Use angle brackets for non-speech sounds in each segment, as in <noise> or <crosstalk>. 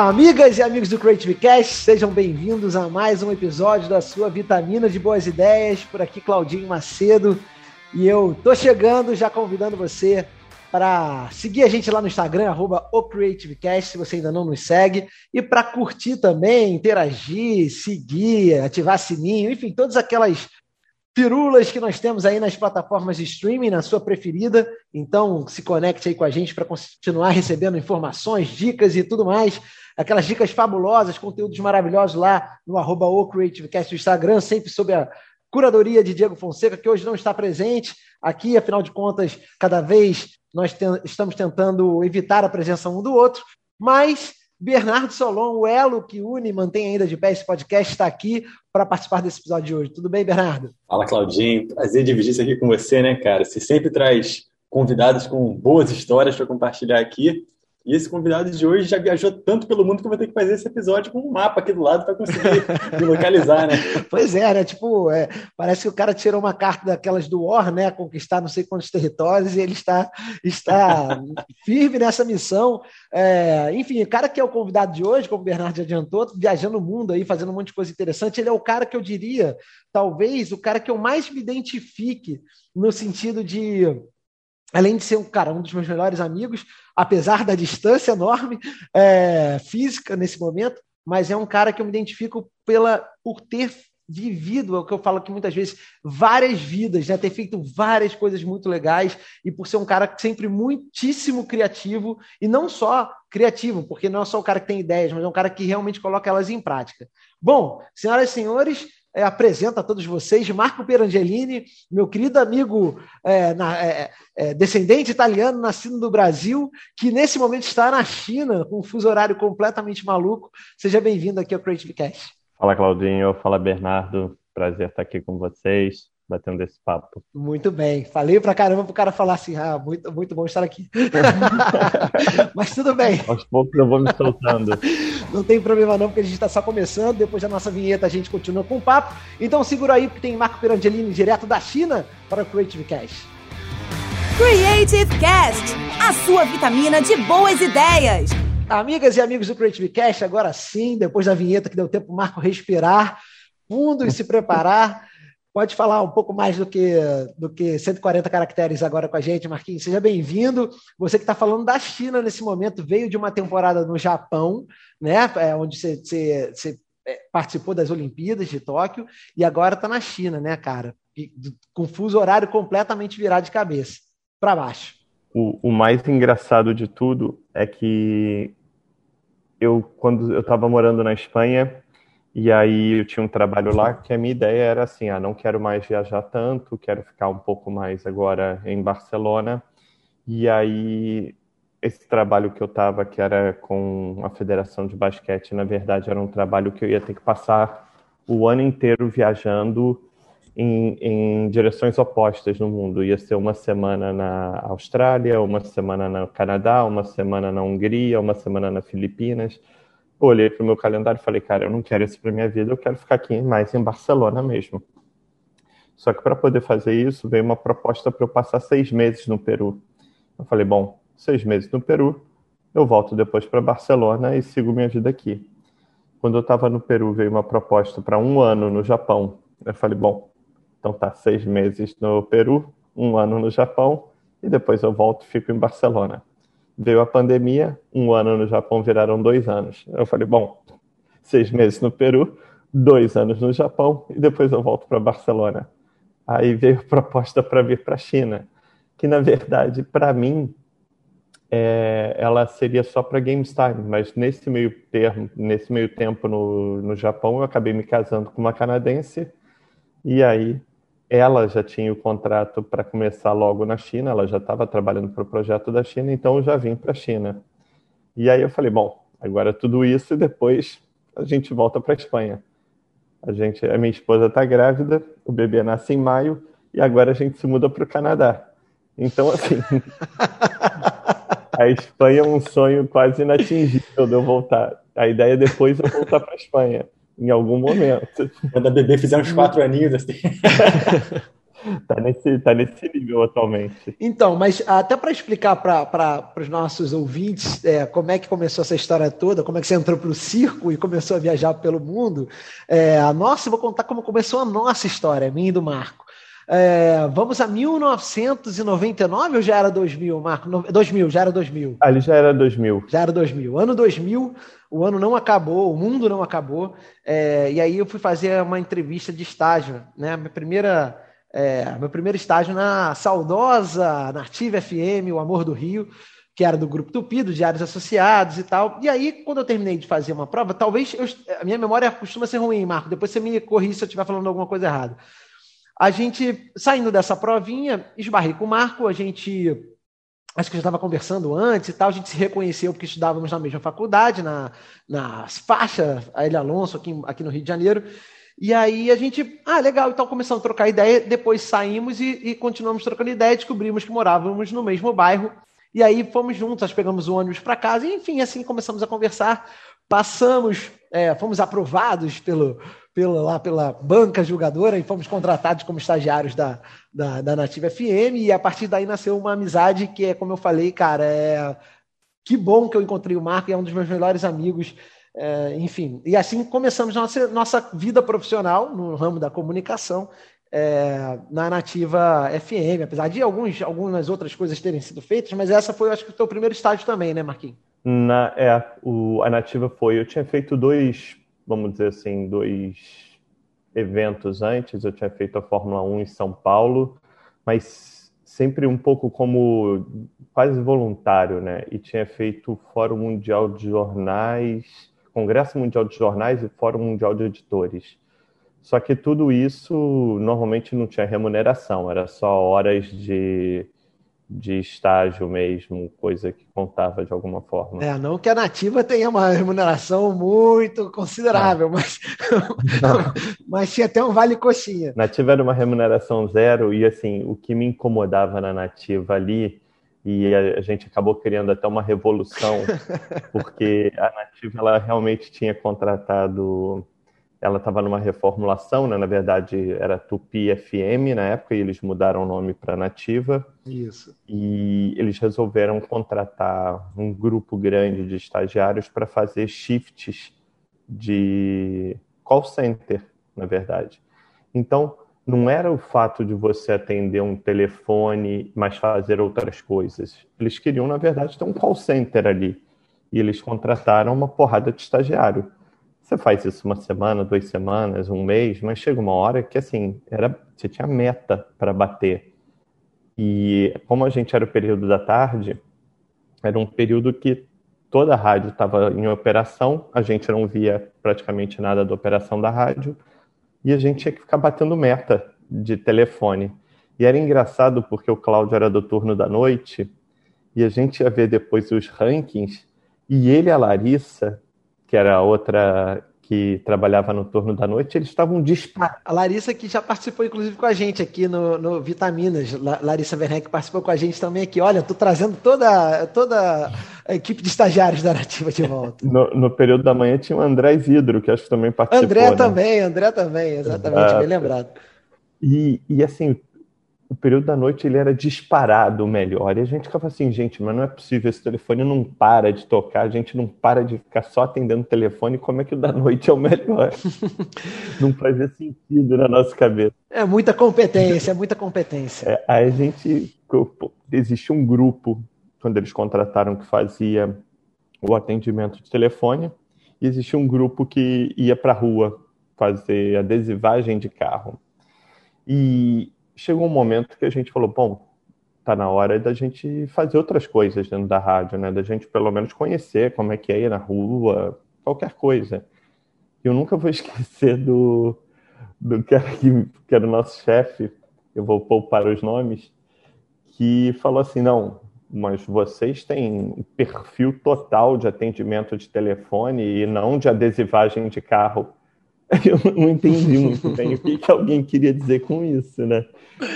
Amigas e amigos do Creative Cast, sejam bem-vindos a mais um episódio da sua vitamina de boas ideias. Por aqui, Claudinho Macedo. E eu tô chegando já convidando você para seguir a gente lá no Instagram, arroba OCreativeCast, se você ainda não nos segue, e para curtir também, interagir, seguir, ativar sininho, enfim, todas aquelas pirulas que nós temos aí nas plataformas de streaming, na sua preferida. Então, se conecte aí com a gente para continuar recebendo informações, dicas e tudo mais. Aquelas dicas fabulosas, conteúdos maravilhosos lá no arroba OCreativeCast do Instagram, sempre sob a curadoria de Diego Fonseca, que hoje não está presente aqui, afinal de contas, cada vez nós estamos tentando evitar a presença um do outro, mas Bernardo Solon, o elo que une e mantém ainda de pé esse podcast, está aqui para participar desse episódio de hoje. Tudo bem, Bernardo? Fala, Claudinho. Prazer dividir isso aqui com você, né, cara? Você sempre traz convidados com boas histórias para compartilhar aqui. E esse convidado de hoje já viajou tanto pelo mundo que eu vou ter que fazer esse episódio com um mapa aqui do lado para conseguir <laughs> me localizar, né? Pois é, né? Tipo, é, parece que o cara tirou uma carta daquelas do War, né? Conquistar não sei quantos territórios e ele está, está firme nessa missão. É, enfim, o cara que é o convidado de hoje, como o Bernardo já adiantou, viajando o mundo aí, fazendo um monte de coisa interessante, ele é o cara que eu diria, talvez, o cara que eu mais me identifique no sentido de além de ser um cara, um dos meus melhores amigos, apesar da distância enorme é, física nesse momento, mas é um cara que eu me identifico pela por ter vivido, é o que eu falo aqui muitas vezes, várias vidas, né? ter feito várias coisas muito legais e por ser um cara sempre muitíssimo criativo e não só criativo, porque não é só o cara que tem ideias, mas é um cara que realmente coloca elas em prática. Bom, senhoras e senhores, é, apresento a todos vocês Marco Perangelini, meu querido amigo é, na, é, é, descendente italiano, nascido no Brasil, que nesse momento está na China, com um fuso horário completamente maluco. Seja bem-vindo aqui ao Creative Cast. Fala, Claudinho. Fala, Bernardo. Prazer estar aqui com vocês batendo esse papo. Muito bem. Falei pra caramba pro cara falar assim, ah, muito, muito bom estar aqui. <laughs> Mas tudo bem. Aos poucos eu vou me soltando. Não tem problema não, porque a gente está só começando. Depois da nossa vinheta a gente continua com o papo. Então segura aí, porque tem Marco Perangelini direto da China para o Creative Cast. Creative Cast, a sua vitamina de boas ideias. Amigas e amigos do Creative Cast, agora sim, depois da vinheta que deu tempo Marco respirar fundo e se preparar. Pode falar um pouco mais do que, do que 140 caracteres agora com a gente, Marquinhos. Seja bem-vindo. Você que está falando da China nesse momento, veio de uma temporada no Japão, né? É, onde você, você, você é, participou das Olimpíadas de Tóquio, e agora está na China, né, cara? Com fuso horário completamente virado de cabeça para baixo. O, o mais engraçado de tudo é que eu, quando eu estava morando na Espanha, e aí eu tinha um trabalho lá que a minha ideia era assim, ah, não quero mais viajar tanto, quero ficar um pouco mais agora em Barcelona. E aí esse trabalho que eu estava, que era com a Federação de Basquete, na verdade era um trabalho que eu ia ter que passar o ano inteiro viajando em, em direções opostas no mundo. Ia ser uma semana na Austrália, uma semana no Canadá, uma semana na Hungria, uma semana nas Filipinas olhei para o meu calendário e falei, cara, eu não quero isso para minha vida, eu quero ficar aqui mais em Barcelona mesmo. Só que para poder fazer isso, veio uma proposta para eu passar seis meses no Peru. Eu falei, bom, seis meses no Peru, eu volto depois para Barcelona e sigo minha vida aqui. Quando eu estava no Peru, veio uma proposta para um ano no Japão. Eu falei, bom, então tá, seis meses no Peru, um ano no Japão, e depois eu volto e fico em Barcelona veio a pandemia, um ano no Japão viraram dois anos. Eu falei, bom, seis meses no Peru, dois anos no Japão e depois eu volto para Barcelona. Aí veio a proposta para vir para a China, que na verdade, para mim, é, ela seria só para Games Time, mas nesse meio termo, nesse meio tempo no, no Japão, eu acabei me casando com uma canadense e aí ela já tinha o contrato para começar logo na China, ela já estava trabalhando para o projeto da China, então eu já vim para a China. E aí eu falei, bom, agora tudo isso e depois a gente volta para a Espanha. A gente, a minha esposa está grávida, o bebê nasce em maio e agora a gente se muda para o Canadá. Então, assim, <laughs> a Espanha é um sonho quase inatingível de eu voltar. A ideia é depois eu voltar para a Espanha em algum momento. Quando a bebê fizer uns quatro aninhos, assim. <laughs> Tá nesse, tá nesse nível atualmente. Então, mas até para explicar para os nossos ouvintes é, como é que começou essa história toda, como é que você entrou para o circo e começou a viajar pelo mundo, é, a nossa, eu vou contar como começou a nossa história, minha e do Marco. É, vamos a 1999 ou já era 2000, Marco? 2000, já era 2000. Ali já era 2000. Já era 2000. Ano 2000, o ano não acabou, o mundo não acabou. É, e aí eu fui fazer uma entrevista de estágio, né? Minha primeira é, meu primeiro estágio na saudosa Nativa FM, O Amor do Rio, que era do Grupo Tupi, dos Diários Associados e tal. E aí, quando eu terminei de fazer uma prova, talvez eu, a minha memória costuma ser ruim, Marco. Depois você me corrige se eu estiver falando alguma coisa errada. A gente, saindo dessa provinha, esbarrei com o Marco, a gente. Acho que já estava conversando antes e tal, a gente se reconheceu porque estudávamos na mesma faculdade, na, na faixa L. Alonso, aqui, aqui no Rio de Janeiro. E aí a gente, ah, legal, então começamos a trocar ideia, depois saímos e, e continuamos trocando ideia, descobrimos que morávamos no mesmo bairro. E aí fomos juntos, pegamos o ônibus para casa, e enfim, assim começamos a conversar. Passamos, é, fomos aprovados pelo, pelo, lá pela banca julgadora e fomos contratados como estagiários da, da, da Nativa FM. E a partir daí nasceu uma amizade que é, como eu falei, cara, é que bom que eu encontrei o Marco, é um dos meus melhores amigos. É, enfim, e assim começamos nossa, nossa vida profissional no ramo da comunicação é, na Nativa FM, apesar de alguns, algumas outras coisas terem sido feitas, mas essa foi, acho que, o teu primeiro estágio também, né, Marquinhos? Na, é, o, a Nativa foi. Eu tinha feito dois, vamos dizer assim, dois eventos antes. Eu tinha feito a Fórmula 1 em São Paulo, mas sempre um pouco como quase voluntário, né? E tinha feito o Fórum Mundial de Jornais Congresso Mundial de Jornais e Fórum Mundial de Editores. Só que tudo isso normalmente não tinha remuneração, era só horas de, de estágio mesmo, coisa que contava de alguma forma. É, não que a nativa tenha uma remuneração muito considerável, <laughs> mas, mas tinha até um vale coxinha. Nativa era uma remuneração zero, e assim, o que me incomodava na nativa ali e a, gente acabou criando até uma revolução, <laughs> porque a Nativa ela realmente tinha contratado, ela estava numa reformulação, né? na verdade era Tupi FM na época, e eles mudaram o nome para Nativa. Isso. E eles resolveram contratar um grupo grande de estagiários para fazer shifts de call center, na verdade. Então, não era o fato de você atender um telefone, mas fazer outras coisas. Eles queriam, na verdade, ter um call center ali. E eles contrataram uma porrada de estagiário. Você faz isso uma semana, duas semanas, um mês, mas chega uma hora que, assim, era, você tinha meta para bater. E como a gente era o período da tarde, era um período que toda a rádio estava em operação, a gente não via praticamente nada da operação da rádio, e a gente tinha que ficar batendo meta de telefone. E era engraçado porque o Cláudio era do turno da noite e a gente ia ver depois os rankings e ele e a Larissa, que era a outra que trabalhava no turno da noite, eles estavam disparados. A Larissa que já participou, inclusive, com a gente aqui no, no Vitaminas. Larissa Werneck participou com a gente também aqui. Olha, estou trazendo toda, toda a equipe de estagiários da Nativa de volta. No, no período da manhã tinha o André Vidro, que acho que também participou. André né? também, André também, exatamente, Exato. bem lembrado. E, e assim, o período da noite ele era disparado melhor. E a gente ficava assim, gente, mas não é possível, esse telefone não para de tocar, a gente não para de ficar só atendendo o telefone, como é que o da noite é o melhor? <laughs> não fazia sentido na nossa cabeça. É muita competência, é muita competência. É, aí a gente. Existia um grupo, quando eles contrataram, que fazia o atendimento de telefone, e existia um grupo que ia para a rua fazer adesivagem de carro. E chegou um momento que a gente falou, bom, tá na hora da gente fazer outras coisas dentro da rádio, né? Da gente pelo menos conhecer como é que é ir na rua, qualquer coisa. Eu nunca vou <laughs> esquecer do, do cara que, que era o nosso chefe, eu vou poupar os nomes, que falou assim, não, mas vocês têm perfil total de atendimento de telefone e não de adesivagem de carro. <laughs> Eu não entendi muito bem o que, que alguém queria dizer com isso, né?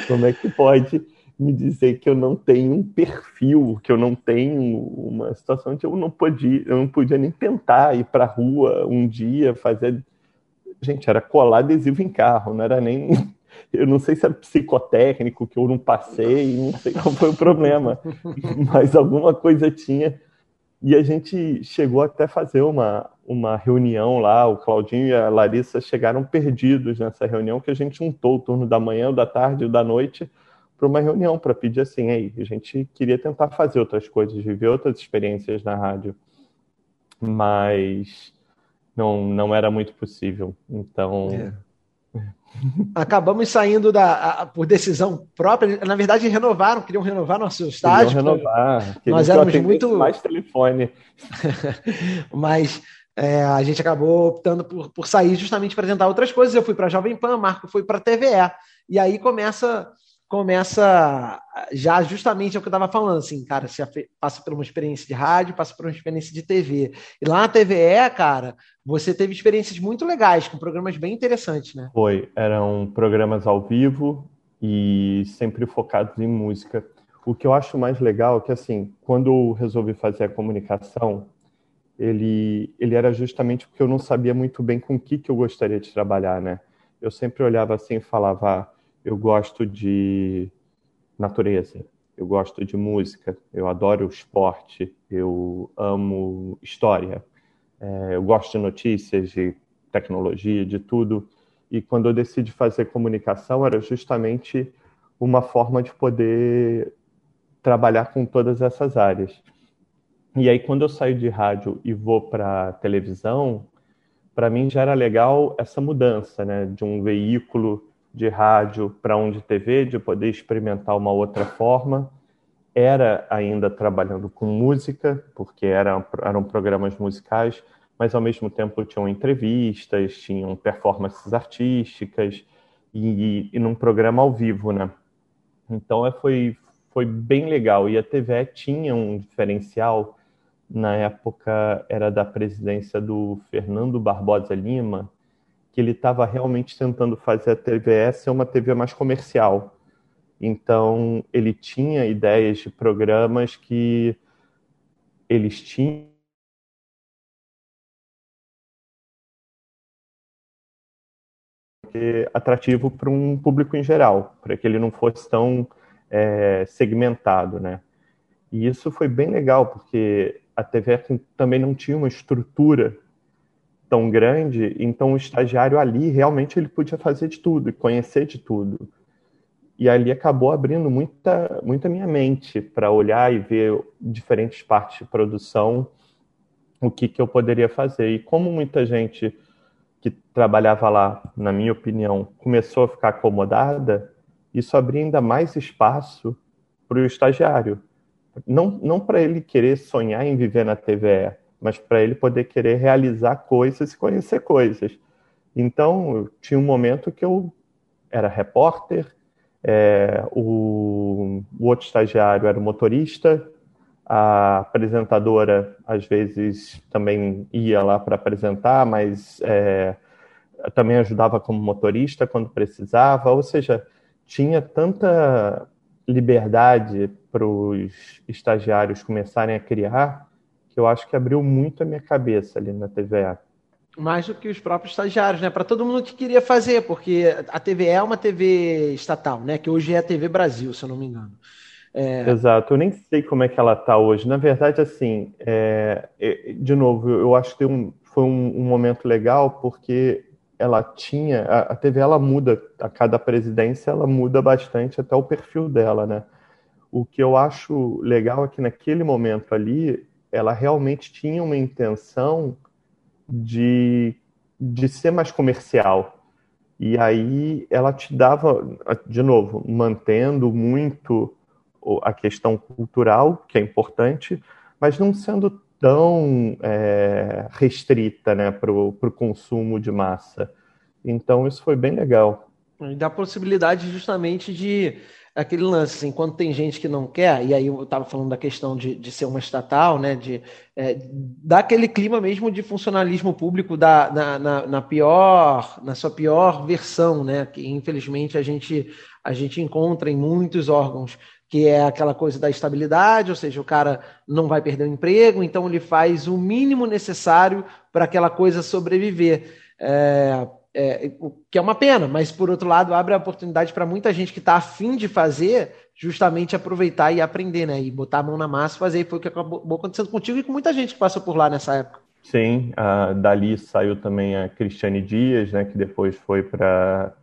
Como é que pode me dizer que eu não tenho um perfil, que eu não tenho uma situação que eu não podia, eu não podia nem tentar ir para a rua um dia fazer. Gente, era colar adesivo em carro, não era nem <laughs> Eu não sei se era psicotécnico, que eu não passei, não sei qual foi o problema, <laughs> mas alguma coisa tinha. E a gente chegou até fazer uma, uma reunião lá, o Claudinho e a Larissa chegaram perdidos nessa reunião, que a gente juntou o turno da manhã, da tarde e da noite para uma reunião, para pedir assim, aí, a gente queria tentar fazer outras coisas, viver outras experiências na rádio, mas não, não era muito possível. Então. É. <laughs> Acabamos saindo da, a, por decisão própria. Na verdade, renovaram, queriam renovar nosso estágio. Queriam renovar. Nós éramos muito. Mais telefone. <laughs> Mas é, a gente acabou optando por, por sair justamente para tentar outras coisas. Eu fui para a Jovem Pan, Marco foi para a TVE. E aí começa começa já justamente é o que eu estava falando, assim, cara, você passa por uma experiência de rádio, passa por uma experiência de TV. E lá na TVE, cara, você teve experiências muito legais, com programas bem interessantes, né? Foi, eram programas ao vivo e sempre focados em música. O que eu acho mais legal é que, assim, quando eu resolvi fazer a comunicação, ele, ele era justamente porque eu não sabia muito bem com o que, que eu gostaria de trabalhar, né? Eu sempre olhava assim e falava, ah, eu gosto de natureza, eu gosto de música, eu adoro esporte, eu amo história, é, eu gosto de notícias, de tecnologia, de tudo. E quando eu decidi fazer comunicação, era justamente uma forma de poder trabalhar com todas essas áreas. E aí, quando eu saio de rádio e vou para televisão, para mim já era legal essa mudança, né, de um veículo de rádio para um de TV, de poder experimentar uma outra forma. Era ainda trabalhando com música, porque eram, eram programas musicais, mas ao mesmo tempo tinham entrevistas, tinham performances artísticas e, e num programa ao vivo, né? Então é, foi, foi bem legal. E a TV tinha um diferencial, na época era da presidência do Fernando Barbosa Lima, que ele estava realmente tentando fazer a TVE ser uma TV mais comercial. Então, ele tinha ideias de programas que eles tinham atrativo para um público em geral, para que ele não fosse tão é, segmentado, né? E isso foi bem legal, porque a TV também não tinha uma estrutura tão grande, então o estagiário ali realmente ele podia fazer de tudo e conhecer de tudo. E ali acabou abrindo muita, muita minha mente para olhar e ver diferentes partes de produção, o que, que eu poderia fazer. E como muita gente que trabalhava lá, na minha opinião, começou a ficar acomodada, isso abria ainda mais espaço para o estagiário. Não, não para ele querer sonhar em viver na TVE, mas para ele poder querer realizar coisas e conhecer coisas. Então, tinha um momento que eu era repórter, é, o, o, outro estagiário era motorista, a apresentadora às vezes também ia lá para apresentar, mas é, também ajudava como motorista quando precisava, ou seja, tinha tanta liberdade para os estagiários começarem a criar que eu acho que abriu muito a minha cabeça ali na TVA. Mais do que os próprios estagiários, né? Para todo mundo que queria fazer, porque a TVE é uma TV estatal, né? Que hoje é a TV Brasil, se eu não me engano. É... Exato, eu nem sei como é que ela está hoje. Na verdade, assim, é... de novo, eu acho que um, foi um, um, momento legal porque ela tinha. A, a TV ela muda, a cada presidência ela muda bastante até o perfil dela, né? O que eu acho legal é que naquele momento ali ela realmente tinha uma intenção de, de ser mais comercial. E aí ela te dava, de novo, mantendo muito a questão cultural, que é importante, mas não sendo tão é, restrita né, para o consumo de massa. Então isso foi bem legal. E dá possibilidade justamente de aquele lance, assim, quando tem gente que não quer, e aí eu estava falando da questão de, de ser uma estatal, né, de é, dar aquele clima mesmo de funcionalismo público da, na, na, na, pior, na sua pior versão, né, que infelizmente a gente, a gente encontra em muitos órgãos, que é aquela coisa da estabilidade, ou seja, o cara não vai perder o emprego, então ele faz o mínimo necessário para aquela coisa sobreviver. É, é, o que é uma pena, mas por outro lado abre a oportunidade para muita gente que está afim de fazer, justamente aproveitar e aprender, né? E botar a mão na massa e fazer. E foi o que acabou acontecendo contigo e com muita gente que passou por lá nessa época. Sim, a, dali saiu também a Cristiane Dias, né? Que depois foi para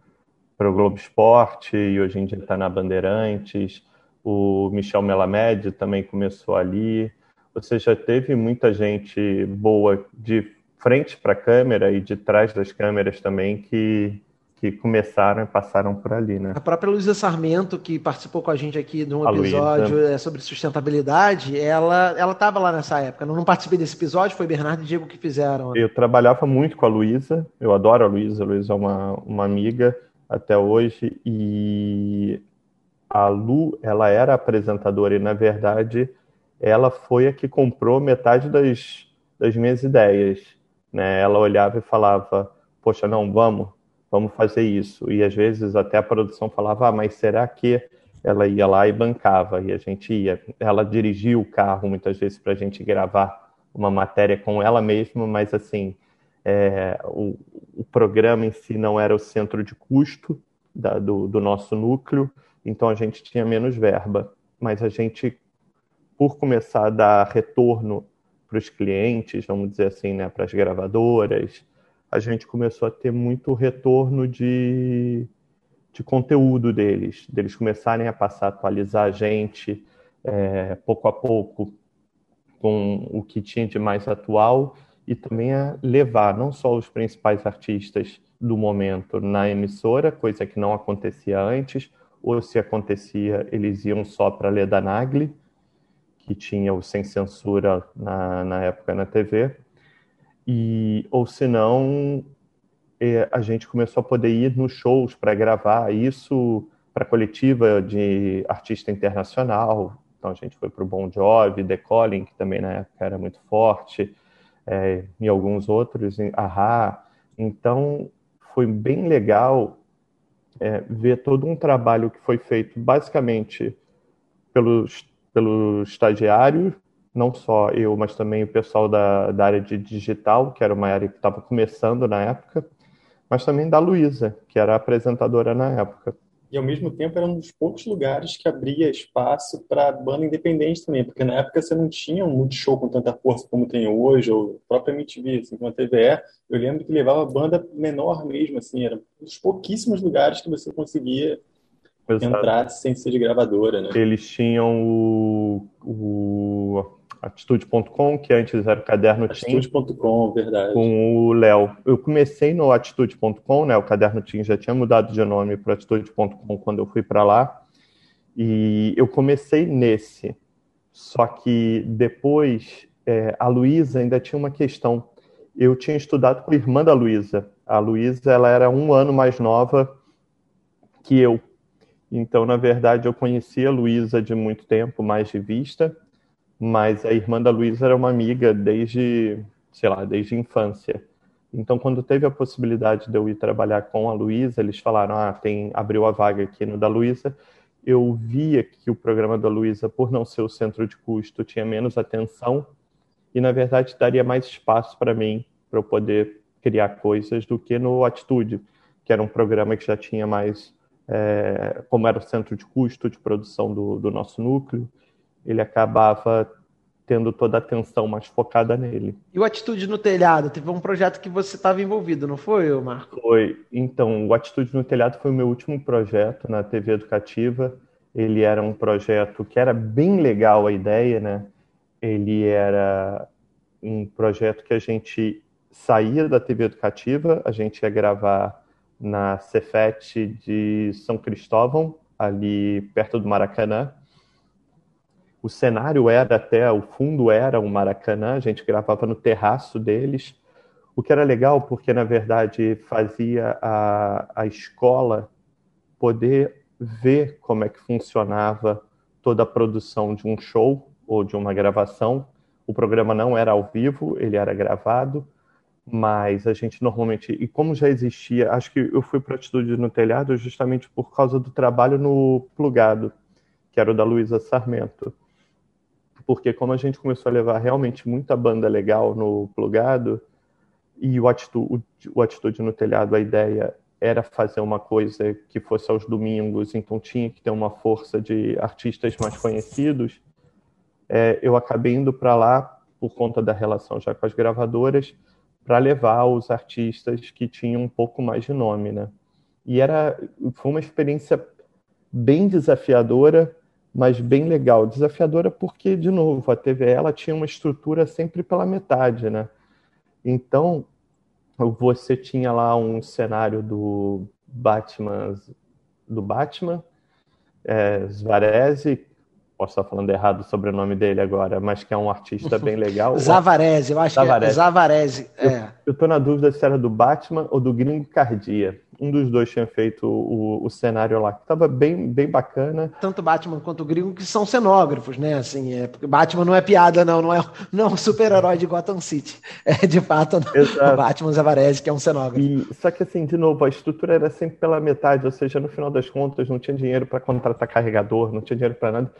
o Globo Esporte e hoje em dia está na Bandeirantes. O Michel Melamed também começou ali. Ou seja, teve muita gente boa de frente para a câmera e de trás das câmeras também que, que começaram e passaram por ali, né? A própria Luísa Sarmento, que participou com a gente aqui de um episódio é, sobre sustentabilidade, ela ela estava lá nessa época. Não, não participei desse episódio, foi Bernardo e Diego que fizeram. Eu trabalhava muito com a Luísa, eu adoro a Luísa, a Luísa é uma, uma amiga até hoje, e a Lu, ela era apresentadora e, na verdade, ela foi a que comprou metade das, das minhas ideias né? Ela olhava e falava: "Poxa, não, vamos, vamos fazer isso". E às vezes até a produção falava: ah, "Mas será que ela ia lá e bancava e a gente ia. Ela dirigia o carro muitas vezes para a gente gravar uma matéria com ela mesma, mas assim, é, o, o, programa em si não era o centro de custo da, do, do, nosso núcleo, então a gente tinha menos verba. Mas a gente, por começar a dar retorno para os clientes, vamos dizer assim, né, para as gravadoras, a gente começou a ter muito retorno de, de conteúdo deles, deles começarem a passar a atualizar a gente é, pouco a pouco com o que tinha de mais atual e também a levar não só os principais artistas do momento na emissora, coisa que não acontecia antes, ou se acontecia, eles iam só para Leda Nagli, que tinha o Sem Censura na, na época na TV, e ou se não, é, a gente começou a poder ir nos shows para gravar isso para coletiva de artista internacional. Então a gente foi para o Bon Jovi, The Calling, que também na época era muito forte, é, e alguns outros, Ahá. Então foi bem legal é, ver todo um trabalho que foi feito basicamente pelos pelo estagiário, não só eu, mas também o pessoal da, da área de digital, que era uma área que estava começando na época, mas também da Luísa, que era apresentadora na época. E ao mesmo tempo era um dos poucos lugares que abria espaço para banda independente também, porque na época você não tinha um multishow com tanta força como tem hoje, ou própria MTV, assim, com a TVE, eu lembro que levava banda menor mesmo, assim, era um dos pouquíssimos lugares que você conseguia Exato. entrar sem ser de gravadora, né? Eles tinham o, o Atitude.com, que antes era o Caderno Team. Atitude.com, verdade. Com o Léo. Eu comecei no Atitude.com, né? O Caderno Team já tinha mudado de nome para Atitude.com quando eu fui para lá. E eu comecei nesse. Só que depois é, a Luísa ainda tinha uma questão. Eu tinha estudado com a irmã da Luísa. A Luísa ela era um ano mais nova que eu. Então, na verdade, eu conhecia a Luísa de muito tempo, mais de vista, mas a irmã da Luísa era uma amiga desde, sei lá, desde a infância. Então, quando teve a possibilidade de eu ir trabalhar com a Luísa, eles falaram: ah, tem, abriu a vaga aqui no da Luísa. Eu via que o programa da Luísa, por não ser o centro de custo, tinha menos atenção e, na verdade, daria mais espaço para mim, para eu poder criar coisas, do que no Atitude, que era um programa que já tinha mais é, como era o centro de custo de produção do, do nosso núcleo, ele acabava tendo toda a atenção mais focada nele. E o Atitude no Telhado? Teve um projeto que você estava envolvido, não foi, Marco? Foi. Então, o Atitude no Telhado foi o meu último projeto na TV Educativa. Ele era um projeto que era bem legal a ideia, né? Ele era um projeto que a gente saía da TV Educativa, a gente ia gravar na Cefete de São Cristóvão, ali perto do Maracanã. O cenário era até, o fundo era um Maracanã, a gente gravava no terraço deles, o que era legal porque, na verdade, fazia a, a escola poder ver como é que funcionava toda a produção de um show ou de uma gravação. O programa não era ao vivo, ele era gravado, mas a gente normalmente, e como já existia, acho que eu fui para Atitude no Telhado justamente por causa do trabalho no Plugado, que era o da Luísa Sarmento. Porque como a gente começou a levar realmente muita banda legal no Plugado, e o atitude, o atitude no telhado, a ideia era fazer uma coisa que fosse aos domingos, então tinha que ter uma força de artistas mais conhecidos. É, eu acabei indo para lá por conta da relação já com as gravadoras, para levar os artistas que tinham um pouco mais de nome, né? E era foi uma experiência bem desafiadora, mas bem legal. Desafiadora porque, de novo, a TVE ela tinha uma estrutura sempre pela metade, né? Então, você tinha lá um cenário do Batman, do Batman, é, posso estar falando errado sobre o nome dele agora, mas que é um artista bem legal. Zavarese, eu acho Zavarese. que é Zavarese. É. Eu estou na dúvida se era do Batman ou do Gringo Cardia um dos dois tinha feito o, o cenário lá, que estava bem, bem bacana. Tanto Batman quanto o Gringo, que são cenógrafos, né? Assim, é, porque Batman não é piada, não, não é, não é um super-herói de Gotham City. <laughs> É de fato o Batman Zavarese, que é um cenógrafo. E, só que assim, de novo, a estrutura era sempre pela metade, ou seja, no final das contas, não tinha dinheiro para contratar carregador, não tinha dinheiro para nada.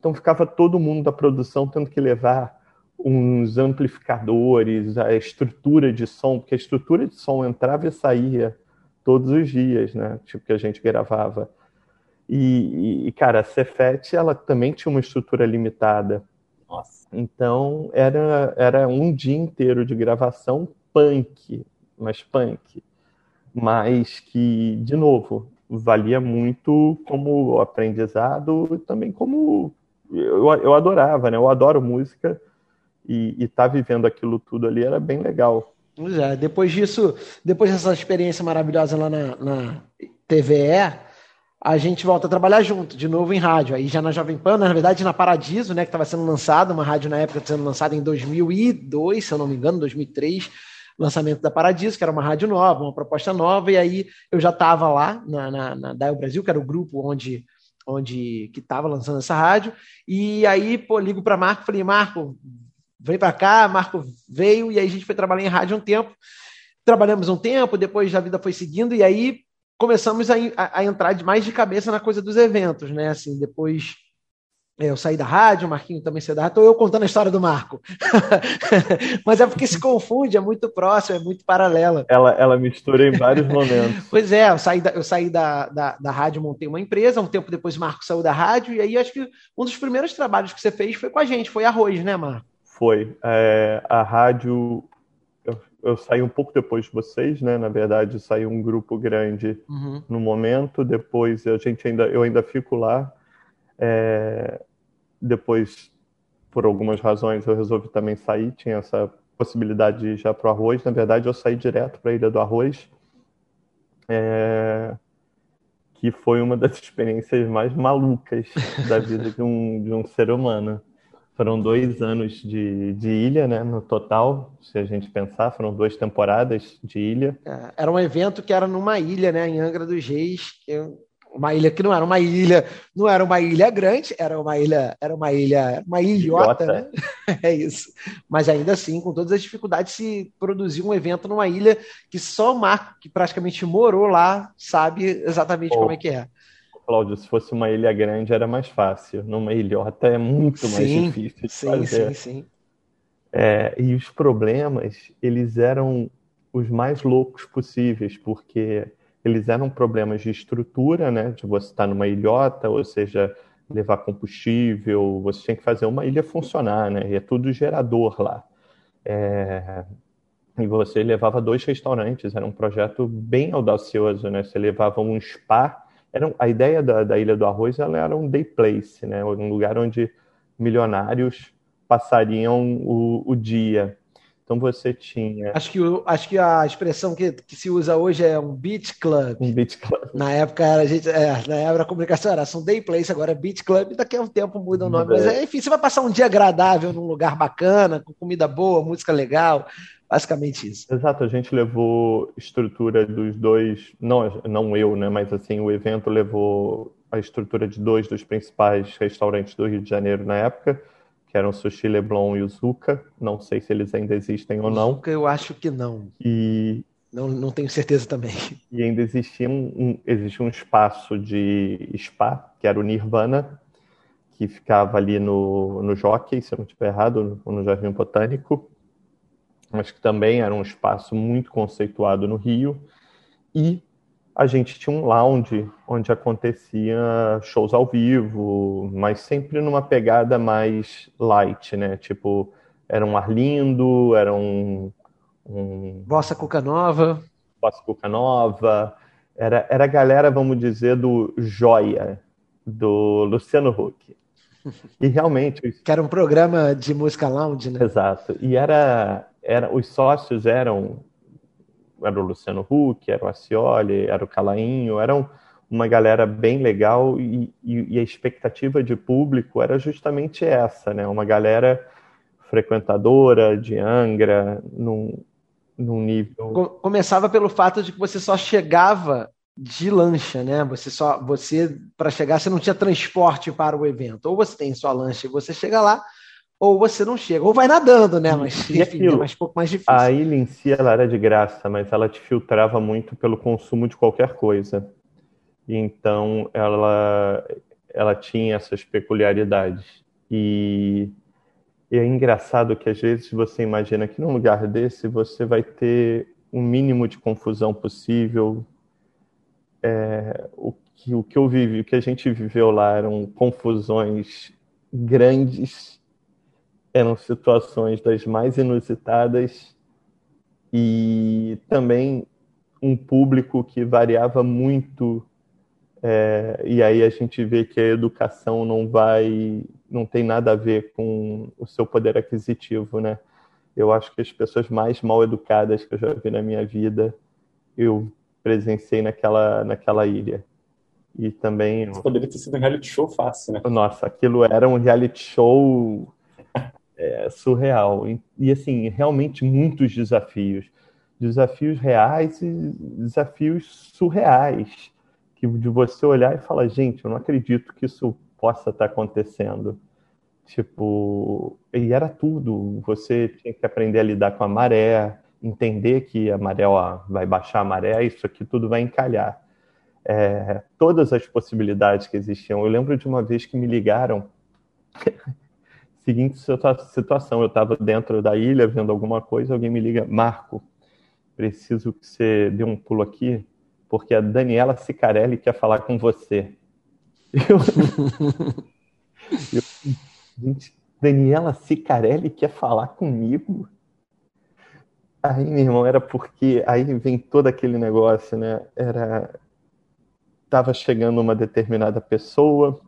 Então ficava todo mundo da produção tendo que levar uns amplificadores, a estrutura de som, porque a estrutura de som entrava e saía todos os dias, né? Tipo, que a gente gravava. E, e, cara, a Cefet, ela também tinha uma estrutura limitada. Nossa. Então, era, era um dia inteiro de gravação punk, mas punk. Mas que, de novo, valia muito como aprendizado e também como... Eu, eu adorava, né? Eu adoro música e estar tá vivendo aquilo tudo ali era bem legal. Pois é, depois disso, depois dessa experiência maravilhosa lá na, na TVE, a gente volta a trabalhar junto, de novo em rádio. Aí já na Jovem Pan, na verdade na Paradiso, né, que estava sendo lançada, uma rádio na época sendo lançada em 2002, se eu não me engano, 2003, lançamento da Paradiso, que era uma rádio nova, uma proposta nova, e aí eu já estava lá na, na, na Dial Brasil, que era o grupo onde onde que estava lançando essa rádio, e aí, pô, ligo para Marco, falei, Marco, vem para cá, Marco veio, e aí a gente foi trabalhar em rádio um tempo. Trabalhamos um tempo, depois a vida foi seguindo, e aí começamos a, a, a entrar de, mais de cabeça na coisa dos eventos, né? Assim, depois eu saí da rádio, o Marquinho também saiu da rádio, estou eu contando a história do Marco. <laughs> Mas é porque se confunde, é muito próximo, é muito paralela. Ela, ela mistura em vários <laughs> momentos. pois é, eu saí, da, eu saí da, da, da rádio, montei uma empresa, um tempo depois o Marco saiu da rádio, e aí acho que um dos primeiros trabalhos que você fez foi com a gente, foi arroz, né, Marco? Foi. É, a rádio. Eu, eu, saí um pouco depois de vocês, né? Na verdade, saiu um grupo grande uhum. no momento. Depois a gente ainda, eu ainda fico lá. É, depois, por algumas razões, eu resolvi também sair. Tinha essa possibilidade de ir já para o arroz. Na verdade, eu saí direto para a Ilha do Arroz. É, que foi uma das <laughs> experiências mais malucas da vida de um, de um ser humano. Foram dois anos de, de ilha, né? No total, se a gente pensar, foram duas temporadas de ilha. É, era um evento que era numa ilha, né? Em Angra dos Reis. Uma ilha que não era uma ilha, não era uma ilha grande, era uma ilha, era uma ilha, uma ilhota, né? <laughs> É isso. Mas ainda assim, com todas as dificuldades, se produziu um evento numa ilha que só o Marco, que praticamente morou lá, sabe exatamente oh. como é que é. Cláudio, se fosse uma ilha grande era mais fácil. Numa ilhota é muito mais sim, difícil de sim, fazer. Sim, sim, é, e os problemas, eles eram os mais loucos possíveis, porque eles eram problemas de estrutura, né? De você estar numa ilhota, ou seja, levar combustível, você tinha que fazer uma ilha funcionar, né? E é tudo gerador lá. É... E você levava dois restaurantes, era um projeto bem audacioso, né? Você levava um spa era, a ideia da, da Ilha do Arroz ela era um day place, né? um lugar onde milionários passariam o, o dia. Então você tinha. Acho que, acho que a expressão que, que se usa hoje é um beach club. Um beach club. Na época a gente, é, na época a comunicação era um day place, agora é beach club, daqui a um tempo muda o nome. É. Mas enfim, você vai passar um dia agradável num lugar bacana, com comida boa, música legal, Basicamente isso. Exato, a gente levou estrutura dos dois, não, não eu, né, mas assim, o evento levou a estrutura de dois dos principais restaurantes do Rio de Janeiro na época, que eram Sushi Leblon e o Zuka. Não sei se eles ainda existem ou não. Zuka eu acho que não. E não, não tenho certeza também. E ainda existia um, um, existia um espaço de spa, que era o Nirvana, que ficava ali no, no Jockey, se eu não estiver errado, no, no Jardim Botânico mas que também era um espaço muito conceituado no Rio. E a gente tinha um lounge onde acontecia shows ao vivo, mas sempre numa pegada mais light, né? Tipo, era um Arlindo, era um. um... Bossa Cuca Nova. Bossa Cuca Nova. Era, era a galera, vamos dizer, do Joia, do Luciano Huck. E realmente. <laughs> Que era um programa de música lounge, né? Exato. E era, era os sócios eram era o Luciano Huck, era o Acioli, era o Calainho, eram uma galera bem legal e, e, e, a expectativa de público era justamente essa, né? Uma galera frequentadora de Angra, num, num nível... Começava pelo fato de que você só chegava de lancha, né? Você só, você para chegar, você não tinha transporte para o evento. Ou você tem sua lancha e você chega lá, ou você não chega, ou vai nadando, né? Mas e enfim, aquilo, é mais um pouco mais difícil. A ilha em si ela era de graça, mas ela te filtrava muito pelo consumo de qualquer coisa. Então ela ela tinha essas peculiaridades. E, e é engraçado que às vezes você imagina que num lugar desse você vai ter o um mínimo de confusão possível. É, o, que, o que eu vivi, o que a gente viveu lá eram confusões grandes eram situações das mais inusitadas e também um público que variava muito é, e aí a gente vê que a educação não vai não tem nada a ver com o seu poder aquisitivo né? Eu acho que as pessoas mais mal educadas que eu já vi na minha vida eu presenciei naquela naquela ilha. E também Isso poderia ter sido um reality show fácil né? Nossa aquilo era um reality show é, surreal. E, e, assim, realmente muitos desafios. Desafios reais e desafios surreais. Que de você olhar e falar, gente, eu não acredito que isso possa estar acontecendo. Tipo, e era tudo. Você tinha que aprender a lidar com a maré, entender que a maré ó, vai baixar a maré, isso aqui tudo vai encalhar. É, todas as possibilidades que existiam. Eu lembro de uma vez que me ligaram seguinte situação, eu estava dentro da ilha vendo alguma coisa, alguém me liga, Marco, preciso que você dê um pulo aqui, porque a Daniela Sicarelli quer falar com você. <laughs> Eu, eu, gente, Daniela Sicarelli quer falar comigo? Aí, meu irmão, era porque aí vem todo aquele negócio, né? Era tava chegando uma determinada pessoa,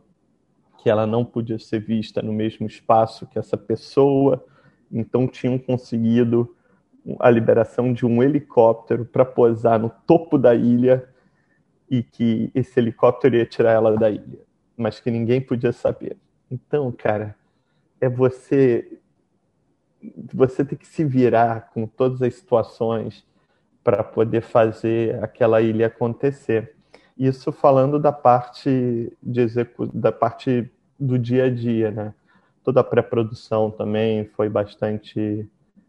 que ela não podia ser vista no mesmo espaço que essa pessoa, então tinham conseguido a liberação de um helicóptero para posar no topo da ilha e que esse helicóptero ia tirar ela da ilha, mas que ninguém podia saber. Então, cara, é você você tem que se virar com todas as situações para poder fazer aquela ilha acontecer. Isso falando da parte de execu... da parte do dia a dia, né? Toda a pré-produção também foi bastante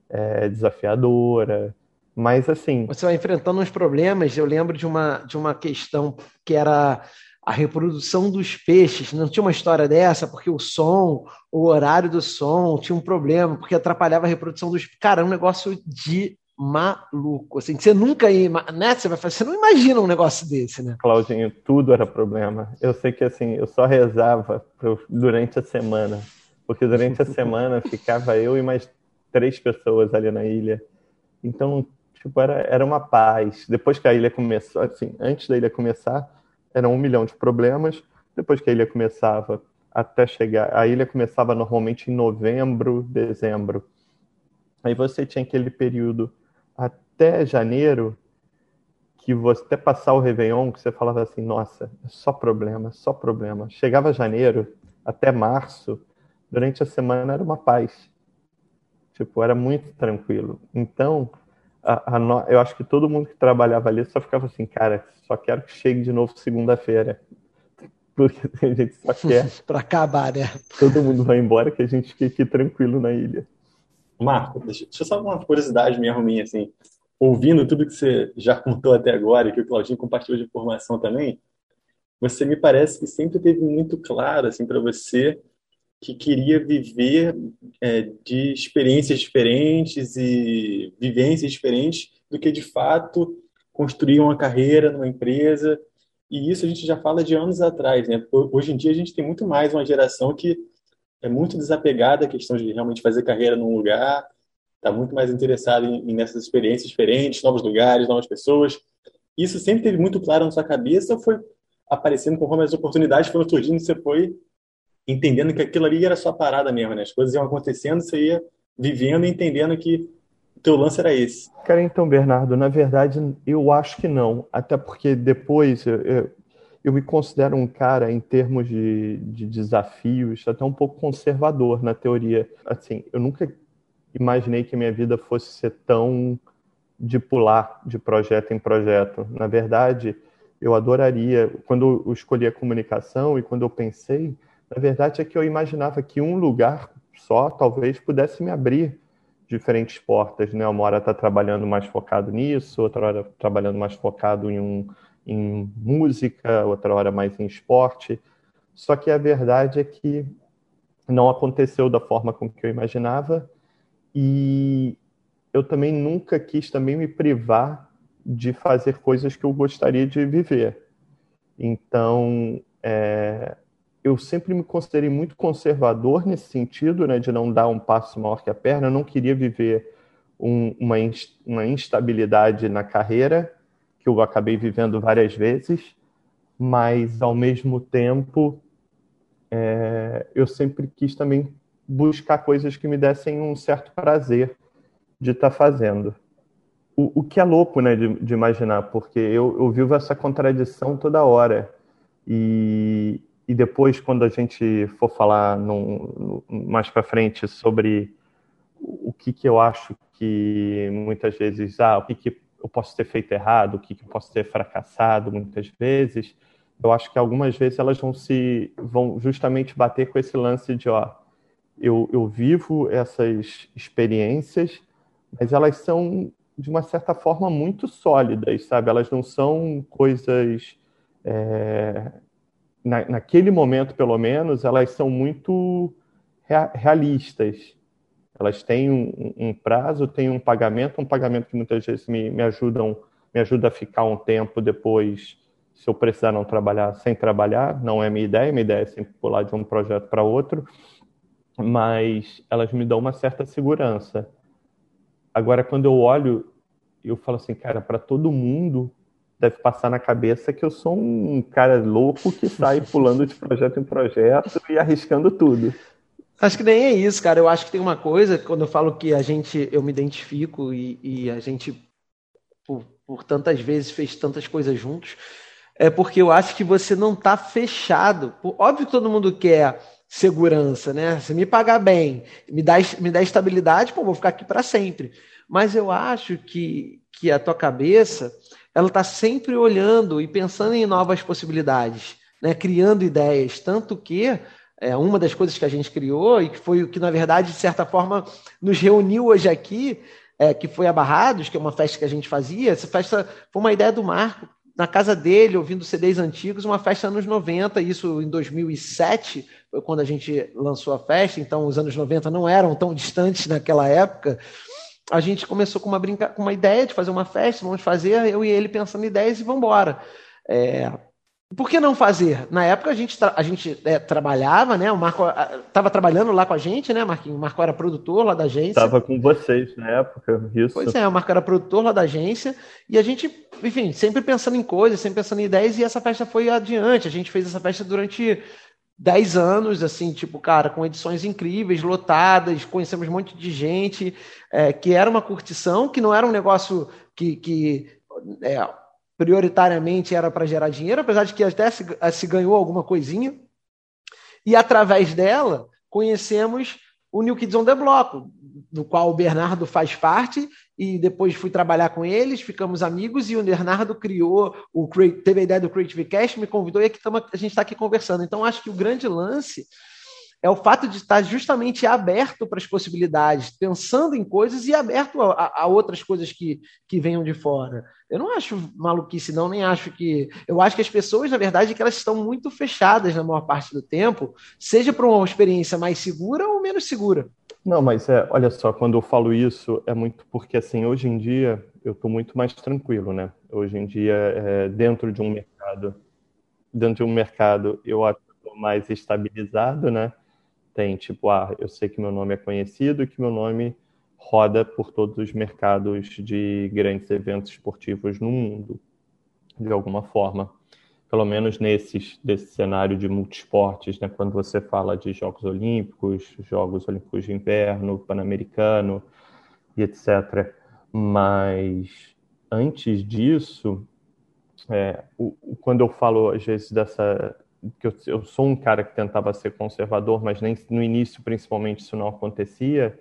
é, desafiadora, mas assim. Você vai enfrentando uns problemas. Eu lembro de uma de uma questão que era a reprodução dos peixes. Não tinha uma história dessa, porque o som, o horário do som tinha um problema, porque atrapalhava a reprodução dos. Cara, é um negócio de maluco. Assim, você nunca ia, né? Você vai fazer, você não imagina um negócio desse, né? Claudinho, tudo era problema. Eu sei que assim, eu só rezava durante a semana, porque durante a semana <laughs> ficava eu e mais três pessoas ali na ilha. Então, tipo, era, era uma paz. Depois que a ilha começou, assim, antes da ilha começar, eram um milhão de problemas. Depois que a ilha começava, até chegar, a ilha começava normalmente em novembro, dezembro. Aí você tinha aquele período até janeiro, que você até passar o Réveillon, que você falava assim, nossa, é só problema, só problema. Chegava janeiro, até março, durante a semana era uma paz. Tipo, era muito tranquilo. Então, a, a, eu acho que todo mundo que trabalhava ali só ficava assim, cara, só quero que chegue de novo segunda-feira. <laughs> Porque a gente só quer. <laughs> para acabar, né? Todo mundo vai embora que a gente fique aqui tranquilo na ilha. Marco, deixa, deixa eu só uma curiosidade minha, minha, assim, ouvindo tudo que você já <laughs> contou até agora e que o Claudinho compartilhou de informação também, você me parece que sempre teve muito claro, assim, para você que queria viver é, de experiências diferentes e vivências diferentes do que de fato construir uma carreira numa empresa. E isso a gente já fala de anos atrás, né? Hoje em dia a gente tem muito mais uma geração que é muito desapegada à questão de realmente fazer carreira num lugar, está muito mais interessada em, em nessas experiências diferentes, novos lugares, novas pessoas. Isso sempre teve muito claro na sua cabeça foi aparecendo conforme as oportunidades foram surgindo, você foi entendendo que aquilo ali era sua parada mesmo, né? As coisas iam acontecendo, você ia vivendo e entendendo que o teu lance era esse. Cara, então, Bernardo, na verdade, eu acho que não. Até porque depois eu, eu, eu me considero um cara, em termos de, de desafios, até um pouco conservador na teoria. Assim, eu nunca imaginei que minha vida fosse ser tão de pular de projeto em projeto. Na verdade, eu adoraria, quando eu escolhi a comunicação e quando eu pensei, na verdade é que eu imaginava que um lugar só talvez pudesse me abrir diferentes portas, né? Uma hora está trabalhando mais focado nisso, outra hora trabalhando mais focado em, um, em música, outra hora mais em esporte. Só que a verdade é que não aconteceu da forma com que eu imaginava e eu também nunca quis também me privar de fazer coisas que eu gostaria de viver. Então, é, eu sempre me considerei muito conservador nesse sentido, né, de não dar um passo maior que a perna. Eu não queria viver um, uma, uma instabilidade na carreira, que eu acabei vivendo várias vezes, mas, ao mesmo tempo, é, eu sempre quis também buscar coisas que me dessem um certo prazer de estar tá fazendo. O, o, que é louco, né, de, de imaginar, porque eu, eu vivo essa contradição toda hora. E, e depois, quando a gente for falar num, mais para frente sobre o que, que eu acho que muitas vezes, ah, o que, que eu posso ter feito errado, o que, que eu posso ter fracassado muitas vezes, eu acho que algumas vezes elas vão se vão justamente bater com esse lance de ó, eu, eu vivo essas experiências, mas elas são de uma certa forma muito sólidas, sabe? Elas não são coisas é, na, naquele momento, pelo menos, elas são muito realistas. Elas têm um, um, prazo, têm um pagamento, um pagamento que muitas vezes me, me ajudam, me ajuda a ficar um tempo depois, se eu precisar não trabalhar, sem trabalhar. Não é minha ideia, minha ideia é sempre pular de um projeto para outro, mas elas me dão uma certa segurança. Agora, quando eu olho, eu falo assim, cara, para todo mundo deve passar na cabeça que eu sou um cara louco que sai <laughs> pulando de projeto em projeto e arriscando tudo. Acho que nem é isso, cara. Eu acho que tem uma coisa, quando eu falo que a gente, eu me identifico e, e a gente, por, por, tantas vezes, fez tantas coisas juntos, é porque eu acho que você não está fechado. Óbvio que todo mundo quer segurança, né? Se me pagar bem, me dá, me dá estabilidade, pô, vou ficar aqui para sempre. Mas eu acho que, que a tua cabeça ela está sempre olhando e pensando em novas possibilidades, né? criando ideias. Tanto que é, uma das coisas que a gente criou, e que foi o que, na verdade, de certa forma, nos reuniu hoje aqui, é, que foi a Barrados, que é uma festa que a gente fazia. Essa festa foi uma ideia do Marco, na casa dele, ouvindo CDs antigos, uma festa anos 90, isso em 2007, foi quando a gente lançou a festa, então os anos 90 não eram tão distantes naquela época a gente começou com uma, brinca... com uma ideia de fazer uma festa, vamos fazer, eu e ele pensando em ideias e vamos embora. É... Por que não fazer? Na época a gente, a gente é, trabalhava, né? O Marco estava trabalhando lá com a gente, né, Marquinhos? O Marco era produtor lá da agência. Estava com vocês na época, isso. Pois é, o Marco era produtor lá da agência e a gente, enfim, sempre pensando em coisas, sempre pensando em ideias e essa festa foi adiante. A gente fez essa festa durante 10 anos, assim, tipo, cara, com edições incríveis, lotadas, conhecemos um monte de gente, é, que era uma curtição, que não era um negócio que, que é, prioritariamente era para gerar dinheiro, apesar de que até se, se ganhou alguma coisinha. E através dela, conhecemos o New Kids on the Block, do qual o Bernardo faz parte, e depois fui trabalhar com eles, ficamos amigos, e o Bernardo criou, o teve a ideia do Creative Cash, me convidou, e aqui tamo, a gente está aqui conversando. Então, acho que o grande lance é o fato de estar justamente aberto para as possibilidades, pensando em coisas e aberto a, a, outras coisas que, que venham de fora. Eu não acho maluquice, não, nem acho que. Eu acho que as pessoas, na verdade, é que elas estão muito fechadas na maior parte do tempo, seja para uma experiência mais segura ou menos segura. Não, mas é, olha só, quando eu falo isso, é muito porque, assim, hoje em dia, eu estou muito mais tranquilo, né? Hoje em dia, é, dentro de um mercado, dentro de um mercado, eu estou mais estabilizado, né? Tem, tipo, ah, eu sei que meu nome é conhecido e que meu nome roda por todos os mercados de grandes eventos esportivos no mundo, de alguma forma. Pelo menos nesses, desse cenário de multisportes, né? quando você fala de Jogos Olímpicos, Jogos Olímpicos de Inverno, Pan-Americano e etc. Mas antes disso, é, o, quando eu falo às vezes dessa que eu, eu, sou um cara que tentava ser conservador, mas nem no início principalmente isso não acontecia,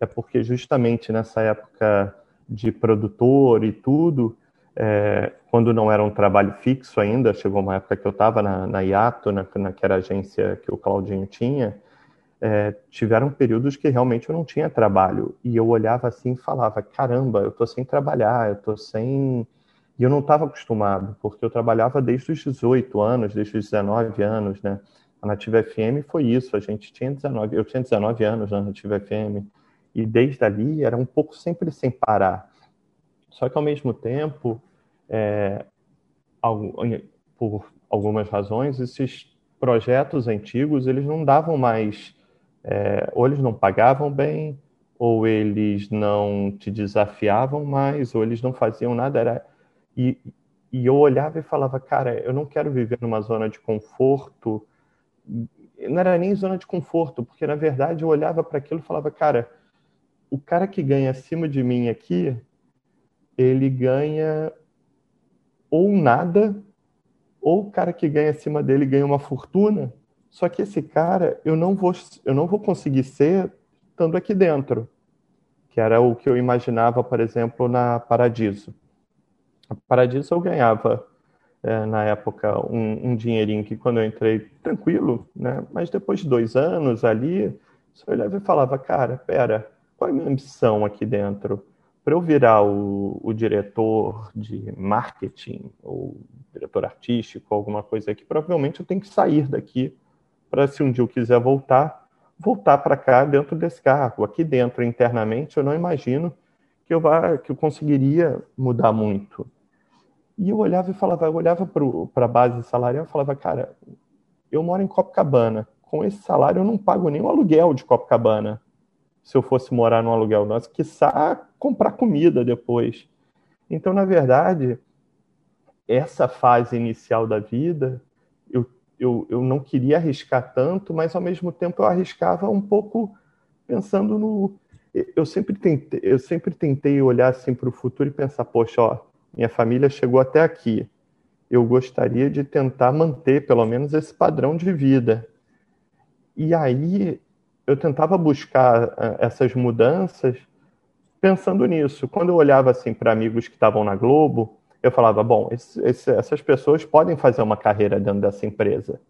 é porque justamente nessa época de produtor e tudo, é, quando não era um trabalho fixo ainda, chegou uma época que eu estava na, na IATO, na, agência que o Claudinho tinha, é, tiveram períodos que realmente eu não tinha trabalho. E eu olhava assim e falava, caramba, eu estou sem trabalhar, eu estou sem... E eu não estava acostumado, porque eu trabalhava desde os 18 anos, desde os 19 anos, né? A Nativa FM foi isso, a gente tinha 19, eu tinha 19 anos na Nativa FM, e desde ali era um pouco sempre sem parar. Só que ao mesmo tempo, é, por algumas razões, esses projetos antigos eles não davam mais, é, ou eles não pagavam bem, ou eles não te desafiavam mais, ou eles não faziam nada. Era e, e eu olhava e falava, cara, eu não quero viver numa zona de conforto. Não era nem zona de conforto, porque na verdade eu olhava para aquilo e falava, cara, o cara que ganha acima de mim aqui, ele ganha ou nada, ou o cara que ganha acima dele ganha uma fortuna. Só que esse cara eu não vou, eu não vou conseguir ser estando aqui dentro, que era o que eu imaginava, por exemplo, na Paradiso. Paradiso eu ganhava é, na época um, um, dinheirinho que quando eu entrei tranquilo, né? Mas depois de dois anos ali, eu olhava e falava, cara, pera, qual é a minha ambição aqui dentro? Para eu virar o, o, diretor de marketing ou diretor artístico, alguma coisa aqui, provavelmente eu tenho que sair daqui para, se um dia eu quiser voltar, voltar para cá dentro desse cargo. Aqui dentro, internamente, eu não imagino que eu, vá, que eu conseguiria mudar muito. E eu olhava e falava, eu olhava para a base salarial e falava, cara, eu moro em Copacabana. Com esse salário eu não pago nem o aluguel de Copacabana se eu fosse morar num aluguel nosso, quiçá comprar comida depois. Então, na verdade, essa fase inicial da vida, eu, eu, eu não queria arriscar tanto, mas ao mesmo tempo eu arriscava um pouco pensando no. Eu sempre tentei, eu sempre tentei olhar assim para o futuro e pensar, poxa, ó, minha família chegou até aqui. Eu gostaria de tentar manter pelo menos esse padrão de vida. E aí eu tentava buscar eh, essas mudanças pensando nisso. Quando eu olhava assim para amigos que estavam na Globo, eu falava: bom, esse, esse, essas pessoas podem fazer uma carreira dentro dessa empresa.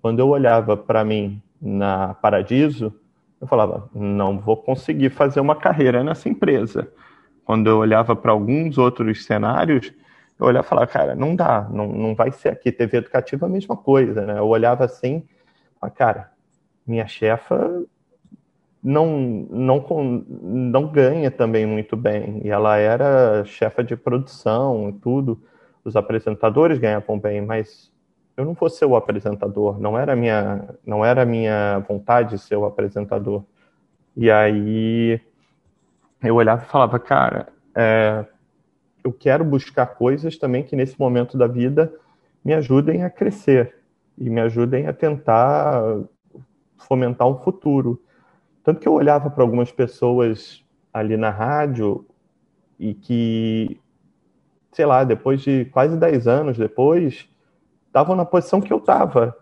Quando eu olhava para mim na Paradiso, eu falava: não vou conseguir fazer uma carreira nessa empresa. Quando eu olhava para alguns outros cenários, eu olhava e falava: cara, não dá, não, não vai ser aqui. TV educativa a mesma coisa, né? Eu olhava assim, cara, minha chefa não, não, não ganha também muito bem. E ela era chefa de produção e tudo. Os apresentadores ganhavam bem, mas eu não vou ser o apresentador. Não era minha, não era minha vontade ser o apresentador. E aí eu olhava e falava, cara, é, eu quero buscar coisas também que nesse momento da vida me ajudem a crescer e me ajudem a tentar fomentar um futuro. Tanto que eu olhava para algumas pessoas ali na rádio e que, sei lá, depois de quase 10 anos depois, estavam na posição que eu estava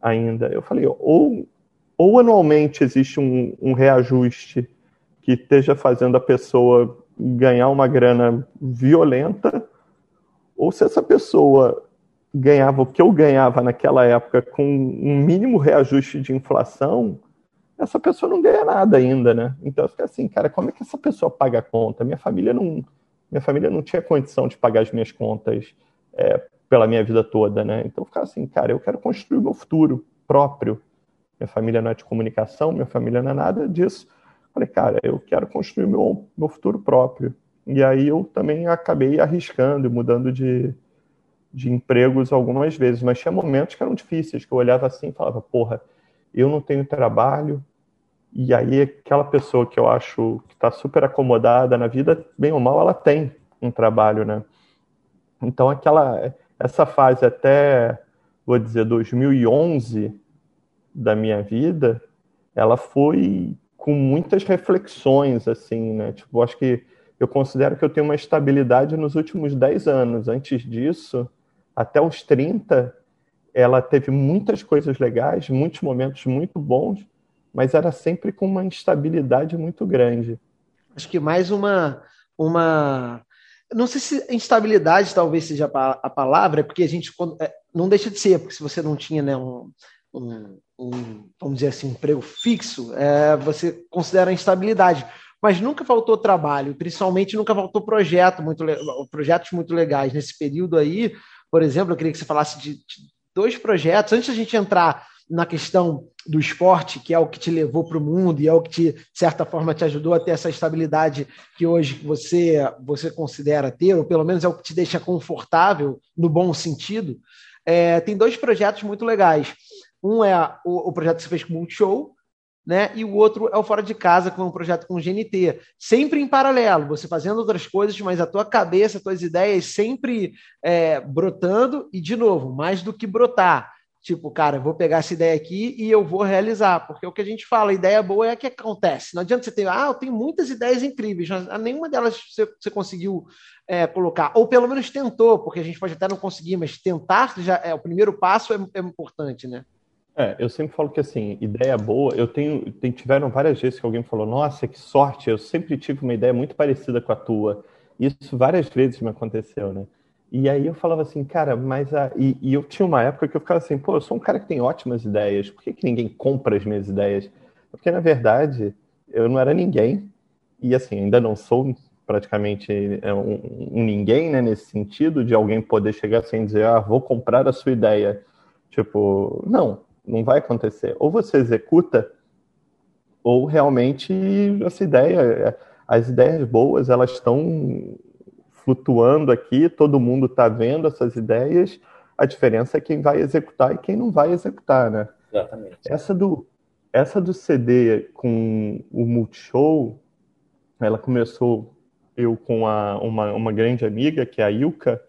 ainda. Eu falei, ou, ou anualmente existe um, um reajuste que esteja fazendo a pessoa ganhar uma grana violenta, ou se essa pessoa ganhava o que eu ganhava naquela época com um mínimo reajuste de inflação, essa pessoa não ganha nada ainda, né? Então eu fiquei assim, cara, como é que essa pessoa paga a conta? Minha família não, minha família não tinha condição de pagar as minhas contas é, pela minha vida toda, né? Então eu ficava assim, cara, eu quero construir meu futuro próprio. minha família não é de comunicação, minha família não é nada disso. Falei, cara, eu quero construir meu, meu futuro próprio. E aí eu também acabei arriscando e mudando de, de empregos algumas vezes, mas tinha momentos que eram difíceis, que eu olhava assim e falava, porra, eu não tenho trabalho, e aí aquela pessoa que eu acho que está super acomodada na vida, bem ou mal, ela tem um trabalho, né? Então aquela essa fase até vou dizer 2011 da minha vida, ela foi com muitas reflexões assim, né? Tipo, acho que eu considero que eu tenho uma estabilidade nos últimos 10 anos. Antes disso, até os 30, ela teve muitas coisas legais, muitos momentos muito bons, mas era sempre com uma instabilidade muito grande. Acho que mais uma uma não sei se instabilidade talvez seja a palavra, é porque a gente é, não deixa de ser, porque se você não tinha né, um, um, um vamos dizer assim, emprego fixo, é, você considera instabilidade. Mas nunca faltou trabalho, principalmente nunca faltou projeto muito, projetos muito legais. Nesse período aí, por exemplo, eu queria que você falasse de, de dois projetos. Antes da gente entrar na questão do esporte, que é o que te levou para o mundo e é o que, te, de certa forma, te ajudou a ter essa estabilidade que hoje você, você considera ter, ou pelo menos é o que te deixa confortável, no bom sentido, é, tem dois projetos muito legais. Um é o, o projeto que você fez com o Multishow, né? E o outro é o Fora de Casa, que é um projeto com o GNT. Sempre em paralelo, você fazendo outras coisas, mas a tua cabeça, as tuas ideias sempre é, brotando, e de novo, mais do que brotar Tipo, cara, vou pegar essa ideia aqui e eu vou realizar, porque o que a gente fala, a ideia boa é a que acontece. Não adianta você ter, ah, eu tenho muitas ideias incríveis, mas nenhuma delas você, você conseguiu é, colocar, ou pelo menos tentou, porque a gente pode até não conseguir, mas tentar já é o primeiro passo é, é importante, né? É, eu sempre falo que assim, ideia boa, eu tenho, tem, tiveram várias vezes que alguém falou, nossa, que sorte, eu sempre tive uma ideia muito parecida com a tua. Isso várias vezes me aconteceu, né? E aí eu falava assim, cara, mas a... e, e, eu tinha uma época que eu ficava assim, pô, eu sou um cara que tem ótimas ideias, por que, que ninguém compra as minhas ideias? Porque na verdade eu não era ninguém e assim ainda não sou praticamente é, um, um ninguém, né, nesse sentido de alguém poder chegar assim e dizer, ah, vou comprar a sua ideia. Tipo, não, não vai acontecer. Ou você executa, ou realmente essa ideia, as ideias boas, elas estão flutuando aqui, todo mundo está vendo essas ideias, a diferença é quem vai executar e quem não vai executar, né? Exatamente. Essa do, essa do CD com o Multishow, ela começou eu com a, uma, uma grande amiga, que é a Ilka,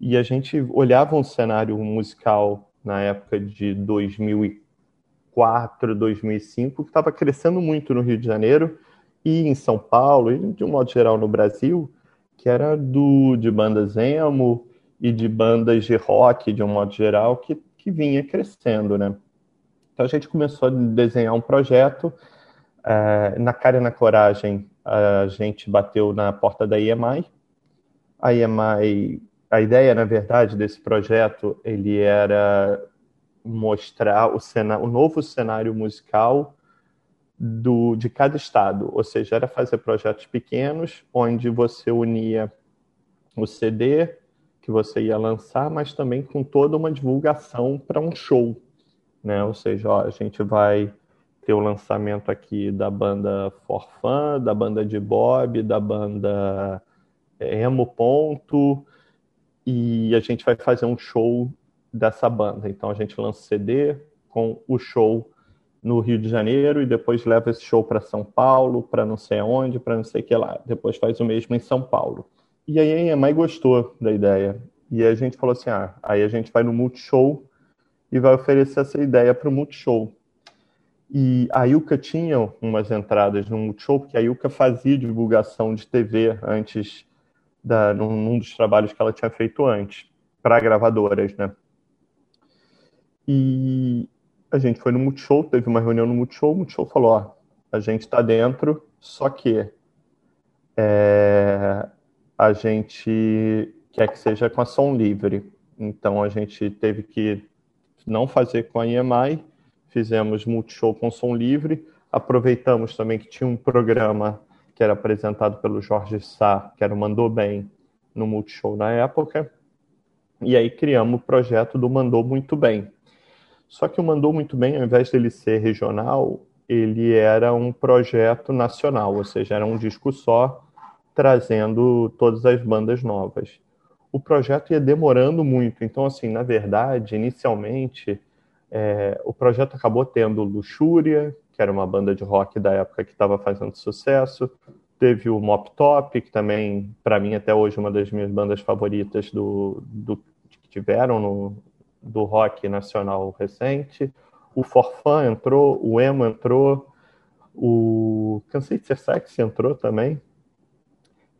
e a gente olhava um cenário musical na época de 2004, 2005, que estava crescendo muito no Rio de Janeiro e em São Paulo, e de um modo geral no Brasil, que era do de bandas emo e de bandas de rock, de um modo geral, que, que vinha crescendo, né? Então a gente começou a desenhar um projeto. É, na cara e na coragem, a gente bateu na porta da EMI. A EMI, a ideia, na verdade, desse projeto, ele era mostrar o, o novo cenário musical do, de cada estado, ou seja, era fazer projetos pequenos, onde você unia o CD que você ia lançar, mas também com toda uma divulgação para um show, né? Ou seja, ó, a gente vai ter o lançamento aqui da banda Forfã, da banda de Bob, da banda Emo Ponto, e a gente vai fazer um show dessa banda. Então a gente lança CD com o show no Rio de Janeiro e depois leva esse show para São Paulo, para não sei aonde, para não sei que lá. Depois faz o mesmo em São Paulo. E aí a mãe gostou da ideia. E a gente falou assim: ah, aí a gente vai no Multishow e vai oferecer essa ideia para o Multishow. E a Yuka tinha umas entradas no Multishow, porque a Yuka fazia divulgação de TV antes, da, num, num dos trabalhos que ela tinha feito antes, para gravadoras, né? E, a gente foi no Multishow, teve uma reunião no Multishow, o Multishow falou, ó, a gente está dentro, só que é, a gente quer que seja com a som livre. Então a gente teve que não fazer com a EMI, fizemos Multishow com som livre, aproveitamos também que tinha um programa que era apresentado pelo Jorge Sá, que era o Mandou Bem, no Multishow na época, e aí criamos o projeto do Mandou Muito Bem. Só que o Mandou Muito Bem, ao invés dele ser regional, ele era um projeto nacional, ou seja, era um disco só, trazendo todas as bandas novas. O projeto ia demorando muito, então, assim, na verdade, inicialmente, é, o projeto acabou tendo Luxúria, que era uma banda de rock da época que estava fazendo sucesso, teve o Mop Top, que também, para mim, até hoje, uma das minhas bandas favoritas do, do que tiveram no, do rock nacional recente. O Forfã entrou, o Emo entrou, o Cansei de Ser Sexy entrou também.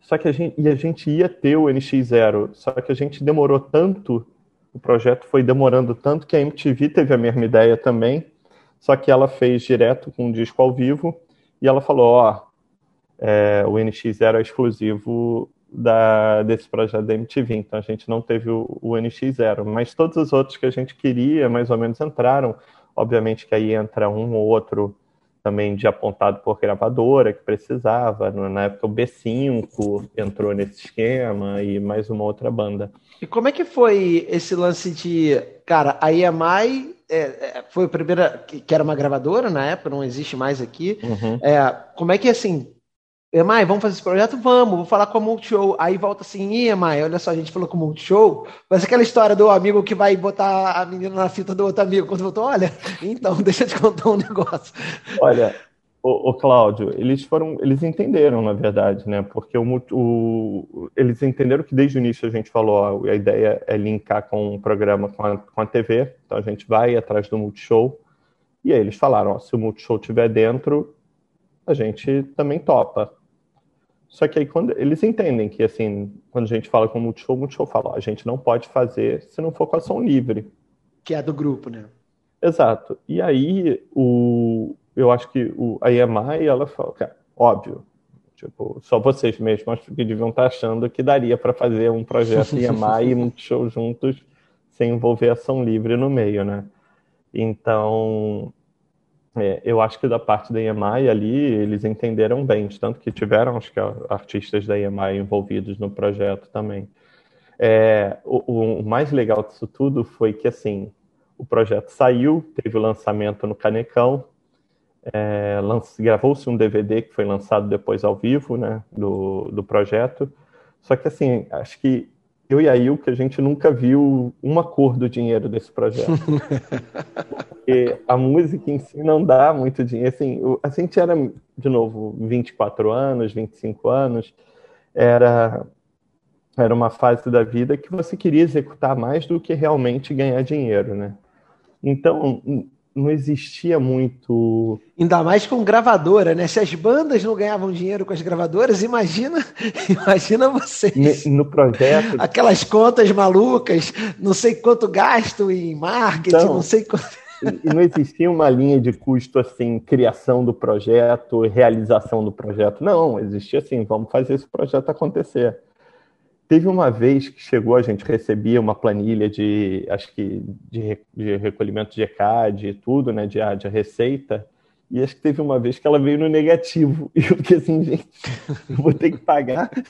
Só que a gente, e a gente ia ter o NX0, só que a gente demorou tanto, o projeto foi demorando tanto que a MTV teve a mesma ideia também, só que ela fez direto com um disco ao vivo e ela falou, ó, é, o NX0 é exclusivo da, desse projeto da MTV, então a gente não teve o, o NX0, mas todos os outros que a gente queria mais ou menos entraram, obviamente que aí entra um ou outro também de apontado por gravadora que precisava, na época o B5 entrou nesse esquema e mais uma outra banda. E como é que foi esse lance de, cara, a EMI é, é, foi a primeira, que era uma gravadora na época, não existe mais aqui, uhum. é, como é que assim, Emai, vamos fazer esse projeto? Vamos, vou falar com a Multishow. Aí volta assim, Ih, Emai, olha só, a gente falou com a Multishow. Mas aquela história do amigo que vai botar a menina na fita do outro amigo. Quando voltou, olha, então, <laughs> deixa eu te contar um negócio. Olha, o, o Cláudio, eles foram, eles entenderam, na verdade, né? Porque o, o, eles entenderam que desde o início a gente falou, a ideia é linkar com um programa com a, com a TV. Então a gente vai atrás do Multishow. E aí eles falaram, ó, se o Multishow estiver dentro, a gente também topa. Só que aí quando eles entendem que assim, quando a gente fala com o Multishow, o Multishow fala, ó, a gente não pode fazer se não for com ação livre. Que é do grupo, né? Exato. E aí o eu acho que o, a EMI, ela fala, cara, óbvio, tipo, só vocês mesmos que deviam estar achando que daria para fazer um projeto EMI e Multishow <laughs> juntos sem envolver ação livre no meio, né? Então, é, eu acho que da parte da EMI ali, eles entenderam bem, tanto que tiveram, acho que, artistas da EMI envolvidos no projeto também. É, o, o, mais legal disso tudo foi que, assim, o projeto saiu, teve o lançamento no Canecão, é, gravou-se um DVD que foi lançado depois ao vivo, né, do, do projeto, só que, assim, acho que eu e a Ilka, a gente nunca viu uma cor do dinheiro desse projeto. <laughs> Porque a música em si não dá muito dinheiro. Assim, a gente era, de novo, 24 anos, 25 anos, era, era uma fase da vida que você queria executar mais do que realmente ganhar dinheiro, né? Então, não existia muito. Ainda mais com gravadora, né? Se as bandas não ganhavam dinheiro com as gravadoras, imagina, <laughs> imagina vocês. No projeto. Aquelas contas malucas, não sei quanto gasto em marketing, então, não sei quanto. E não existia uma linha de custo assim, criação do projeto, realização do projeto. Não, existia assim, vamos fazer esse projeto acontecer. Teve uma vez que chegou, a gente recebia uma planilha de, acho que, de, de recolhimento de ECAD e tudo, né, de, de receita, e acho que teve uma vez que ela veio no negativo. <laughs> E eu fiquei assim, gente, eu vou ter que pagar. <laughs>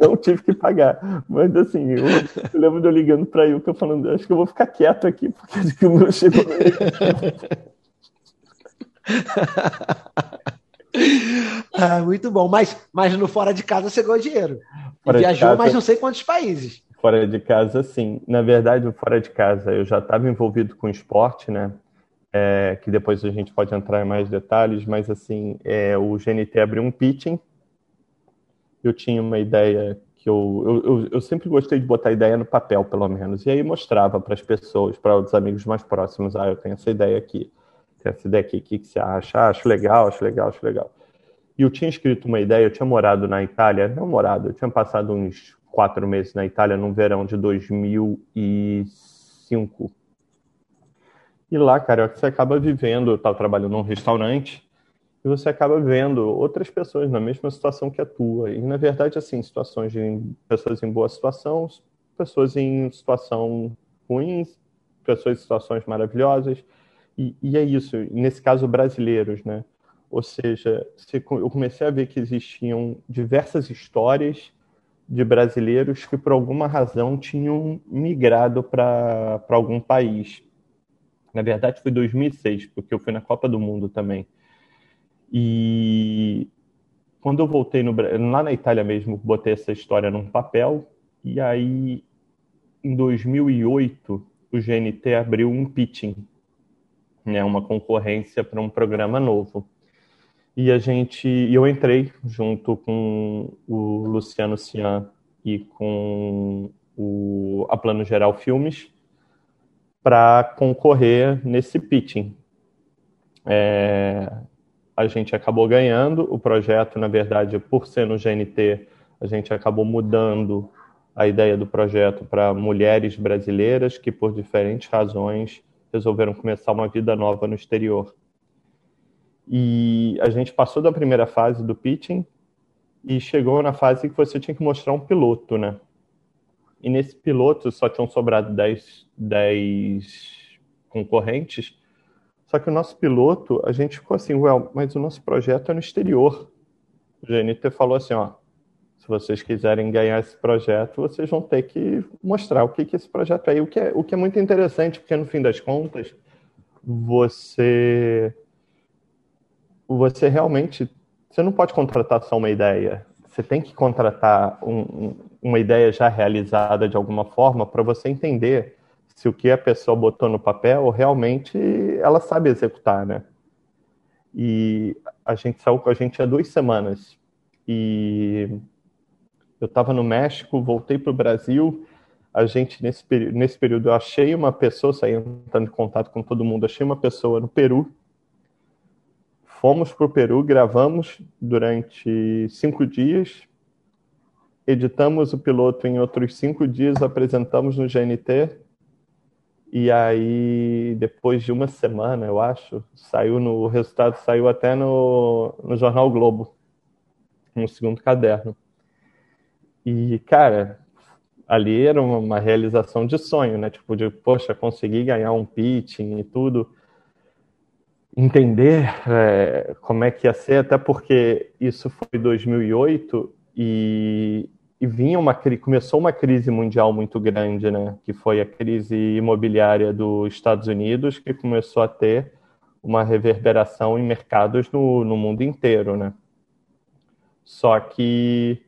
Não tive que pagar. Mas assim, eu, eu lembro de eu ligando para Ilka falando, acho que eu vou ficar quieto aqui, porque acho que o meu chegou. <laughs> <laughs> ah, muito bom. Mas, mas no fora de casa você ganhou dinheiro. Fora viajou casa, mais não sei quantos países. Fora de casa, sim. Na verdade, fora de casa eu já estava envolvido com esporte, né? É, que depois a gente pode entrar em mais detalhes, mas assim, é, o GNT abriu um pitching. Eu tinha uma ideia que eu, eu, eu, eu sempre gostei de botar ideia no papel, pelo menos. E aí mostrava para as pessoas, para os amigos mais próximos, ah, eu tenho essa ideia aqui tem essa ideia aqui, o que, que você acha? Ah, acho legal, acho legal, acho legal. E eu tinha escrito uma ideia, eu tinha morado na Itália, não morado, eu tinha passado uns quatro meses na Itália no verão de 2005. E lá, cara, você acaba vivendo, estava trabalhando num restaurante, e você acaba vendo outras pessoas na mesma situação que a tua. E, na verdade, assim, situações de pessoas em boa situação, pessoas em situação ruim, pessoas em situações maravilhosas, e, e, é isso, nesse caso brasileiros, né? Ou seja, eu comecei a ver que existiam diversas histórias de brasileiros que, por alguma razão, tinham migrado para algum país. Na verdade, foi 2006, porque eu fui na Copa do Mundo também. E quando eu voltei no, lá na Itália mesmo, botei essa história num papel. E aí, em 2008, o GNT abriu um pitching, né, uma concorrência para um programa novo. E a gente, eu entrei junto com o Luciano Cian e com o, a Plano Geral Filmes para concorrer nesse pitching. É, a gente acabou ganhando o projeto, na verdade, por ser no GNT, a gente acabou mudando a ideia do projeto para mulheres brasileiras que, por diferentes razões, resolveram começar uma vida nova no exterior. E a gente passou da primeira fase do pitching e chegou na fase que você tinha que mostrar um piloto, né? E nesse piloto só tinham sobrado 10, 10 concorrentes. Só que o nosso piloto, a gente ficou assim, well, mas o nosso projeto é no exterior. O GNT falou assim, ó, se vocês quiserem ganhar esse projeto, vocês vão ter que mostrar o que, que esse projeto é. E o que é, o que é muito interessante, porque no fim das contas, você você realmente você não pode contratar só uma ideia. Você tem que contratar um, uma ideia já realizada de alguma forma para você entender se o que a pessoa botou no papel realmente ela sabe executar, né? E a gente saiu com a gente há duas semanas e eu estava no México, voltei para o Brasil. A gente nesse, nesse período eu achei uma pessoa, saí entrando em contato com todo mundo, achei uma pessoa no Peru Fomos para o Peru, gravamos durante cinco dias, editamos o piloto em outros cinco dias, apresentamos no GNT, e aí, depois de uma semana, eu acho, saiu no, o resultado saiu até no, no Jornal Globo, no segundo caderno. E, cara, ali era uma, realização de sonho, né? Tipo, de, poxa, consegui ganhar um pitching e tudo entender é, como é que ia ser, até porque isso foi 2008 e, e vinha uma começou uma crise mundial muito grande, né? Que foi a crise imobiliária dos Estados Unidos, que começou a ter uma reverberação em mercados no, no mundo inteiro, né? Só que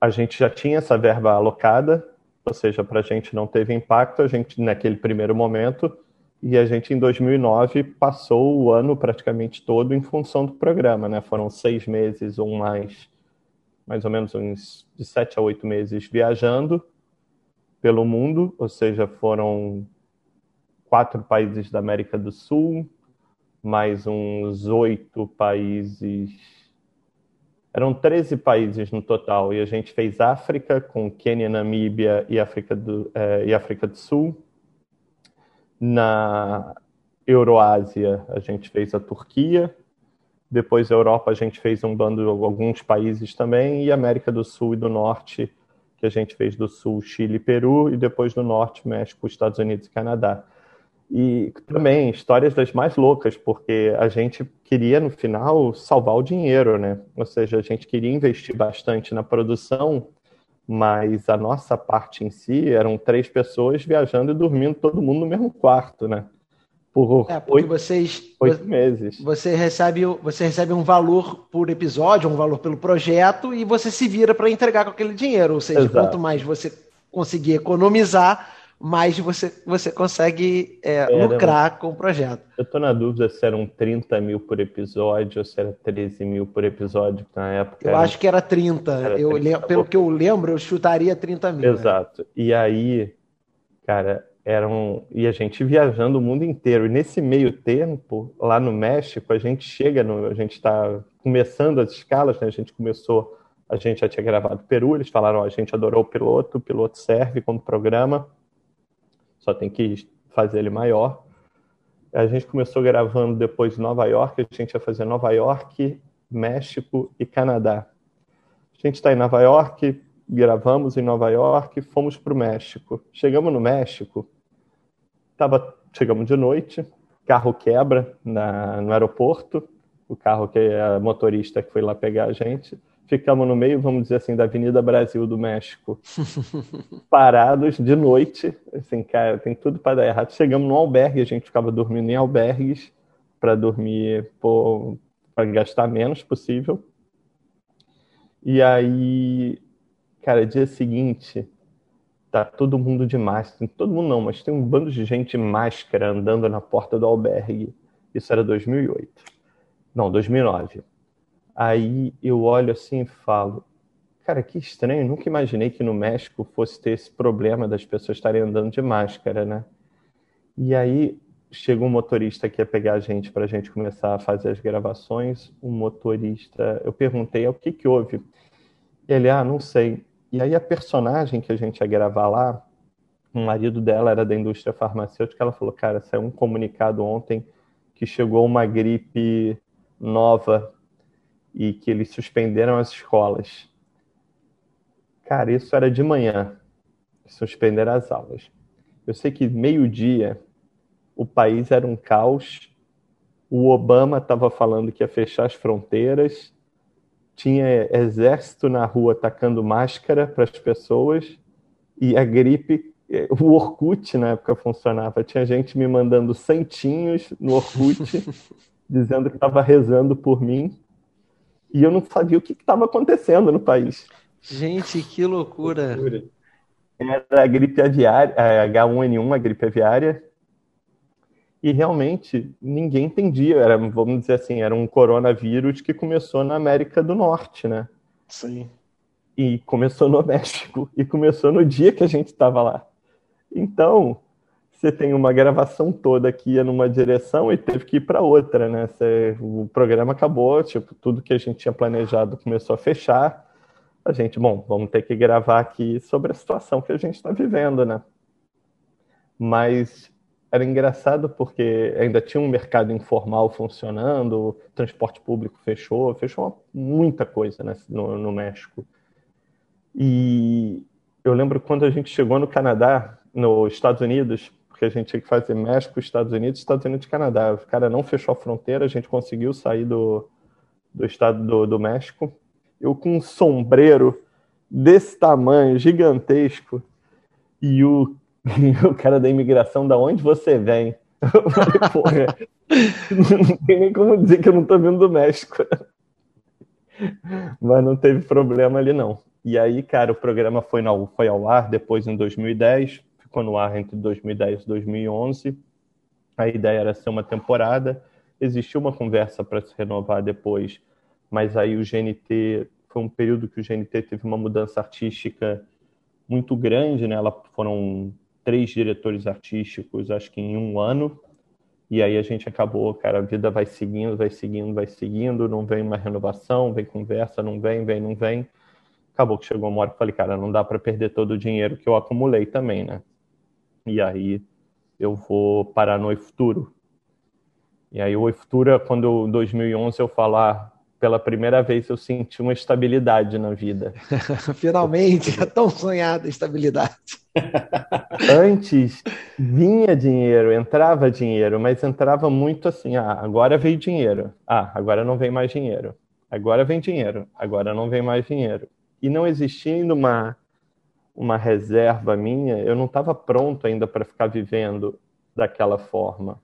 a gente já tinha essa verba alocada, ou seja, para a gente não teve impacto, a gente naquele primeiro momento e a gente, em 2009, passou o ano praticamente todo em função do programa, né? Foram seis meses ou mais, mais ou menos uns de sete a oito meses viajando pelo mundo, ou seja, foram quatro países da América do Sul, mais uns oito países. Eram 13 países no total, e a gente fez África, com Quênia, Namíbia e África do, eh, e África do Sul na Euroásia, a gente fez a Turquia. Depois, a Europa, a gente fez um bando de alguns países também. E América do Sul e do Norte, que a gente fez do Sul, Chile Peru. E depois do Norte, México, Estados Unidos e Canadá. E também histórias das mais loucas, porque a gente queria, no final, salvar o dinheiro, né? Ou seja, a gente queria investir bastante na produção mas a nossa parte em si eram três pessoas viajando e dormindo todo mundo no mesmo quarto, né? Por é, oito, vocês, oito meses. Você recebe, você recebe um valor por episódio, um valor pelo projeto, e você se vira para entregar com aquele dinheiro. Ou seja, Exato. quanto mais você conseguir economizar, mais você, você consegue é, lucrar com o projeto. Eu estou na dúvida se eram 30 mil por episódio ou se era 13 mil por episódio na época. Eu era... acho que era 30. Era eu 30 pelo que eu lembro, eu chutaria 30 mil. Né? Exato. Né? E aí, cara, eram. E a gente viajando o mundo inteiro. E nesse meio tempo, lá no México, a gente chega, no... a gente está começando as escalas, né? A gente começou. A gente já tinha gravado Peru, eles falaram, ó, a gente adorou o piloto, o piloto serve como programa só tem que fazer ele maior. A gente começou gravando depois de Nova York, a gente ia fazer Nova York, México e Canadá. A gente está em Nova York, gravamos em Nova York, fomos para o México. Chegamos no México, tava, chegamos de noite, carro quebra na, no aeroporto, o carro que é a motorista que foi lá pegar a gente. Ficamos no meio, vamos dizer assim, da Avenida Brasil do México, <laughs> parados de noite, assim, cara, tem tudo para dar errado. Chegamos no albergue, a gente ficava dormindo em albergues para dormir, para gastar menos possível. E aí, cara, dia seguinte, tá todo mundo de máscara, todo mundo não, mas tem um bando de gente de máscara andando na porta do albergue. Isso era 2008. Não, 2009. Aí eu olho assim e falo, cara, que estranho, nunca imaginei que no México fosse ter esse problema das pessoas estarem andando de máscara, né? E aí chegou um motorista que ia pegar a gente para a gente começar a fazer as gravações. Um motorista, eu perguntei o que que houve. Ele, ah, não sei. E aí a personagem que a gente ia gravar lá, o marido dela era da indústria farmacêutica, ela falou, cara, saiu um comunicado ontem que chegou uma gripe nova e que eles suspenderam as escolas. Cara, isso era de manhã. Suspenderam as aulas. Eu sei que meio-dia o país era um caos. O Obama estava falando que ia fechar as fronteiras. Tinha exército na rua atacando máscara para as pessoas. E a gripe, o Orkut na época funcionava. Tinha gente me mandando santinhos no Orkut, <laughs> dizendo que estava rezando por mim e eu não sabia o que estava acontecendo no país. Gente, que loucura. Era a gripe aviária, a H1N1, a gripe aviária, e realmente ninguém entendia. Era, vamos dizer assim, era um coronavírus que começou na América do Norte, né? Sim. E começou no <laughs> México, e começou no dia que a gente estava lá. Então, você tem uma gravação toda que ia numa direção e teve que ir para outra, né? Você, o programa acabou, tipo, tudo que a gente tinha planejado começou a fechar. A gente, bom, vamos ter que gravar aqui sobre a situação que a gente está vivendo, né? Mas era engraçado porque ainda tinha um mercado informal funcionando, transporte público fechou, fechou muita coisa né, no, no México. E eu lembro quando a gente chegou no Canadá, nos Estados Unidos, porque a gente tinha que fazer México, Estados Unidos, Estados Unidos e Canadá. O cara não fechou a fronteira, a gente conseguiu sair do, do estado do, do México. Eu com um sombreiro desse tamanho, gigantesco, e o, <laughs> o cara da imigração, da onde você vem? <laughs> Eu falei, porra, não tem nem como dizer que eu não tô vindo do México. Mas não teve problema ali, não. E aí, cara, o programa foi, na, foi ao ar depois em 2010 ficou no ar entre 2010 e 2011. A ideia era ser uma temporada. Existiu uma conversa para se renovar depois, mas aí o GNT foi um período que o GNT teve uma mudança artística muito grande, né? Ela foram três diretores artísticos, acho que em um ano. E aí a gente acabou, cara, a vida vai seguindo, vai seguindo, vai seguindo, não vem uma renovação, vem conversa, não vem, vem, não vem. Acabou que chegou uma hora que falei, cara, não dá para perder todo o dinheiro que eu acumulei também, né? E aí eu vou parar no Oi Futuro. E aí o Oi Futuro, quando em 2011 eu falar pela primeira vez eu senti uma estabilidade na vida. <laughs> Finalmente, é tão sonhada estabilidade. <laughs> Antes vinha dinheiro, entrava dinheiro, mas entrava muito assim, ah, agora veio dinheiro. Ah, agora não vem mais dinheiro. Agora vem dinheiro, agora não vem mais dinheiro. E não existindo uma uma reserva minha, eu não estava pronto ainda para ficar vivendo daquela forma.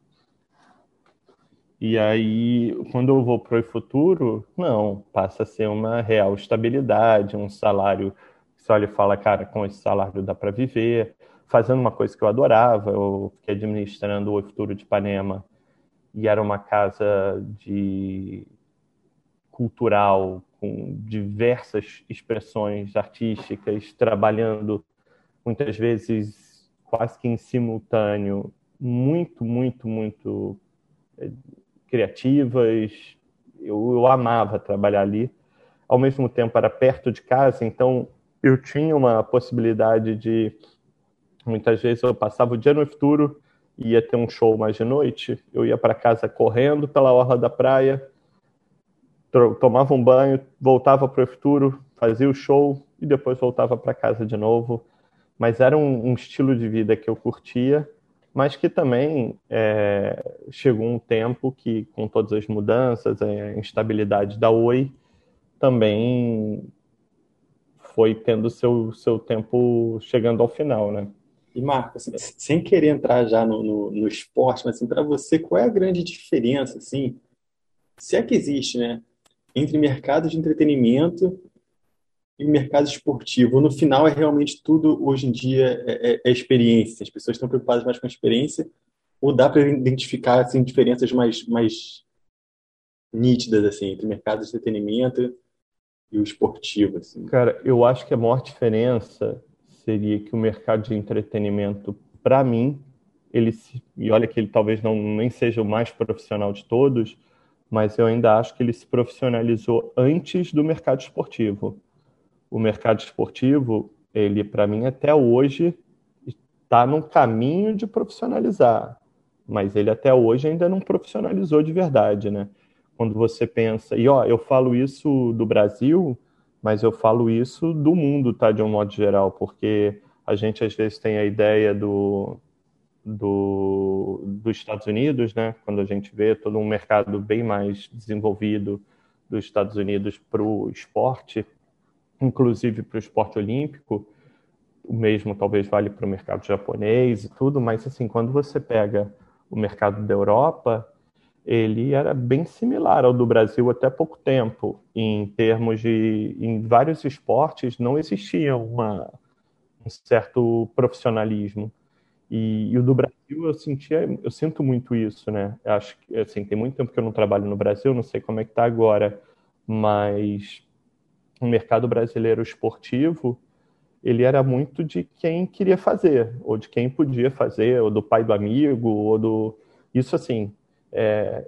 E aí, quando eu vou para o futuro, não, passa a ser uma real estabilidade, um salário. Você olha e fala, cara, com esse salário dá para viver, fazendo uma coisa que eu adorava. Eu fiquei administrando o futuro de Ipanema e era uma casa de cultural com diversas expressões artísticas, trabalhando muitas vezes quase que em simultâneo, muito, muito, muito é, criativas. Eu, eu amava trabalhar ali. Ao mesmo tempo, era perto de casa, então eu tinha uma possibilidade de. Muitas vezes eu passava o dia no futuro, ia ter um show mais de noite, eu ia para casa correndo pela orla da praia, tomava um banho, voltava para o futuro, fazia o show e depois voltava para casa de novo. Mas era um, um, estilo de vida que eu curtia, mas que também é, chegou um tempo que, com todas as mudanças, a instabilidade da Oi, também foi tendo seu, seu tempo chegando ao final, né? E Marco, assim, sem querer entrar já no, no, no esporte, mas assim, para você, qual é a grande diferença, assim, se é que existe, né, entre mercado de entretenimento e mercado esportivo? No final, é realmente tudo, hoje em dia, é, é, é experiência. As pessoas estão preocupadas mais com a experiência ou dá para identificar, assim, diferenças mais, mais nítidas, assim, entre mercado de entretenimento e o esportivo, assim? Cara, eu acho que a maior diferença seria que o mercado de entretenimento, para mim, ele se, e olha que ele talvez não nem seja o mais profissional de todos, mas eu ainda acho que ele se profissionalizou antes do mercado esportivo. O mercado esportivo, ele para mim até hoje está no caminho de profissionalizar, mas ele até hoje ainda não profissionalizou de verdade, né? Quando você pensa, e ó, eu falo isso do Brasil, mas eu falo isso do mundo, tá? De um modo geral, porque a gente às vezes tem a ideia do, do, dos Estados Unidos, né? Quando a gente vê todo um mercado bem mais desenvolvido dos Estados Unidos para o esporte, inclusive para o esporte olímpico, o mesmo talvez vale para o mercado japonês e tudo, mas assim, quando você pega o mercado da Europa, ele era bem similar ao do Brasil até pouco tempo, em termos de, em vários esportes não existia uma, um certo profissionalismo. E, e, o do Brasil eu sentia, eu sinto muito isso, né? Eu acho que assim, tem muito tempo que eu não trabalho no Brasil, não sei como é que está agora, mas o mercado brasileiro esportivo, ele era muito de quem queria fazer, ou de quem podia fazer, ou do pai do amigo, ou do isso assim, é,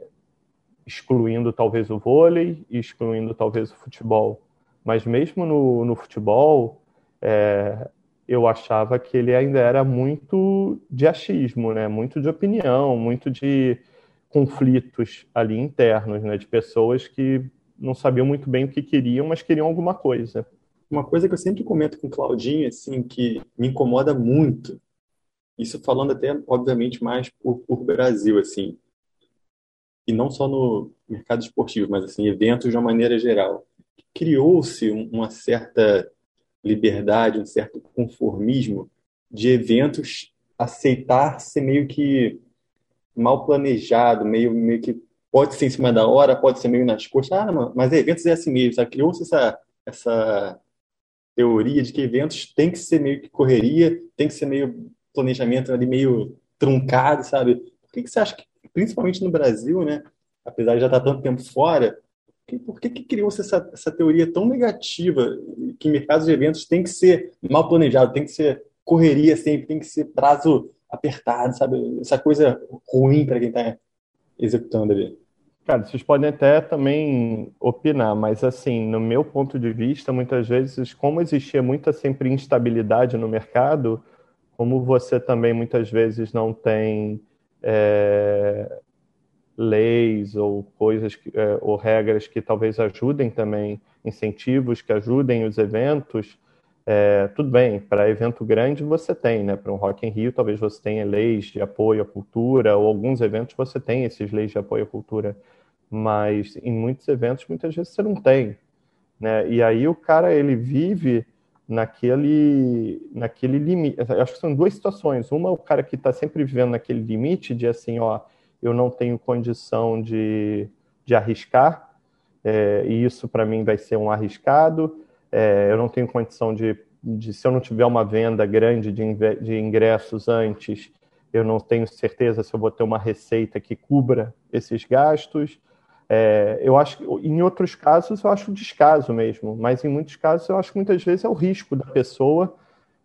excluindo talvez o vôlei, excluindo talvez o futebol. Mas mesmo no, no futebol, é, eu achava que ele ainda era muito de achismo, né? muito de opinião, muito de conflitos ali internos, né? de pessoas que não sabiam muito bem o que queriam, mas queriam alguma coisa. Uma coisa que eu sempre comento com o Claudinho, assim, que me incomoda muito, isso falando até, obviamente, mais por, por Brasil, assim, e não só no mercado esportivo, mas assim, eventos de uma maneira geral. Criou-se uma certa liberdade, um certo conformismo de eventos aceitar ser meio que mal planejado, meio, meio que pode ser em cima da hora, pode ser meio nas costas. Ah, mas eventos é assim mesmo, sabe? Criou-se essa, essa teoria de que eventos tem que ser meio que correria, tem que ser meio planejamento ali meio truncado, sabe? Por que, que você acha que principalmente no Brasil, né? Apesar de já estar tanto tempo fora, por que, que criou-se essa, essa teoria tão negativa que mercados de eventos tem que ser mal planejado, tem que ser correria sempre, tem que ser prazo apertado, sabe? Essa coisa ruim para quem está executando ali. Cara, vocês podem até também opinar, mas assim, no meu ponto de vista, muitas vezes, como existia muita sempre instabilidade no mercado, como você também muitas vezes não tem é, leis ou coisas que, é, ou regras que talvez ajudem também, incentivos que ajudem os eventos. É, tudo bem, para evento grande você tem, né? Para um Rock in Rio talvez você tenha leis de apoio à cultura, ou alguns eventos você tem esses leis de apoio à cultura, mas em muitos eventos muitas vezes você não tem, né? E aí o cara ele vive naquele, naquele limite. Acho que são duas situações. Uma, o cara que está sempre vivendo naquele limite de assim, ó, eu não tenho condição de, de arriscar, é, e isso para mim vai ser um arriscado. É, eu não tenho condição de, de, se eu não tiver uma venda grande de, de ingressos antes, eu não tenho certeza se eu vou ter uma receita que cubra esses gastos. É, eu acho que em outros casos eu acho descaso mesmo, mas em muitos casos eu acho que muitas vezes é o risco da pessoa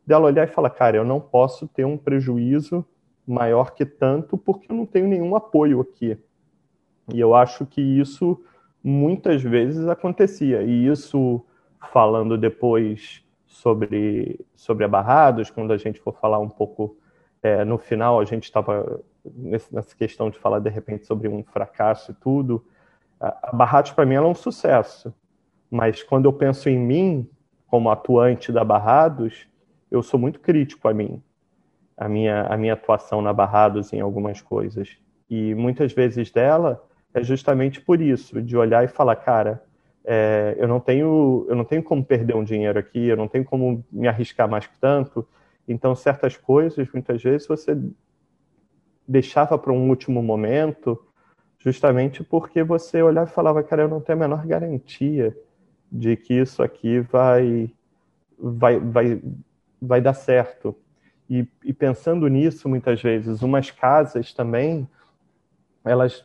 dela olhar e falar, cara, eu não posso ter um prejuízo maior que tanto porque eu não tenho nenhum apoio aqui. E eu acho que isso muitas vezes acontecia. E isso falando depois sobre sobre a Barrados, quando a gente for falar um pouco é, no final, a gente estava nessa questão de falar de repente sobre um fracasso e tudo a Barrados para mim é um sucesso, mas quando eu penso em mim como atuante da Barrados, eu sou muito crítico a mim, a minha a minha atuação na Barrados em algumas coisas e muitas vezes dela é justamente por isso de olhar e falar, cara, é, eu não tenho eu não tenho como perder um dinheiro aqui, eu não tenho como me arriscar mais tanto. Então, certas coisas, muitas vezes, você deixava para um último momento, justamente porque você olhava e falava, cara, eu não tenho a menor garantia de que isso aqui vai vai vai vai dar certo. E, e pensando nisso, muitas vezes, umas casas também, elas,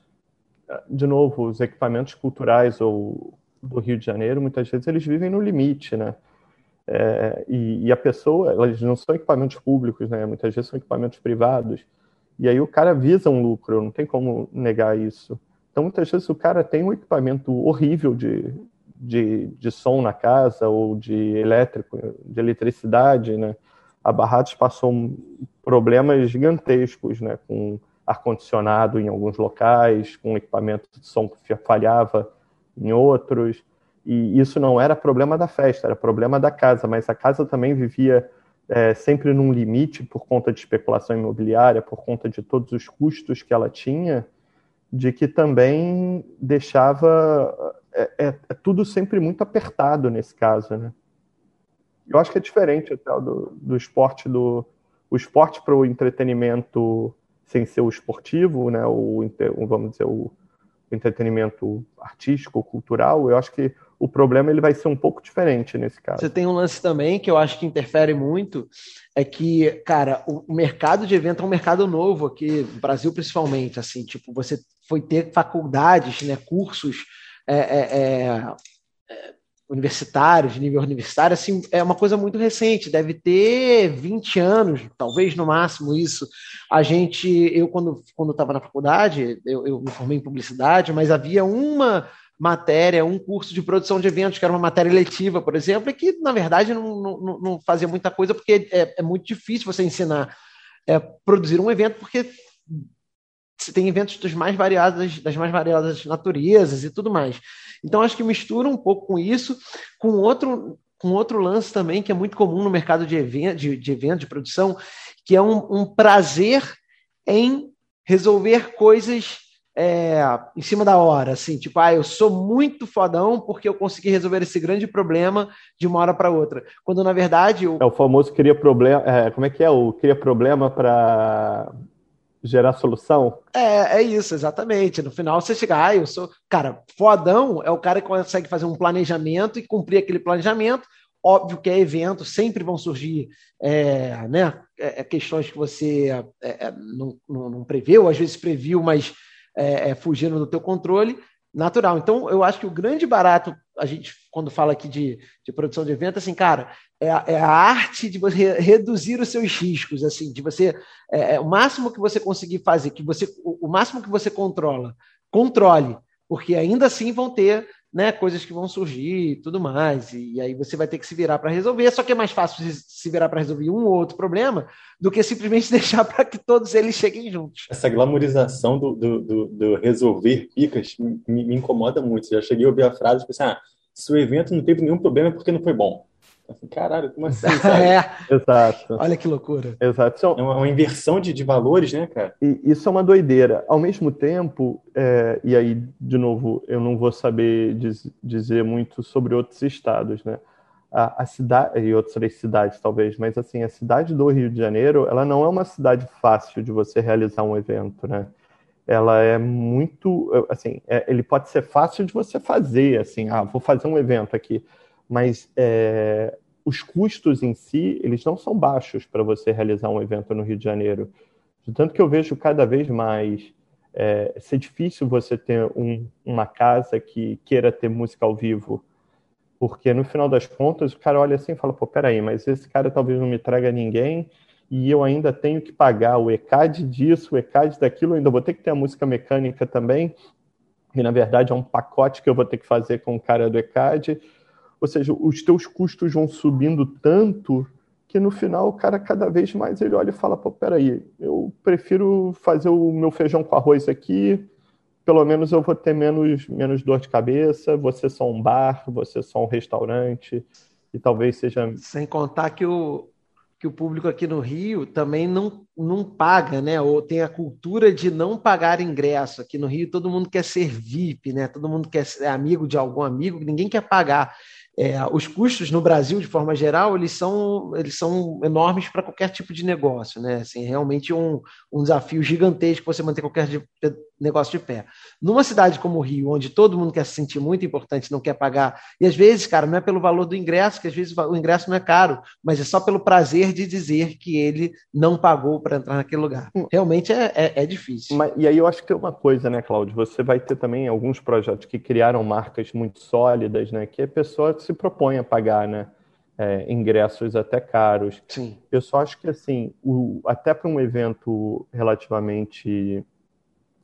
de novo, os equipamentos culturais ou do Rio de Janeiro, muitas vezes eles vivem no limite, né? É, e, e, a pessoa, elas não são equipamentos públicos, né? Muitas vezes são equipamentos privados. E aí o cara visa um lucro, não tem como negar isso. Então, muitas vezes o cara tem um equipamento horrível de, de, de som na casa ou de elétrico, de eletricidade, né? A Barrados passou problemas gigantescos, né? Com ar-condicionado em alguns locais, com equipamento de som que falhava em outros. E isso não era problema da festa, era problema da casa, mas a casa também vivia é, sempre num limite por conta de especulação imobiliária, por conta de todos os custos que ela tinha, de que também deixava é, é, é tudo sempre muito apertado nesse caso, né? Eu acho que é diferente até do, do esporte do o esporte para o entretenimento sem ser o esportivo, né? O, vamos dizer o entretenimento artístico, cultural, eu acho que o problema ele vai ser um pouco diferente nesse caso. Você tem um lance também que eu acho que interfere muito, é que, cara, o mercado de evento é um mercado novo aqui no Brasil principalmente, assim, tipo, você foi ter faculdades, né, cursos é, é, é, universitários, de nível universitário, assim, é uma coisa muito recente, deve ter 20 anos, talvez no máximo isso. A gente, eu quando quando estava na faculdade, eu, eu me formei em publicidade, mas havia uma matéria, um curso de produção de eventos, que era uma matéria eletiva, por exemplo, e que, na verdade, não, não, não fazia muita coisa, porque é, é muito difícil você ensinar é, produzir um evento, porque você tem eventos dos mais variados, das mais variadas naturezas e tudo mais. Então, acho que mistura um pouco com isso, com outro, com outro lance também, que é muito comum no mercado de evento, de, de, evento, de produção, que é um, um prazer em resolver coisas é, em cima da hora, assim, tipo, ah, eu sou muito fodão porque eu consegui resolver esse grande problema de uma hora para outra. Quando na verdade. Eu... É o famoso cria problema. É, como é que é? O cria problema para gerar solução? É, é isso, exatamente. No final você chega, ah, eu sou. Cara, fodão é o cara que consegue fazer um planejamento e cumprir aquele planejamento. Óbvio que é evento, sempre vão surgir é, né, é, é questões que você é, é, não, não, não preveu, às vezes previu, mas é, fugindo do teu controle natural. Então, eu acho que o grande barato, a gente, quando fala aqui de, de produção de evento, assim, cara, é a, é a arte de você reduzir os seus riscos, assim, de você, é, é, o máximo que você conseguir fazer, que você, o, o máximo que você controla, controle, porque ainda assim vão ter né, coisas que vão surgir tudo mais. E, e aí você vai ter que se virar para resolver. Só que é mais fácil se virar para resolver um ou outro problema do que simplesmente <laughs> deixar para que todos eles cheguem juntos. Essa glamorização do, do, do, do resolver picas me, me, incomoda muito. Já cheguei a ouvir a frase, tipo assim, ah, se o evento não teve nenhum problema é porque não foi bom. Assim, caralho, como assim? <laughs> é. Exato. Olha que loucura. Exato. É uma, uma inversão de, de, valores, né, cara? E isso é uma doideira. Ao mesmo tempo, é, e aí, de novo, eu não vou saber diz, dizer muito sobre outros estados, né? A, a, cidade, e outras cidades talvez, mas assim, a cidade do Rio de Janeiro, ela não é uma cidade fácil de você realizar um evento, né? Ela é muito, assim, é, ele pode ser fácil de você fazer, assim, ah, vou fazer um evento aqui mas é, os custos em si, eles não são baixos para você realizar um evento no Rio de Janeiro. De tanto que eu vejo cada vez mais é, ser difícil você ter um, uma casa que queira ter música ao vivo. Porque no final das contas, o cara olha assim e fala, pô, peraí, mas esse cara talvez não me traga ninguém e eu ainda tenho que pagar o ECAD disso, o ECAD daquilo, ainda vou ter que ter a música mecânica também, e na verdade é um pacote que eu vou ter que fazer com o cara do ECAD, ou seja, os teus custos vão subindo tanto que no final o cara cada vez mais ele olha e fala, pô, peraí, eu prefiro fazer o meu feijão com arroz aqui, pelo menos eu vou ter menos, menos dor de cabeça, você só um bar, você só um restaurante, e talvez seja... Sem contar que o, que o público aqui no Rio também não, não paga, né? Ou tem a cultura de não pagar ingresso. Aqui no Rio todo mundo quer ser VIP, né? Todo mundo quer ser amigo de algum amigo, ninguém quer pagar. É, os custos no Brasil, de forma geral, eles são, eles são enormes para qualquer tipo de negócio, né? Assim, realmente um, um desafio gigantesco você manter qualquer de, negócio de pé. Numa cidade como o Rio, onde todo mundo quer se sentir muito importante, não quer pagar, e às vezes, cara, não é pelo valor do ingresso, que às vezes o ingresso não é caro, mas é só pelo prazer de dizer que ele não pagou para entrar naquele lugar. Hum. Realmente é, é, é difícil. Mas, e aí eu acho que tem uma coisa, né, Cláudio? Você vai ter também alguns projetos que criaram marcas muito sólidas, né? Que a pessoa se propõe a pagar, né? É, ingressos até caros. Sim. Eu só acho que assim, o, até para um evento relativamente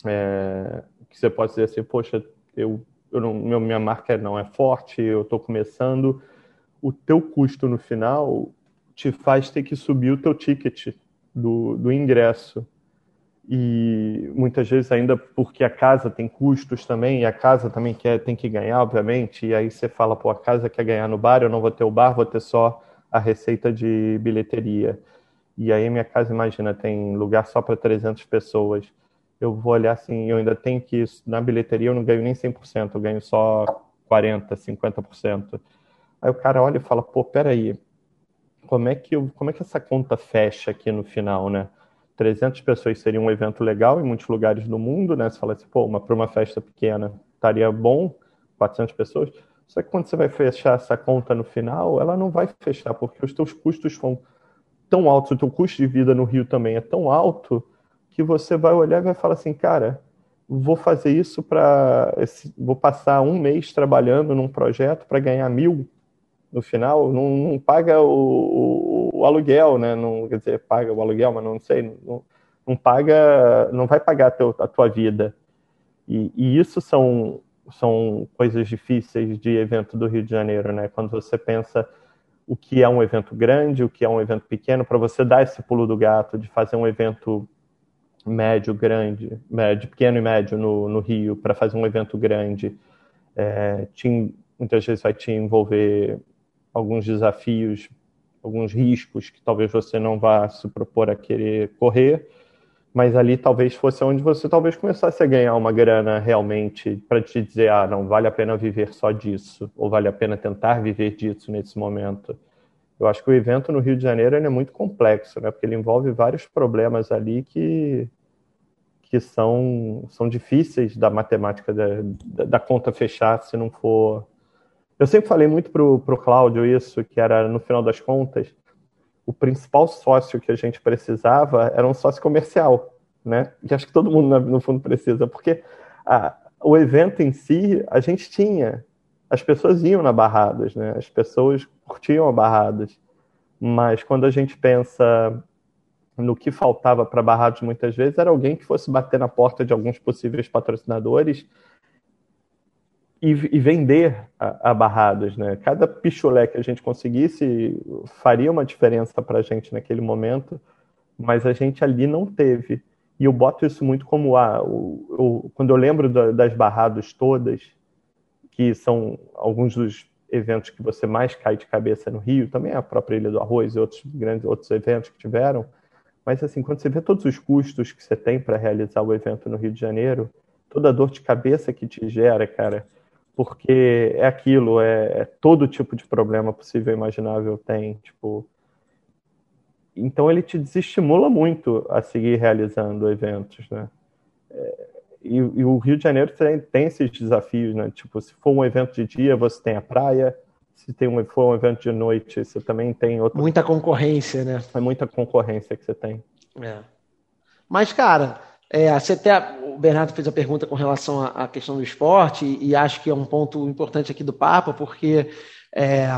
é, que você pode dizer assim, poxa, eu, eu não, minha marca não é forte, eu estou começando, o teu custo no final te faz ter que subir o teu ticket do, do ingresso e muitas vezes ainda porque a casa tem custos também, e a casa também quer, tem que ganhar, obviamente, e aí você fala, pô, a casa quer ganhar no bar, eu não vou ter o bar, vou ter só a receita de bilheteria. E aí minha casa, imagina, tem lugar só para 300 pessoas. Eu vou olhar assim, eu ainda tenho que, na bilheteria eu não ganho nem 100%, eu ganho só 40%, 50%. Aí o cara olha e fala, pô, peraí, como é que, eu, como é que essa conta fecha aqui no final, né? 300 pessoas seria um evento legal em muitos lugares do mundo, né? Você fala assim, pô, para uma festa pequena estaria bom, 400 pessoas. Só que quando você vai fechar essa conta no final, ela não vai fechar, porque os teus custos são tão altos, o teu custo de vida no Rio também é tão alto, que você vai olhar e vai falar assim, cara, vou fazer isso para. Vou passar um mês trabalhando num projeto para ganhar mil no final, não, não paga o, o, o, aluguel, né? Não, quer dizer, paga o aluguel, mas não sei, não, não paga, não vai pagar a, teu, a tua vida. E, e, isso são, são coisas difíceis de evento do Rio de Janeiro, né? Quando você pensa o que é um evento grande, o que é um evento pequeno, para você dar esse pulo do gato de fazer um evento médio, grande, médio, pequeno e médio no, no Rio, para fazer um evento grande, é, te, muitas vezes vai te envolver alguns desafios, alguns riscos que talvez você não vá se propor a querer correr, mas ali talvez fosse onde você talvez começasse a ganhar uma grana realmente para te dizer, ah, não vale a pena viver só disso, ou vale a pena tentar viver disso nesse momento. Eu acho que o evento no Rio de Janeiro é muito complexo, né? Porque ele envolve vários problemas ali que que são, são difíceis da matemática da, da, conta fechar se não for eu sempre falei muito pro, pro Cláudio isso, que era, no final das contas, o principal sócio que a gente precisava era um sócio comercial, né? Que acho que todo mundo, no fundo, precisa, porque a, o evento em si, a gente tinha. As pessoas iam na Barradas, né? As pessoas curtiam a Barradas. Mas quando a gente pensa no que faltava para Barrados muitas vezes, era alguém que fosse bater na porta de alguns possíveis patrocinadores e, e vender a, a, né? Cada pichulé que a gente conseguisse faria uma diferença para a gente naquele momento, mas a gente ali não teve. E eu boto isso muito como ah, o, o, quando eu lembro da, das Barrados todas, que são alguns dos eventos que você mais cai de cabeça no Rio, também a própria Ilha do Arroz e outros grandes outros eventos que tiveram, mas assim, quando você vê todos os custos que você tem para realizar o evento no Rio de Janeiro, toda a dor de cabeça que te gera, cara, porque é aquilo, é, é, todo tipo de problema possível e imaginável tem, tipo. Então ele te desestimula muito a seguir realizando eventos, né? É, e, e, o Rio de Janeiro tem, tem, esses desafios, né? Tipo, se for um evento de dia, você tem a praia. Se tem um, for um evento de noite, você também tem outra. Muita concorrência, né? É muita concorrência que você tem. É. Mas, cara, é, você até, o Bernardo fez a pergunta com relação à, à questão do esporte, e, e, acho que é um ponto importante aqui do Papa, porque é,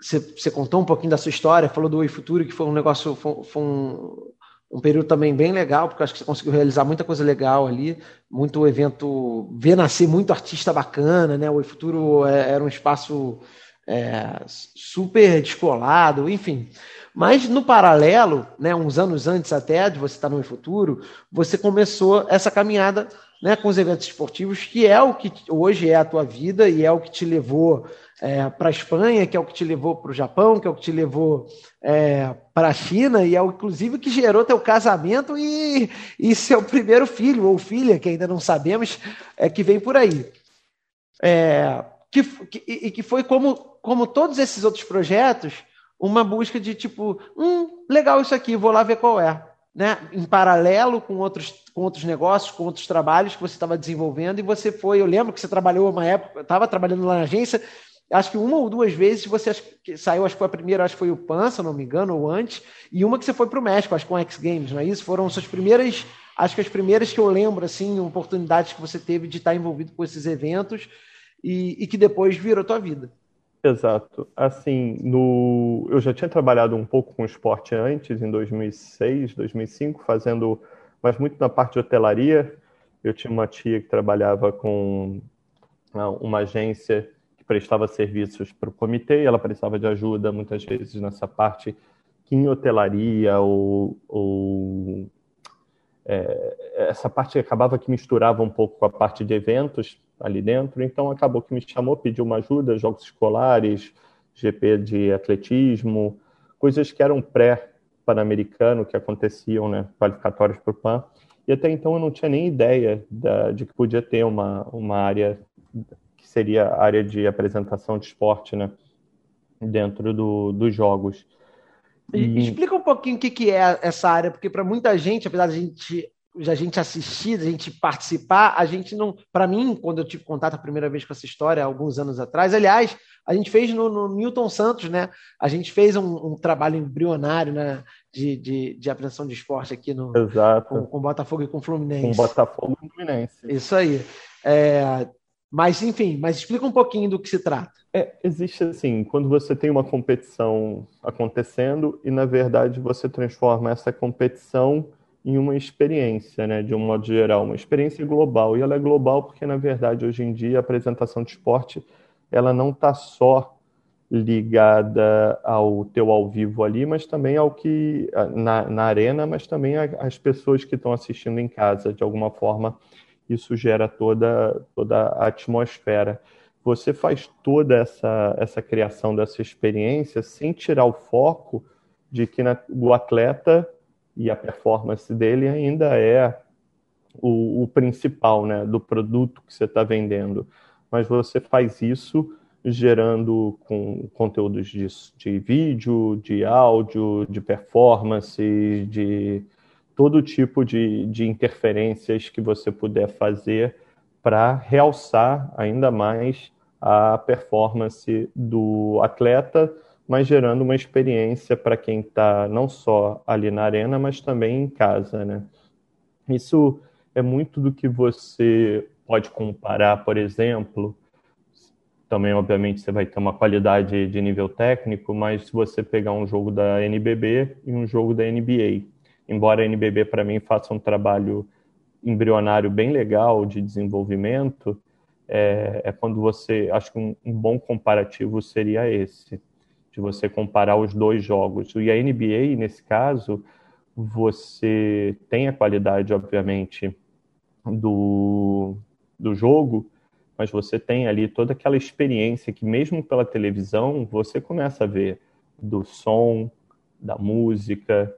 você, você, contou um pouquinho da sua história, falou do Oi Futuro, que foi um negócio, foi, foi um, um, período também bem legal, porque acho que você conseguiu realizar muita coisa legal ali, muito evento, ver nascer muito artista bacana, né? O Futuro é, era um espaço é, super descolado, enfim. Mas no paralelo, né, uns anos antes até de você estar no futuro, você começou essa caminhada né, com os eventos esportivos, que é o que hoje é a tua vida e é o que te levou é, para a Espanha, que é o que te levou para o Japão, que é o que te levou é, para a China, e é o, inclusive, que gerou teu casamento e, e seu primeiro filho ou filha, que ainda não sabemos, é que vem por aí. É, que, que, e que foi como, como todos esses outros projetos, uma busca de tipo, hum, legal isso aqui, vou lá ver qual é. Né? Em paralelo com outros, com outros negócios, com outros trabalhos que você estava desenvolvendo, e você foi, eu lembro que você trabalhou uma época, estava trabalhando lá na agência, acho que uma ou duas vezes você saiu, acho que foi a primeira, acho que foi o Pan, se não me engano, ou antes, e uma que você foi para o México, acho que com X Games, não é isso? Foram suas primeiras, acho que as primeiras que eu lembro, assim, oportunidades que você teve de estar envolvido com esses eventos e, e que depois virou tua vida. Exato. Assim, no... eu já tinha trabalhado um pouco com esporte antes, em 2006, 2005, fazendo, mas muito na parte de hotelaria. Eu tinha uma tia que trabalhava com ah, uma agência que prestava serviços para o comitê ela precisava de ajuda muitas vezes nessa parte que em hotelaria ou, ou é, essa parte acabava que misturava um pouco com a parte de eventos ali dentro, então acabou que me chamou, pediu uma ajuda, jogos escolares, GP de atletismo, coisas que eram pré-pan-americano, que aconteciam, né, qualificatórios para o PAN, e até então eu não tinha nem ideia da, de que podia ter uma, uma área seria a área de apresentação de esporte, né? Dentro do, dos jogos. E... Explica um pouquinho o que, que é essa área, porque para muita gente, apesar de a gente a gente assistir, a gente participar, a gente não. Para mim, quando eu tive contato a primeira vez com essa história, alguns anos atrás, aliás, a gente fez no, no Newton Santos, né? A gente fez um, um trabalho embrionário né? de, de, de, apreensão de esporte aqui no, Exato. Com, com Botafogo e com Fluminense. Com Botafogo e Fluminense. Isso aí. É, mas, enfim, mas explica um pouquinho do que se trata. É, existe assim, quando você tem uma competição acontecendo e, na verdade, você transforma essa competição em uma experiência, né, de um modo geral, uma experiência global. E ela é global porque, na verdade, hoje em dia, a apresentação de esporte ela não está só ligada ao teu ao vivo ali, mas também ao que na, na arena, mas também às pessoas que estão assistindo em casa, de alguma forma isso gera toda, toda a atmosfera. Você faz toda essa, essa criação dessa experiência sem tirar o foco de que na, o atleta e a performance dele ainda é o, o principal né, do produto que você está vendendo. Mas você faz isso gerando com conteúdos de, de vídeo, de áudio, de performance, de todo tipo de, de interferências que você puder fazer para realçar ainda mais a performance do atleta, mas gerando uma experiência para quem está não só ali na arena, mas também em casa, né? Isso é muito do que você pode comparar, por exemplo. Também, obviamente, você vai ter uma qualidade de nível técnico, mas se você pegar um jogo da NBB e um jogo da NBA, embora a NBB para mim faça um trabalho embrionário bem legal de desenvolvimento, é, é quando você, acho que um, um, bom comparativo seria esse, de você comparar os dois jogos. E a NBA, nesse caso, você tem a qualidade, obviamente, do, do jogo, mas você tem ali toda aquela experiência que, mesmo pela televisão, você começa a ver do som, da música,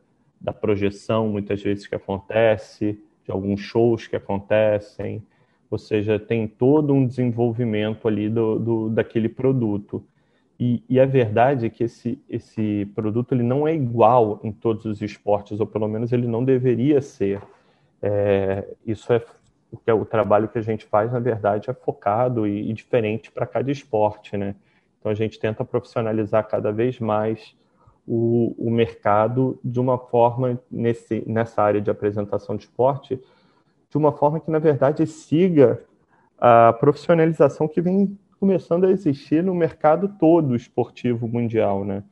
da projeção, muitas vezes, que acontece, de alguns shows que acontecem, ou seja, tem todo um desenvolvimento ali do, do daquele produto. E, e, a verdade é que esse, esse produto ele não é igual em todos os esportes, ou pelo menos ele não deveria ser. É, isso é o que é o trabalho que a gente faz, na verdade, é focado e, e diferente para cada esporte, né? Então a gente tenta profissionalizar cada vez mais o, o mercado de uma forma, nesse, nessa área de apresentação de esporte, de uma forma que, na verdade, siga a profissionalização que vem começando a existir no mercado todo esportivo mundial, né?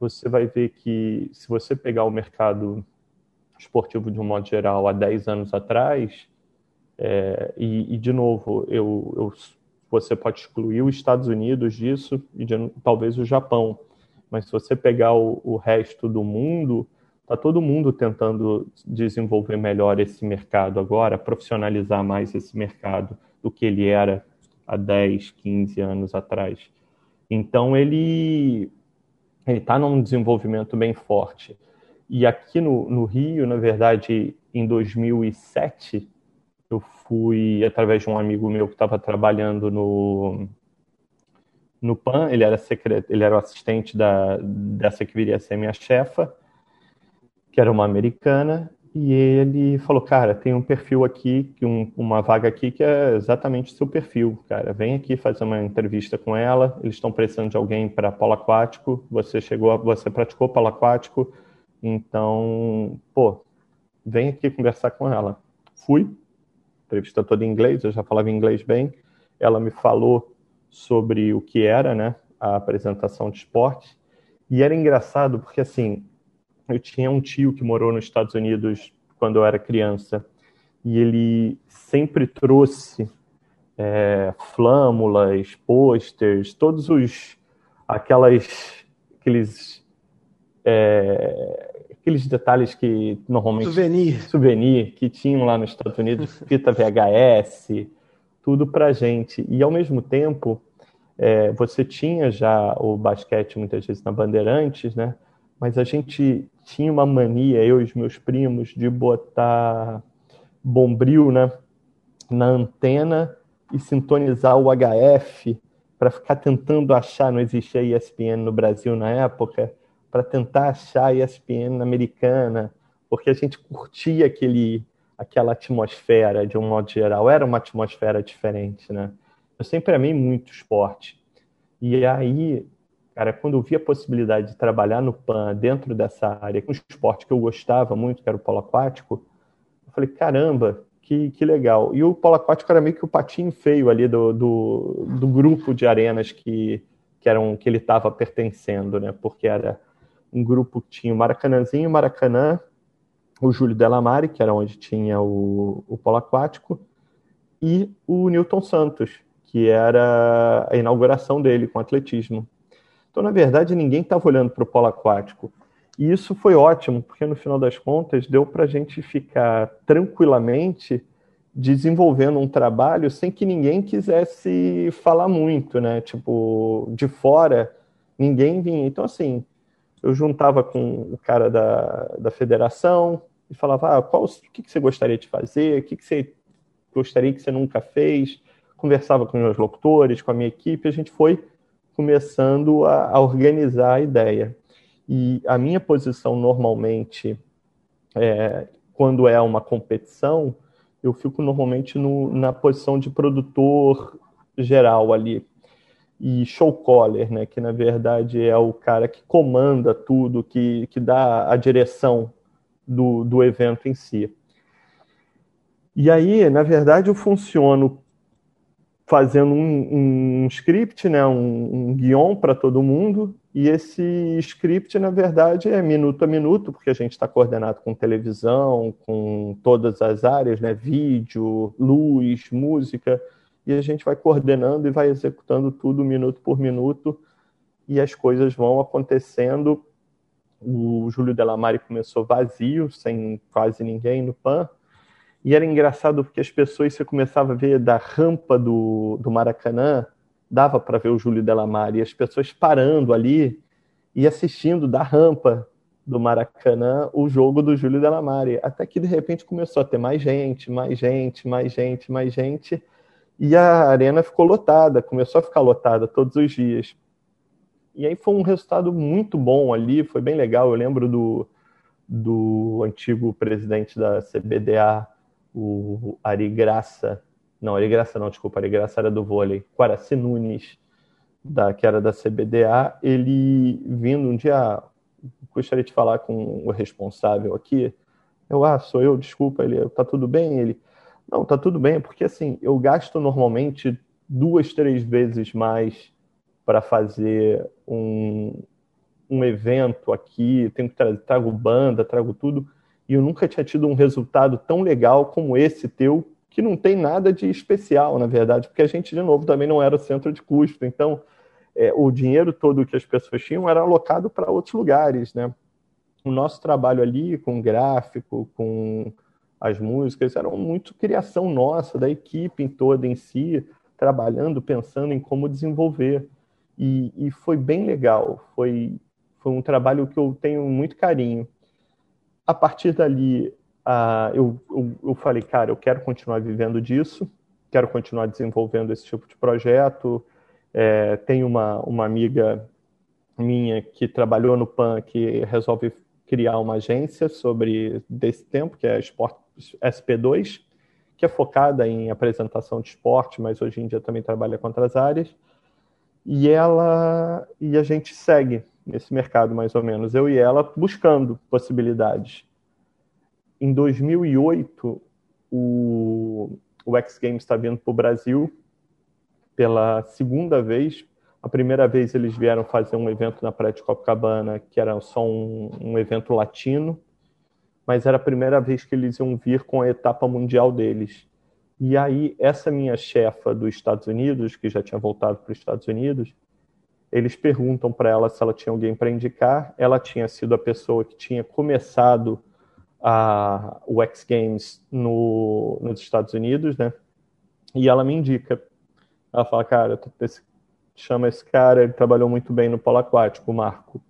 Você vai ver que, se você pegar o mercado esportivo de um modo geral há 10 anos atrás, é, e, e, de novo, eu, eu, você pode excluir os Estados Unidos disso e de, talvez o Japão, mas se você pegar o, o resto do mundo, Está todo mundo tentando desenvolver melhor esse mercado agora, profissionalizar mais esse mercado do que ele era há 10, 15 anos atrás. Então, ele está num desenvolvimento bem forte. E aqui no, no Rio, na verdade, em 2007, eu fui através de um amigo meu que estava trabalhando no no PAN, ele era secret... ele era o assistente da dessa que viria a ser minha chefa, que era uma americana, e ele falou, cara, tem um perfil aqui, um, uma vaga aqui que é exatamente o seu perfil, cara. Vem aqui fazer uma entrevista com ela. Eles estão precisando de alguém para polo aquático. Você chegou, você praticou polo aquático, então, pô, vem aqui conversar com ela. Fui, entrevista toda em inglês, eu já falava inglês bem. Ela me falou sobre o que era, né, a apresentação de esporte. E era engraçado porque assim, eu tinha um tio que morou nos Estados Unidos quando eu era criança e ele sempre trouxe é, flâmulas, posters, todos os aquelas aqueles é, aqueles detalhes que normalmente souvenir souvenir que tinham lá nos Estados Unidos, fita VHS, tudo para gente e ao mesmo tempo é, você tinha já o basquete muitas vezes na Bandeirantes, né? Mas a gente tinha uma mania, eu e os meus primos, de botar bombril né, na antena e sintonizar o HF para ficar tentando achar, não existia ESPN no Brasil na época, para tentar achar ESPN americana, porque a gente curtia aquele, aquela atmosfera de um modo geral, era uma atmosfera diferente, né? Eu sempre amei muito esporte. E aí Cara, quando eu vi a possibilidade de trabalhar no PAN dentro dessa área, com um esporte que eu gostava muito, que era o polo aquático, eu falei, caramba, que, que legal. E o polo aquático era meio que o patinho feio ali do, do, do grupo de arenas que, que, eram, que ele estava pertencendo, né? Porque era um grupo que tinha o Maracanãzinho, Maracanã, o Júlio Delamare, que era onde tinha o, o polo aquático, e o Newton Santos, que era a inauguração dele com atletismo. Então, na verdade, ninguém estava olhando para o polo aquático. E isso foi ótimo, porque no final das contas deu para a gente ficar tranquilamente desenvolvendo um trabalho sem que ninguém quisesse falar muito, né? Tipo, de fora, ninguém vinha. Então, assim, eu juntava com o cara da, da federação e falava, ah, qual, o que, que você gostaria de fazer, o que, que você gostaria que você nunca fez, conversava com meus locutores, com a minha equipe, a gente foi começando a, a organizar a ideia. E a minha posição normalmente, é, quando é uma competição, eu fico normalmente no, na posição de produtor geral ali. E show caller, né, que na verdade é o cara que comanda tudo, que, que dá a direção do, do evento em si. E aí, na verdade, eu funciono fazendo um, um script, né, um, um guion para todo mundo, e esse script, na verdade, é minuto a minuto, porque a gente está coordenado com televisão, com todas as áreas, né, vídeo, luz, música, e a gente vai coordenando e vai executando tudo minuto por minuto, e as coisas vão acontecendo. O Júlio Delamare começou vazio, sem quase ninguém no PAN, e era engraçado porque as pessoas, você começava a ver da rampa do, do Maracanã, dava para ver o Júlio Delamare, e as pessoas parando ali e assistindo da rampa do Maracanã o jogo do Júlio Delamare. Até que de repente começou a ter mais gente, mais gente, mais gente, mais gente, e a arena ficou lotada, começou a ficar lotada todos os dias. E aí foi um resultado muito bom ali, foi bem legal. Eu lembro do, do antigo presidente da CBDA, o Ari Graça, não, Ari Graça não, desculpa, Ari Graça era do vôlei, Quaraci Nunes, da, que era da CBDA, ele vindo um dia, gostaria de falar com o responsável aqui, eu, ah, sou eu, desculpa, ele, tá tudo bem? Ele, não, tá tudo bem, porque assim, eu gasto normalmente duas, três vezes mais para fazer um, um evento aqui, tenho que trazer, trago banda, trago tudo, e eu nunca tinha tido um resultado tão legal como esse teu, que não tem nada de especial, na verdade, porque a gente, de novo, também não era o centro de custo. Então, é, o dinheiro todo que as pessoas tinham era alocado para outros lugares, né? o nosso trabalho ali com gráfico, com as músicas, era muito criação nossa, da equipe toda em si, trabalhando, pensando em como desenvolver. E, e foi bem legal, foi, foi um trabalho que eu tenho muito carinho. A partir dali, eu, eu, eu falei, cara, eu quero continuar vivendo disso, quero continuar desenvolvendo esse tipo de projeto. É, tenho uma, uma amiga minha que trabalhou no PAN que resolve criar uma agência sobre desse tempo, que é Sport SP2, que é focada em apresentação de esporte, mas hoje em dia também trabalha com outras áreas. E ela e a gente segue nesse mercado mais ou menos, eu e ela buscando possibilidades. Em 2008, o, o X Games está vindo para o Brasil pela segunda vez. A primeira vez eles vieram fazer um evento na Praia de Copacabana, que era só um, um evento latino, mas era a primeira vez que eles iam vir com a etapa mundial deles. E aí, essa minha chefa dos Estados Unidos, que já tinha voltado para os Estados Unidos, eles perguntam para ela se ela tinha alguém para indicar. Ela tinha sido a pessoa que tinha começado a, o X Games no, nos Estados Unidos, né? E ela me indica. Ela fala, cara, esse, chama esse cara, ele trabalhou muito bem no polo aquático, o Marco.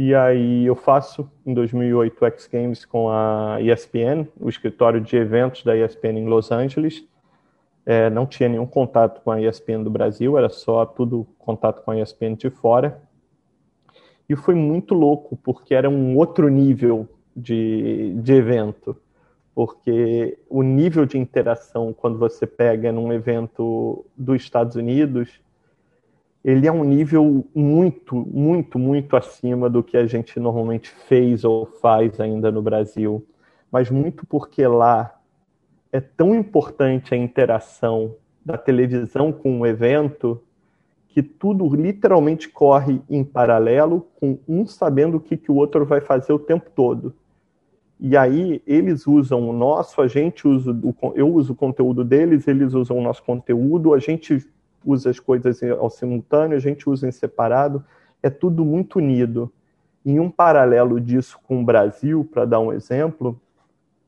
E aí eu faço, em 2008, o X Games com a ESPN, o escritório de eventos da ESPN em Los Angeles. É, não tinha nenhum contato com a ESPN do Brasil, era só tudo contato com a ESPN de fora. E foi muito louco, porque era um outro nível de, de evento. Porque o nível de interação, quando você pega num evento dos Estados Unidos, ele é um nível muito, muito, muito acima do que a gente normalmente fez ou faz ainda no Brasil. Mas muito porque lá é tão importante a interação da televisão com o evento que tudo literalmente corre em paralelo, com um sabendo o que, que o outro vai fazer o tempo todo. E aí eles usam o nosso, a gente usa, o, eu uso o conteúdo deles, eles usam o nosso conteúdo, a gente usa as coisas ao simultâneo, a gente usa em separado, é tudo muito unido. Em um paralelo disso com o Brasil, para dar um exemplo,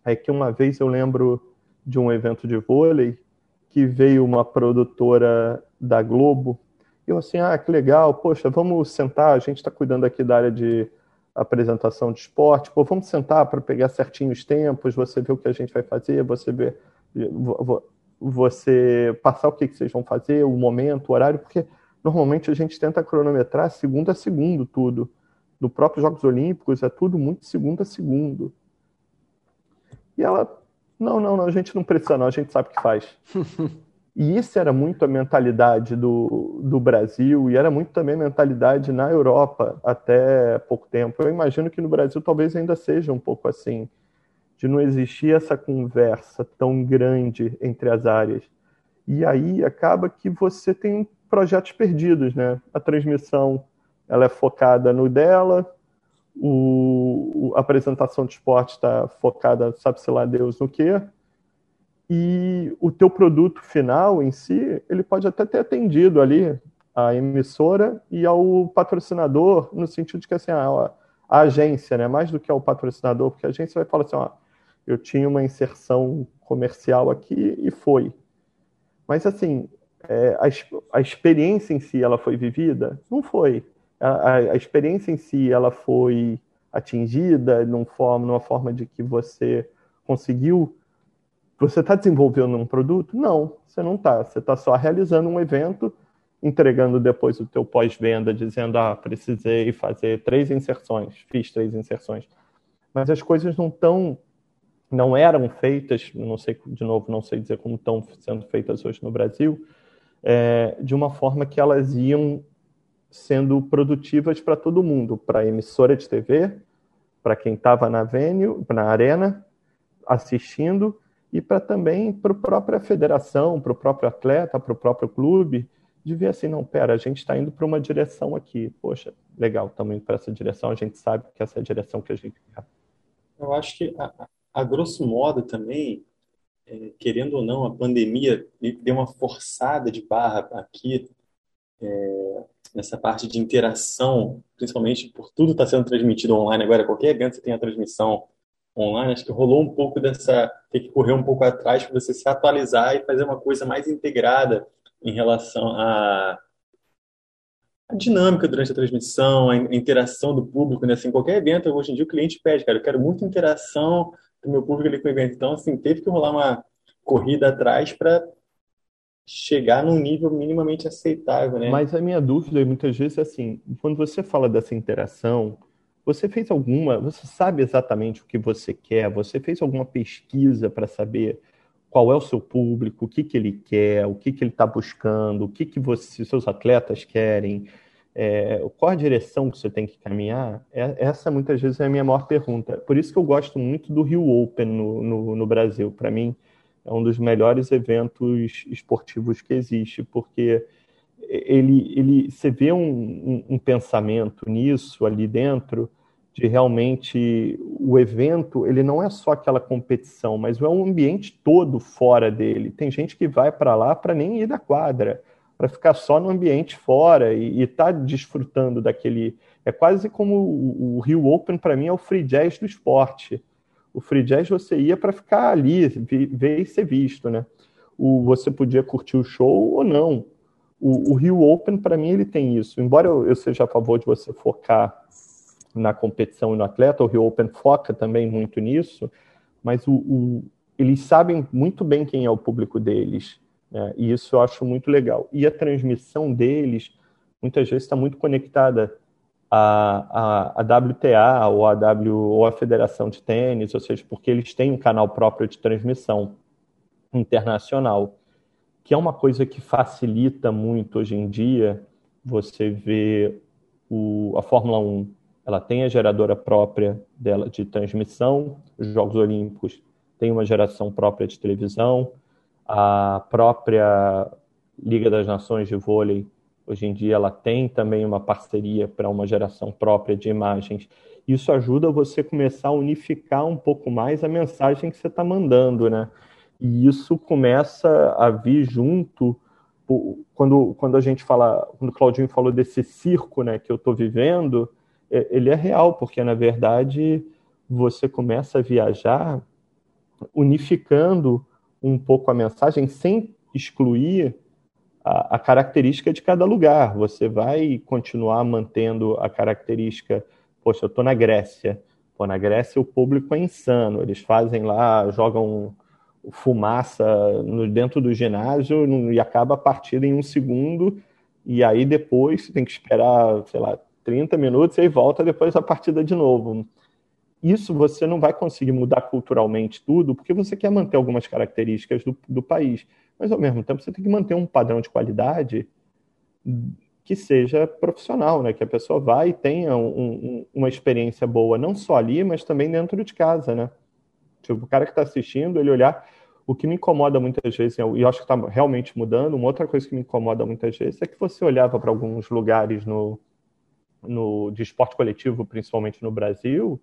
é que uma vez eu lembro de um evento de vôlei que veio uma produtora da Globo. Eu assim, ah, que legal, poxa, vamos sentar, a gente está cuidando aqui da área de apresentação de esporte, pô, vamos sentar para pegar certinho os tempos, você vê o que a gente vai fazer, você vê, você passar o que, que vocês vão fazer, o momento, o horário, porque normalmente a gente tenta cronometrar segundo a segundo tudo. No próprio Jogos Olímpicos é tudo muito segundo a segundo. E ela, não, não, não, a gente não precisa não, a gente sabe o que faz. <laughs> E isso era muito a mentalidade do, do Brasil e era muito também a mentalidade na Europa até pouco tempo. Eu imagino que no Brasil talvez ainda seja um pouco assim, de não existir essa conversa tão grande entre as áreas. E aí acaba que você tem projetos perdidos, né? A transmissão ela é focada no dela, o, a apresentação de esporte está focada, sabe-se lá Deus no quê, e o teu produto final em si, ele pode até ter atendido ali a emissora e ao patrocinador, no sentido de que assim, a, a agência, né, mais do que ao patrocinador, porque a agência vai falar assim, ó, eu tinha uma inserção comercial aqui e foi. Mas assim, é, a, a experiência em si, ela foi vivida? Não foi. A, a, experiência em si, ela foi atingida num forma, numa forma de que você conseguiu você está desenvolvendo um produto? Não, você não está. Você está só realizando um evento, entregando depois o teu pós-venda, dizendo, ah, precisei fazer três inserções, fiz três inserções. Mas as coisas não estão, não eram feitas, não sei, de novo, não sei dizer como estão sendo feitas hoje no Brasil, é, de uma forma que elas iam sendo produtivas para todo mundo, para a emissora de TV, para quem estava na venue, na arena, assistindo, e para também para a própria federação, para o próprio atleta, para o próprio clube, de ver assim, não, pera, a gente está indo para uma direção aqui. Poxa, legal, estamos indo para essa direção, a gente sabe que essa é a direção que a gente quer. Eu acho que, a grosso modo também, é, querendo ou não, a pandemia deu uma forçada de barra aqui é, nessa parte de interação, principalmente por tudo estar tá sendo transmitido online agora, qualquer evento você tem a transmissão online, acho que rolou um pouco dessa, ter que correr um pouco atrás para você se atualizar e fazer uma coisa mais integrada em relação à, à dinâmica durante a transmissão, a interação do público, né? Assim, qualquer evento, hoje em dia o cliente pede, cara, eu quero muita interação do meu público ali com o evento. Então, assim, teve que rolar uma corrida atrás para chegar num nível minimamente aceitável, né? Mas a minha dúvida muitas vezes é assim, quando você fala dessa interação, você fez alguma, você sabe exatamente o que você quer, você fez alguma pesquisa para saber qual é o seu público, o que, que ele quer, o que, que ele está buscando, o que, que você, seus atletas querem, é, qual a direção que você tem que caminhar? É, essa muitas vezes é a minha maior pergunta. Por isso que eu gosto muito do Rio Open no, no, no Brasil. Para mim, é um dos melhores eventos esportivos que existe, porque ele, ele você vê um, um, um pensamento nisso ali dentro de realmente o evento ele não é só aquela competição, mas é um ambiente todo fora dele. Tem gente que vai para lá para nem ir da quadra, para ficar só no ambiente fora e estar tá desfrutando daquele. É quase como o, o Rio Open para mim é o free jazz do esporte. O free jazz você ia para ficar ali, ver e ser visto, né? O, você podia curtir o show ou não. O, o Rio Open, para mim, ele tem isso. Embora eu, eu, seja a favor de você focar na competição e no atleta, o Rio Open foca também muito nisso, mas o, o eles sabem muito bem quem é o público deles. Né? E isso eu acho muito legal. E a transmissão deles, muitas vezes, está muito conectada a, a, a WTA ou a, w, ou a Federação de Tênis, ou seja, porque eles têm um canal próprio de transmissão internacional, que é uma coisa que facilita muito hoje em dia você vê o, a Fórmula 1, ela tem a geradora própria dela de transmissão, os Jogos Olímpicos tem uma geração própria de televisão, a própria Liga das Nações de Vôlei Hoje em dia ela tem também uma parceria para uma geração própria de imagens. Isso ajuda você começar a unificar um pouco mais a mensagem que você está mandando, né? E isso começa a vir junto quando, quando a gente fala, quando o Claudinho falou desse circo, né, que eu estou vivendo, ele é real, porque na verdade você começa a viajar unificando um pouco a mensagem sem excluir a, a, característica de cada lugar. Você vai continuar mantendo a característica. Poxa, eu estou na Grécia. Pô, na Grécia o público é insano. Eles fazem lá, jogam fumaça no, dentro do ginásio e acaba a partida em um segundo. E aí depois você tem que esperar, sei lá, 30 minutos e aí volta depois a partida de novo. Isso você não vai conseguir mudar culturalmente tudo, porque você quer manter algumas características do, do país mas ao mesmo tempo você tem que manter um padrão de qualidade que seja profissional, né? Que a pessoa vá e tenha um, um, uma experiência boa, não só ali, mas também dentro de casa, né? Tipo, o cara que está assistindo, ele olhar. O que me incomoda muitas vezes, e eu acho que está realmente mudando, uma outra coisa que me incomoda muitas vezes é que você olhava para alguns lugares no, no, de esporte coletivo, principalmente no Brasil,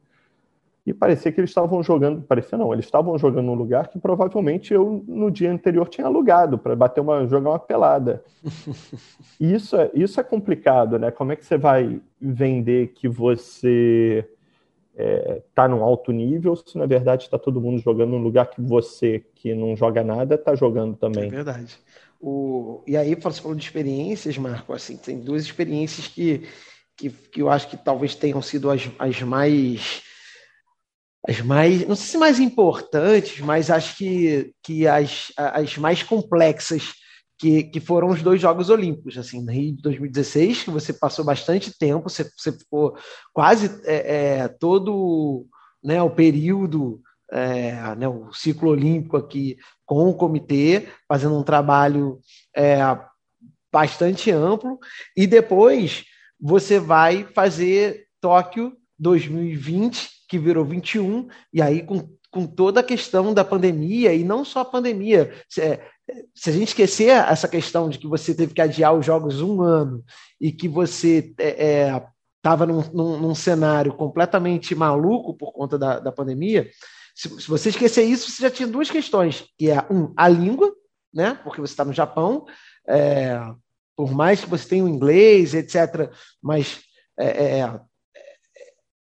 e parecia que eles estavam jogando, parecia não, eles estavam jogando num lugar que provavelmente eu no dia anterior tinha alugado para bater uma jogar uma pelada. <laughs> E isso é, isso é complicado, né? Como é que você vai vender que você está é, tá num alto nível se na verdade está todo mundo jogando num lugar que você que não joga nada está jogando também? É verdade. O... E aí você falou de experiências, Marco, assim, tem duas experiências que, que, que eu acho que talvez tenham sido as, as mais as mais, não sei se mais importantes, mas acho que, que as, as mais complexas que, que foram os dois Jogos Olímpicos, assim, no Rio de 2016, que você passou bastante tempo, você, você ficou quase é, é, todo né, o período, é, né, o ciclo olímpico aqui com o comitê, fazendo um trabalho é, bastante amplo, e depois você vai fazer Tóquio 2020, que virou 21, e aí com, com toda a questão da pandemia, e não só a pandemia. Se, é, se a gente esquecer essa questão de que você teve que adiar os jogos um ano e que você estava é, é num, num, num, cenário completamente maluco por conta da, da pandemia, se, se, você esquecer isso, você já tinha duas questões, que é, um, a língua, né, porque você está no Japão, é, por mais que você tenha o inglês, etc., mas é, é,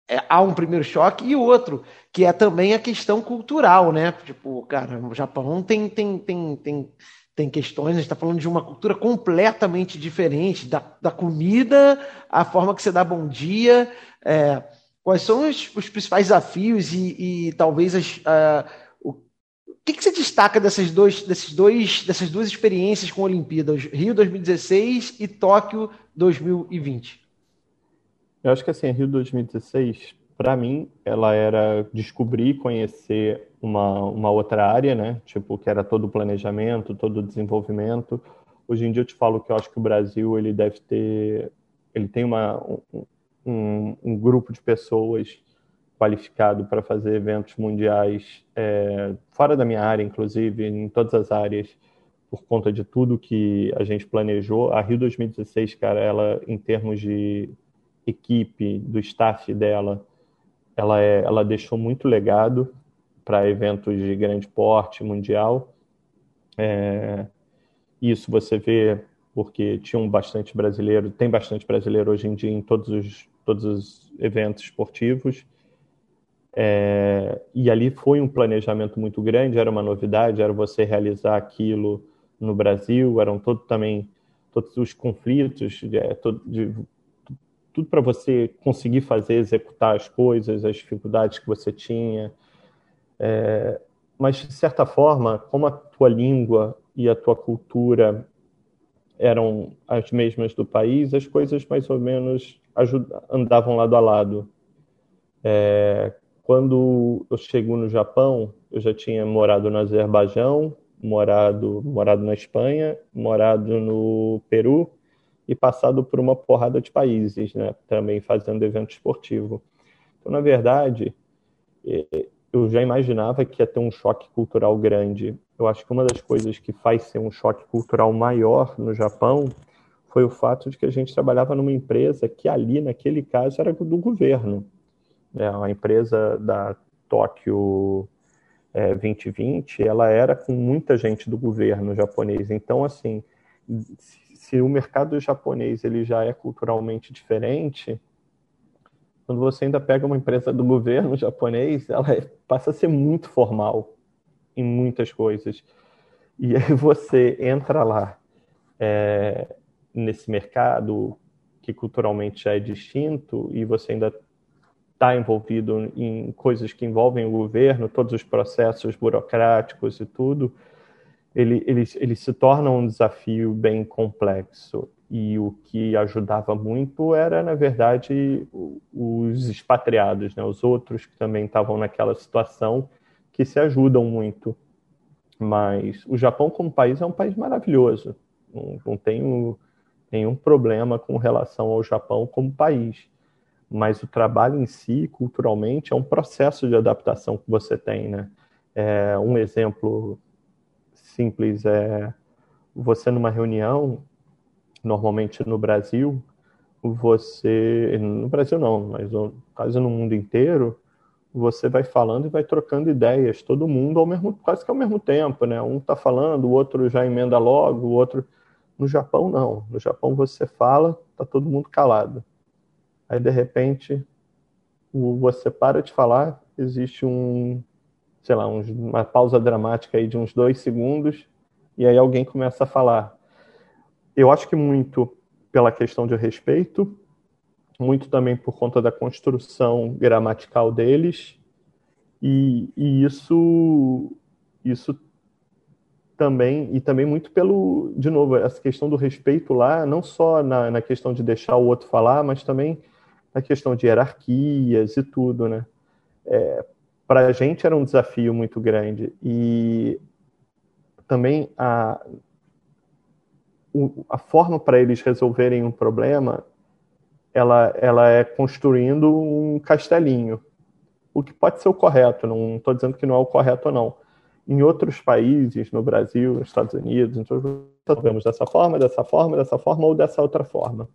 é, há um primeiro choque, e outro, que é também a questão cultural, né? Tipo, cara, o Japão tem, tem, tem, tem, tem questões, a gente está falando de uma cultura completamente diferente, da, da comida, a forma que você dá bom dia, é, quais são os, os, principais desafios e, e talvez as, uh, o, o que, que você destaca dessas, dois, desses dois, dessas duas experiências com a Olimpíada, Rio 2016 e Tóquio 2020? Eu acho que assim, Rio 2016, para mim, ela era descobrir, conhecer uma, uma outra área, né? Tipo, que era todo o planejamento, todo o desenvolvimento. Hoje em dia eu te falo que eu acho que o Brasil, ele deve ter, ele tem uma, um, um grupo de pessoas qualificado para fazer eventos mundiais é, fora da minha área, inclusive, em todas as áreas, por conta de tudo que a gente planejou. A Rio 2016, cara, ela, em termos de equipe, do staff dela, ela, é, ela deixou muito legado para eventos de grande porte mundial. É, isso você vê porque tinham bastante brasileiro, tem bastante brasileiro hoje em dia em todos os, todos os eventos esportivos. É, e ali foi um planejamento muito grande, era uma novidade, era você realizar aquilo no Brasil, eram todo, também todos os conflitos, de, é, de, tudo para você conseguir fazer, executar as coisas, as dificuldades que você tinha. É, mas, de certa forma, como a tua língua e a tua cultura eram as mesmas do país, as coisas mais ou menos andavam lado a lado. É, quando eu chego no Japão, eu já tinha morado no Azerbaijão, morado, morado na Espanha, morado no Peru e passado por uma porrada de países, né? Também fazendo evento esportivo. Então, na verdade, é, eu já imaginava que ia ter um choque cultural grande. Eu acho que uma das coisas que faz ser um choque cultural maior no Japão foi o fato de que a gente trabalhava numa empresa que ali, naquele caso, era do governo. É, a empresa da Tóquio é, 2020, ela era com muita gente do governo japonês. Então, assim, se o mercado japonês ele já é culturalmente diferente, quando você ainda pega uma empresa do governo japonês, ela é, passa a ser muito formal em muitas coisas. E <laughs> aí você entra lá é, nesse mercado que culturalmente já é distinto e você ainda está envolvido em coisas que envolvem o governo, todos os processos burocráticos e tudo, ele, ele, ele se torna um desafio bem complexo. E o que ajudava muito era, na verdade, os expatriados, né? os outros que também estavam naquela situação, que se ajudam muito. Mas o Japão, como país, é um país maravilhoso. Não, não tenho nenhum problema com relação ao Japão como país. Mas o trabalho em si, culturalmente, é um processo de adaptação que você tem. Né? É, um exemplo simples é você numa reunião, normalmente no Brasil, você no Brasil não, mas quase no mundo inteiro, você vai falando e vai trocando ideias, todo mundo ao mesmo quase que ao mesmo tempo, né? Um está falando, o outro já emenda logo, o outro no Japão não. No Japão você fala, tá todo mundo calado. Aí de repente você para de falar, existe um sei lá, uns, uma pausa dramática aí de uns dois segundos, e aí alguém começa a falar. Eu acho que muito pela questão de respeito, muito também por conta da construção gramatical deles, e, e isso, isso também, e também muito pelo, de novo, essa questão do respeito lá, não só na, na questão de deixar o outro falar, mas também na questão de hierarquias e tudo, né? É, para a gente era um desafio muito grande. E também a, a forma para eles resolverem um problema ela, ela é construindo um castelinho. O que pode ser o correto, não estou dizendo que não é o correto não. Em outros países, no Brasil, nos Estados Unidos, nós vemos dessa forma, dessa forma, dessa forma ou dessa outra forma.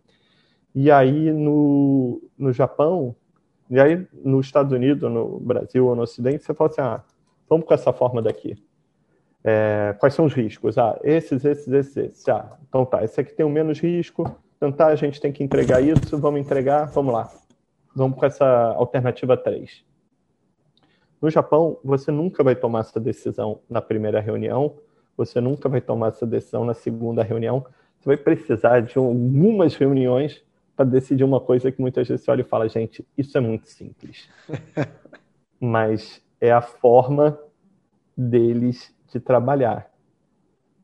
E aí, no, no Japão, e aí, nos Estados Unidos, no Brasil ou no Ocidente, você fala assim: ah, vamos com essa forma daqui. É, quais são os riscos? Ah, esses, esses, esses, esses. Ah, então tá, esse aqui tem o menos risco, então tá, a gente tem que entregar isso, vamos entregar, vamos lá. Vamos com essa alternativa 3. No Japão, você nunca vai tomar essa decisão na primeira reunião, você nunca vai tomar essa decisão na segunda reunião, você vai precisar de algumas reuniões para decidir uma coisa que muitas vezes você olha e fala, gente, isso é muito simples. <laughs> Mas é a forma deles de trabalhar.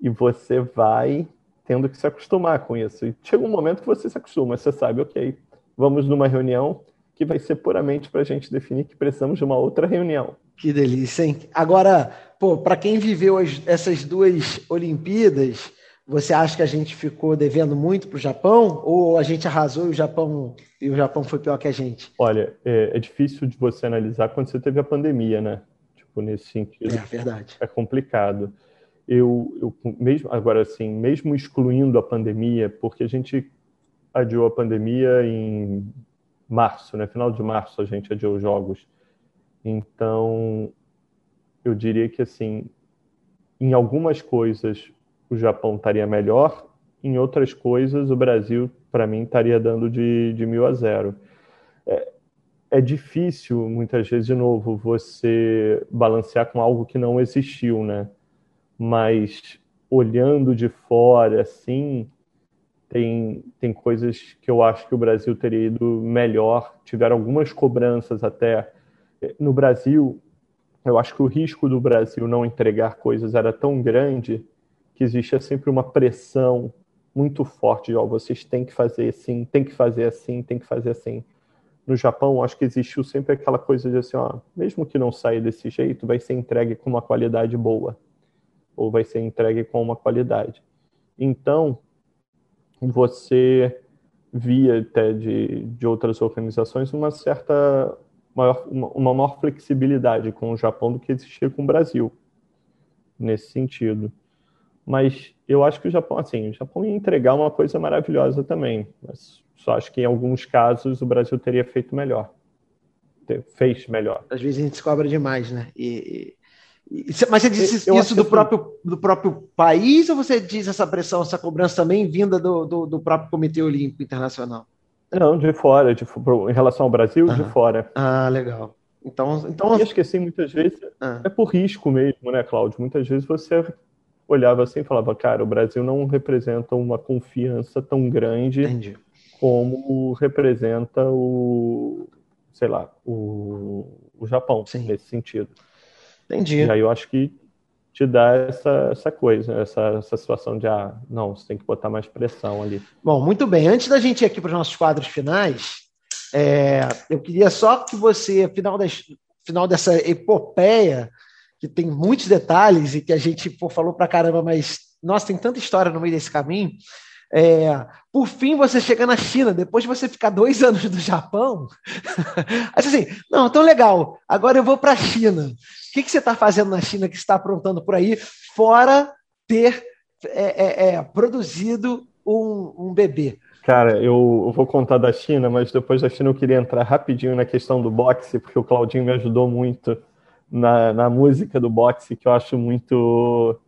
E você vai tendo que se acostumar com isso. E chega um momento que você se acostuma, você sabe, ok, vamos numa reunião que vai ser puramente para a gente definir que precisamos de uma outra reunião. Que delícia, hein? Agora, pô, para quem viveu as, essas duas Olimpíadas, você acha que a gente ficou devendo muito para o Japão? Ou a gente arrasou e o Japão, e o Japão foi pior que a gente? Olha, é, é difícil de você analisar quando você teve a pandemia, né? Tipo, nesse sentido. É verdade. É complicado. Eu, eu mesmo agora assim, mesmo excluindo a pandemia, porque a gente adiou a pandemia em março, né? Final de março a gente adiou os jogos. Então, eu diria que assim, em algumas coisas o Japão estaria melhor, em outras coisas o Brasil, para mim, estaria dando de, de mil a zero. É, é difícil, muitas vezes, de novo, você balancear com algo que não existiu, né? Mas olhando de fora, assim, tem, tem coisas que eu acho que o Brasil teria ido melhor. Tiveram algumas cobranças até. No Brasil, eu acho que o risco do Brasil não entregar coisas era tão grande que existia sempre uma pressão muito forte de, ó, vocês têm que fazer assim, tem que fazer assim, tem que fazer assim. No Japão, acho que existiu sempre aquela coisa de assim, ó, mesmo que não saia desse jeito, vai ser entregue com uma qualidade boa. Ou vai ser entregue com uma qualidade. Então, você via até de, de outras organizações uma certa maior, uma, uma maior flexibilidade com o Japão do que existia com o Brasil nesse sentido. Mas eu acho que o Japão, assim, o Japão ia entregar uma coisa maravilhosa também. Mas só acho que em alguns casos o Brasil teria feito melhor. Fez melhor. Às vezes a gente se cobra demais, né? E, mas você eu isso do, assim, próprio, do próprio país ou você diz essa pressão, essa cobrança também vinda do, do, do próprio Comitê Olímpico Internacional? Não, de fora, de, em relação ao Brasil, de fora. Ah, legal. Então, então... E acho que assim, muitas vezes ah. é por risco mesmo, né, Cláudio? Muitas vezes você olhava assim e falava, cara, o Brasil não representa uma confiança tão grande Entendi. como representa o, sei lá, o, o Japão, Sim. nesse sentido. Entendi. E aí eu acho que te dá essa, essa coisa, essa, essa situação de, ah, não, você tem que botar mais pressão ali. Bom, muito bem. Antes da gente ir aqui para os nossos quadros finais, é, eu queria só que você, final, das, final dessa epopeia, que tem muitos detalhes e que a gente pô, falou para caramba, mas, nossa, tem tanta história no meio desse caminho, é, por fim, você chega na China, depois de você ficar dois <laughs> anos no Japão, <laughs> aí assim, não, tão legal, agora eu vou para a China. O que, que você está fazendo na China que está aprontando por aí, fora ter é, é, é, produzido um, um bebê? Cara, eu, eu, vou contar da China, mas depois da China eu queria entrar rapidinho na questão do boxe, porque o Claudinho me ajudou muito na, na música do boxe, que eu acho muito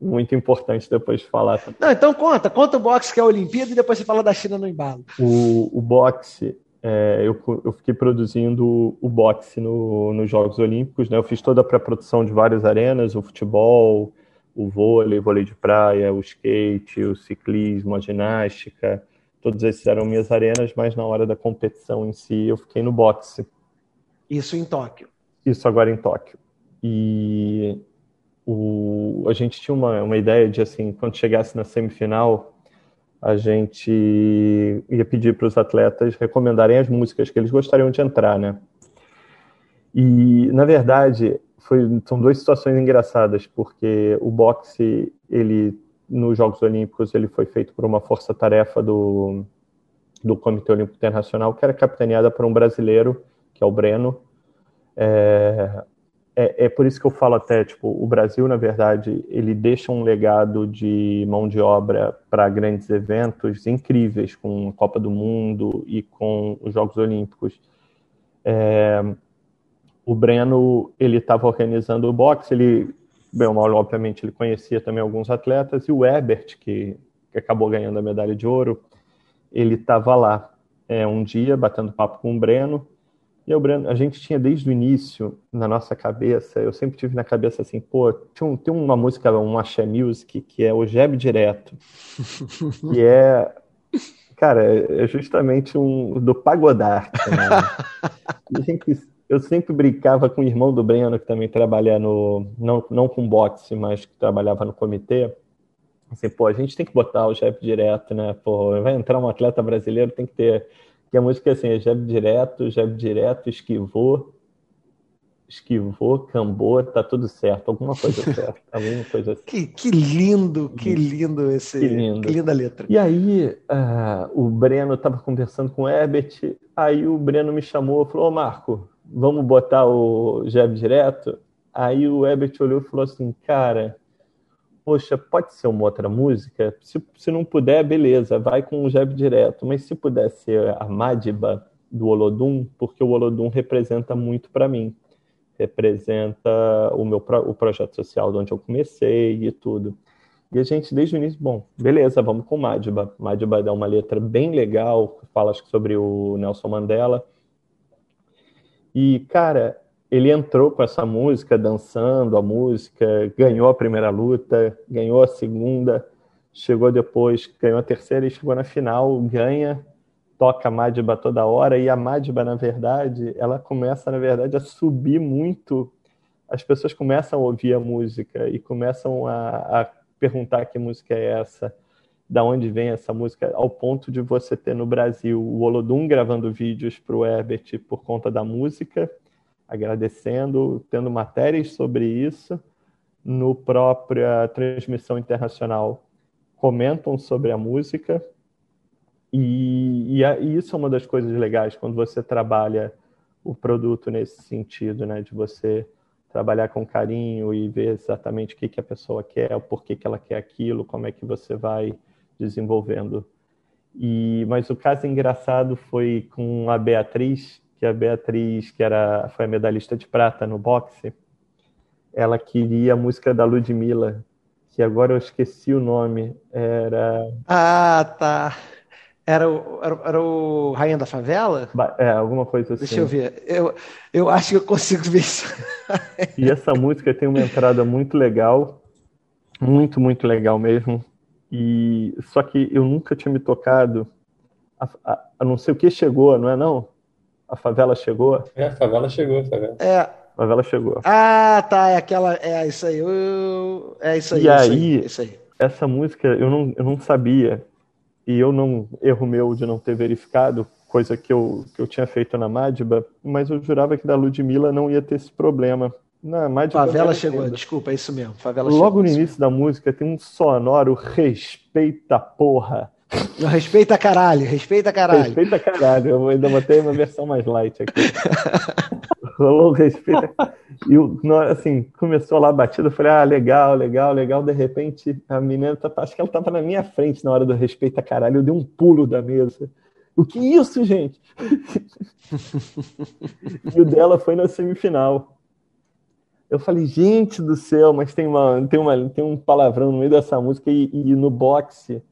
muito importante depois de falar. Não, então conta, conta o boxe que é a Olimpíada e depois você fala da China no embalo. O, o boxe, é, eu, eu fiquei produzindo o boxe no, nos Jogos Olímpicos, né? Eu fiz toda a pré-produção de várias arenas, o futebol, o vôlei, o vôlei de praia, o skate, o ciclismo, a ginástica, todos esses eram minhas arenas, mas na hora da competição em si eu fiquei no boxe. Isso em Tóquio. Isso agora em Tóquio. E o, a gente tinha uma, uma ideia de assim, quando chegasse na semifinal, a gente ia pedir para os atletas recomendarem as músicas que eles gostariam de entrar, né? E na verdade foi, são duas situações engraçadas porque o boxe ele nos Jogos Olímpicos ele foi feito por uma força-tarefa do do Comitê Olímpico Internacional que era capitaneada por um brasileiro que é o Breno. É, é, é, por isso que eu falo até, tipo, o Brasil, na verdade, ele deixa um legado de mão de obra para grandes eventos incríveis, com a Copa do Mundo e com os Jogos Olímpicos. É, o Breno, ele estava organizando o boxe, ele bem mal, obviamente, ele conhecia também alguns atletas, e o Ebert, que, que acabou ganhando a medalha de ouro, ele estava lá é, um dia batendo papo com o Breno, e o Breno, a gente tinha desde o início na nossa cabeça, eu sempre tive na cabeça assim, pô, tem, um, tem uma música, um axé music, que é o Jeb Direto, <laughs> que é, cara, é justamente um do pagodarte, né? <laughs> gente, eu sempre brincava com o irmão do Breno, que também trabalha no, não, não com boxe, mas que trabalhava no comitê, assim, pô, a gente tem que botar o Jeb Direto, né, pô, vai entrar um atleta brasileiro, tem que ter que a música é assim, é jab direto, jab direto, esquivou, esquivou, cambou, tá tudo certo, alguma coisa <laughs> certa, alguma coisa assim. Que, que lindo, que lindo esse, que, lindo. que linda letra. E aí uh, o Breno estava conversando com o Herbert, aí o Breno me chamou, falou, ô Marco, vamos botar o jab direto? Aí o Herbert olhou e falou assim, cara, poxa, pode ser uma outra música? Se, se não puder, beleza, vai com o Jeb direto. Mas se puder ser a Madiba do Olodum, porque o Olodum representa muito para mim. Representa o meu o projeto social de onde eu comecei e tudo. E a gente, desde o início, bom, beleza, vamos com Madiba. Madiba dá uma letra bem legal, fala acho que sobre o Nelson Mandela. E, cara, ele entrou com essa música, dançando a música, ganhou a primeira luta, ganhou a segunda, chegou depois, ganhou a terceira e chegou na final, ganha, toca a Madiba toda hora, e a Madiba, na verdade, ela começa, na verdade, a subir muito. As pessoas começam a ouvir a música e começam a, a perguntar que música é essa, da onde vem essa música, ao ponto de você ter no Brasil o Olodum gravando vídeos para o Herbert por conta da música, agradecendo, tendo matérias sobre isso no própria transmissão internacional. Comentam sobre a música. E, e, e, isso é uma das coisas legais quando você trabalha o produto nesse sentido, né, de você trabalhar com carinho e ver exatamente o que, que a pessoa quer, o porquê que ela quer aquilo, como é que você vai desenvolvendo. E mas o caso engraçado foi com a Beatriz, que a Beatriz, que era, foi a medalhista de prata no boxe, ela queria a música da Ludmilla, que agora eu esqueci o nome. Era. Ah, tá. Era o, era, era o Rainha da Favela? É, alguma coisa assim. Deixa eu ver. Eu, eu acho que eu consigo ver isso. <laughs> e essa música tem uma entrada muito legal. Muito, muito legal mesmo. E só que eu nunca tinha me tocado. A, a, a não sei o que chegou, não é não? A favela chegou? É, a favela chegou, a favela. É. A favela chegou. Ah, tá, é aquela, é isso aí. Eu, é isso aí. E aí, isso aí, essa música eu não, eu não sabia e eu não erro meu de não ter verificado coisa que eu, que eu tinha feito na Madiba, mas eu jurava que da Ludmilla não ia ter esse problema. Na Madiba Favela chegou, desculpa, é isso mesmo. Favela Logo chegou, no início da música tem um sonoro respeita porra. Respeita caralho, respeita caralho. Respeita caralho, eu ainda botei uma versão mais light aqui. Rolou respeita. E assim, começou lá a batida, eu falei, ah, legal, legal, legal. De repente, a menina, tá, acho que ela tava na minha frente na hora do respeita caralho, eu dei um pulo da mesa. O que é isso, gente? e o dela foi na semifinal. Eu falei, gente do céu, mas tem, uma, tem, uma, tem um palavrão no meio dessa música e, e no boxe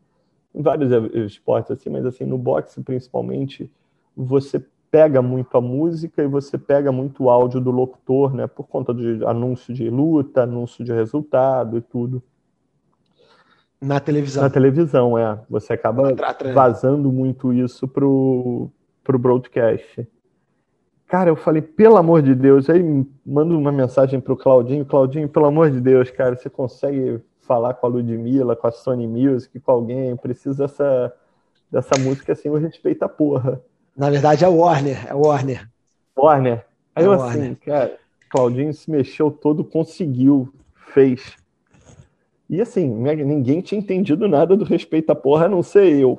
em vários esportes assim, mas assim no boxe principalmente você pega muito a música e você pega muito o áudio do locutor, né, por conta de anúncio de luta, anúncio de resultado e tudo. Na televisão. Na televisão, é. Você acaba vazando muito isso pro, pro broadcast. Cara, eu falei, pelo amor de Deus, aí mando uma mensagem pro Claudinho, Claudinho, pelo amor de Deus, cara, você consegue falar com a Ludmilla, com a Sony Music, com alguém, precisa dessa, dessa música assim, eu respeito a porra. Na verdade é Warner, é Warner. Warner. Aí é eu Warner. assim, cara, Claudinho se mexeu todo, conseguiu, fez. E assim, ninguém tinha entendido nada do respeito à porra, a não ser eu.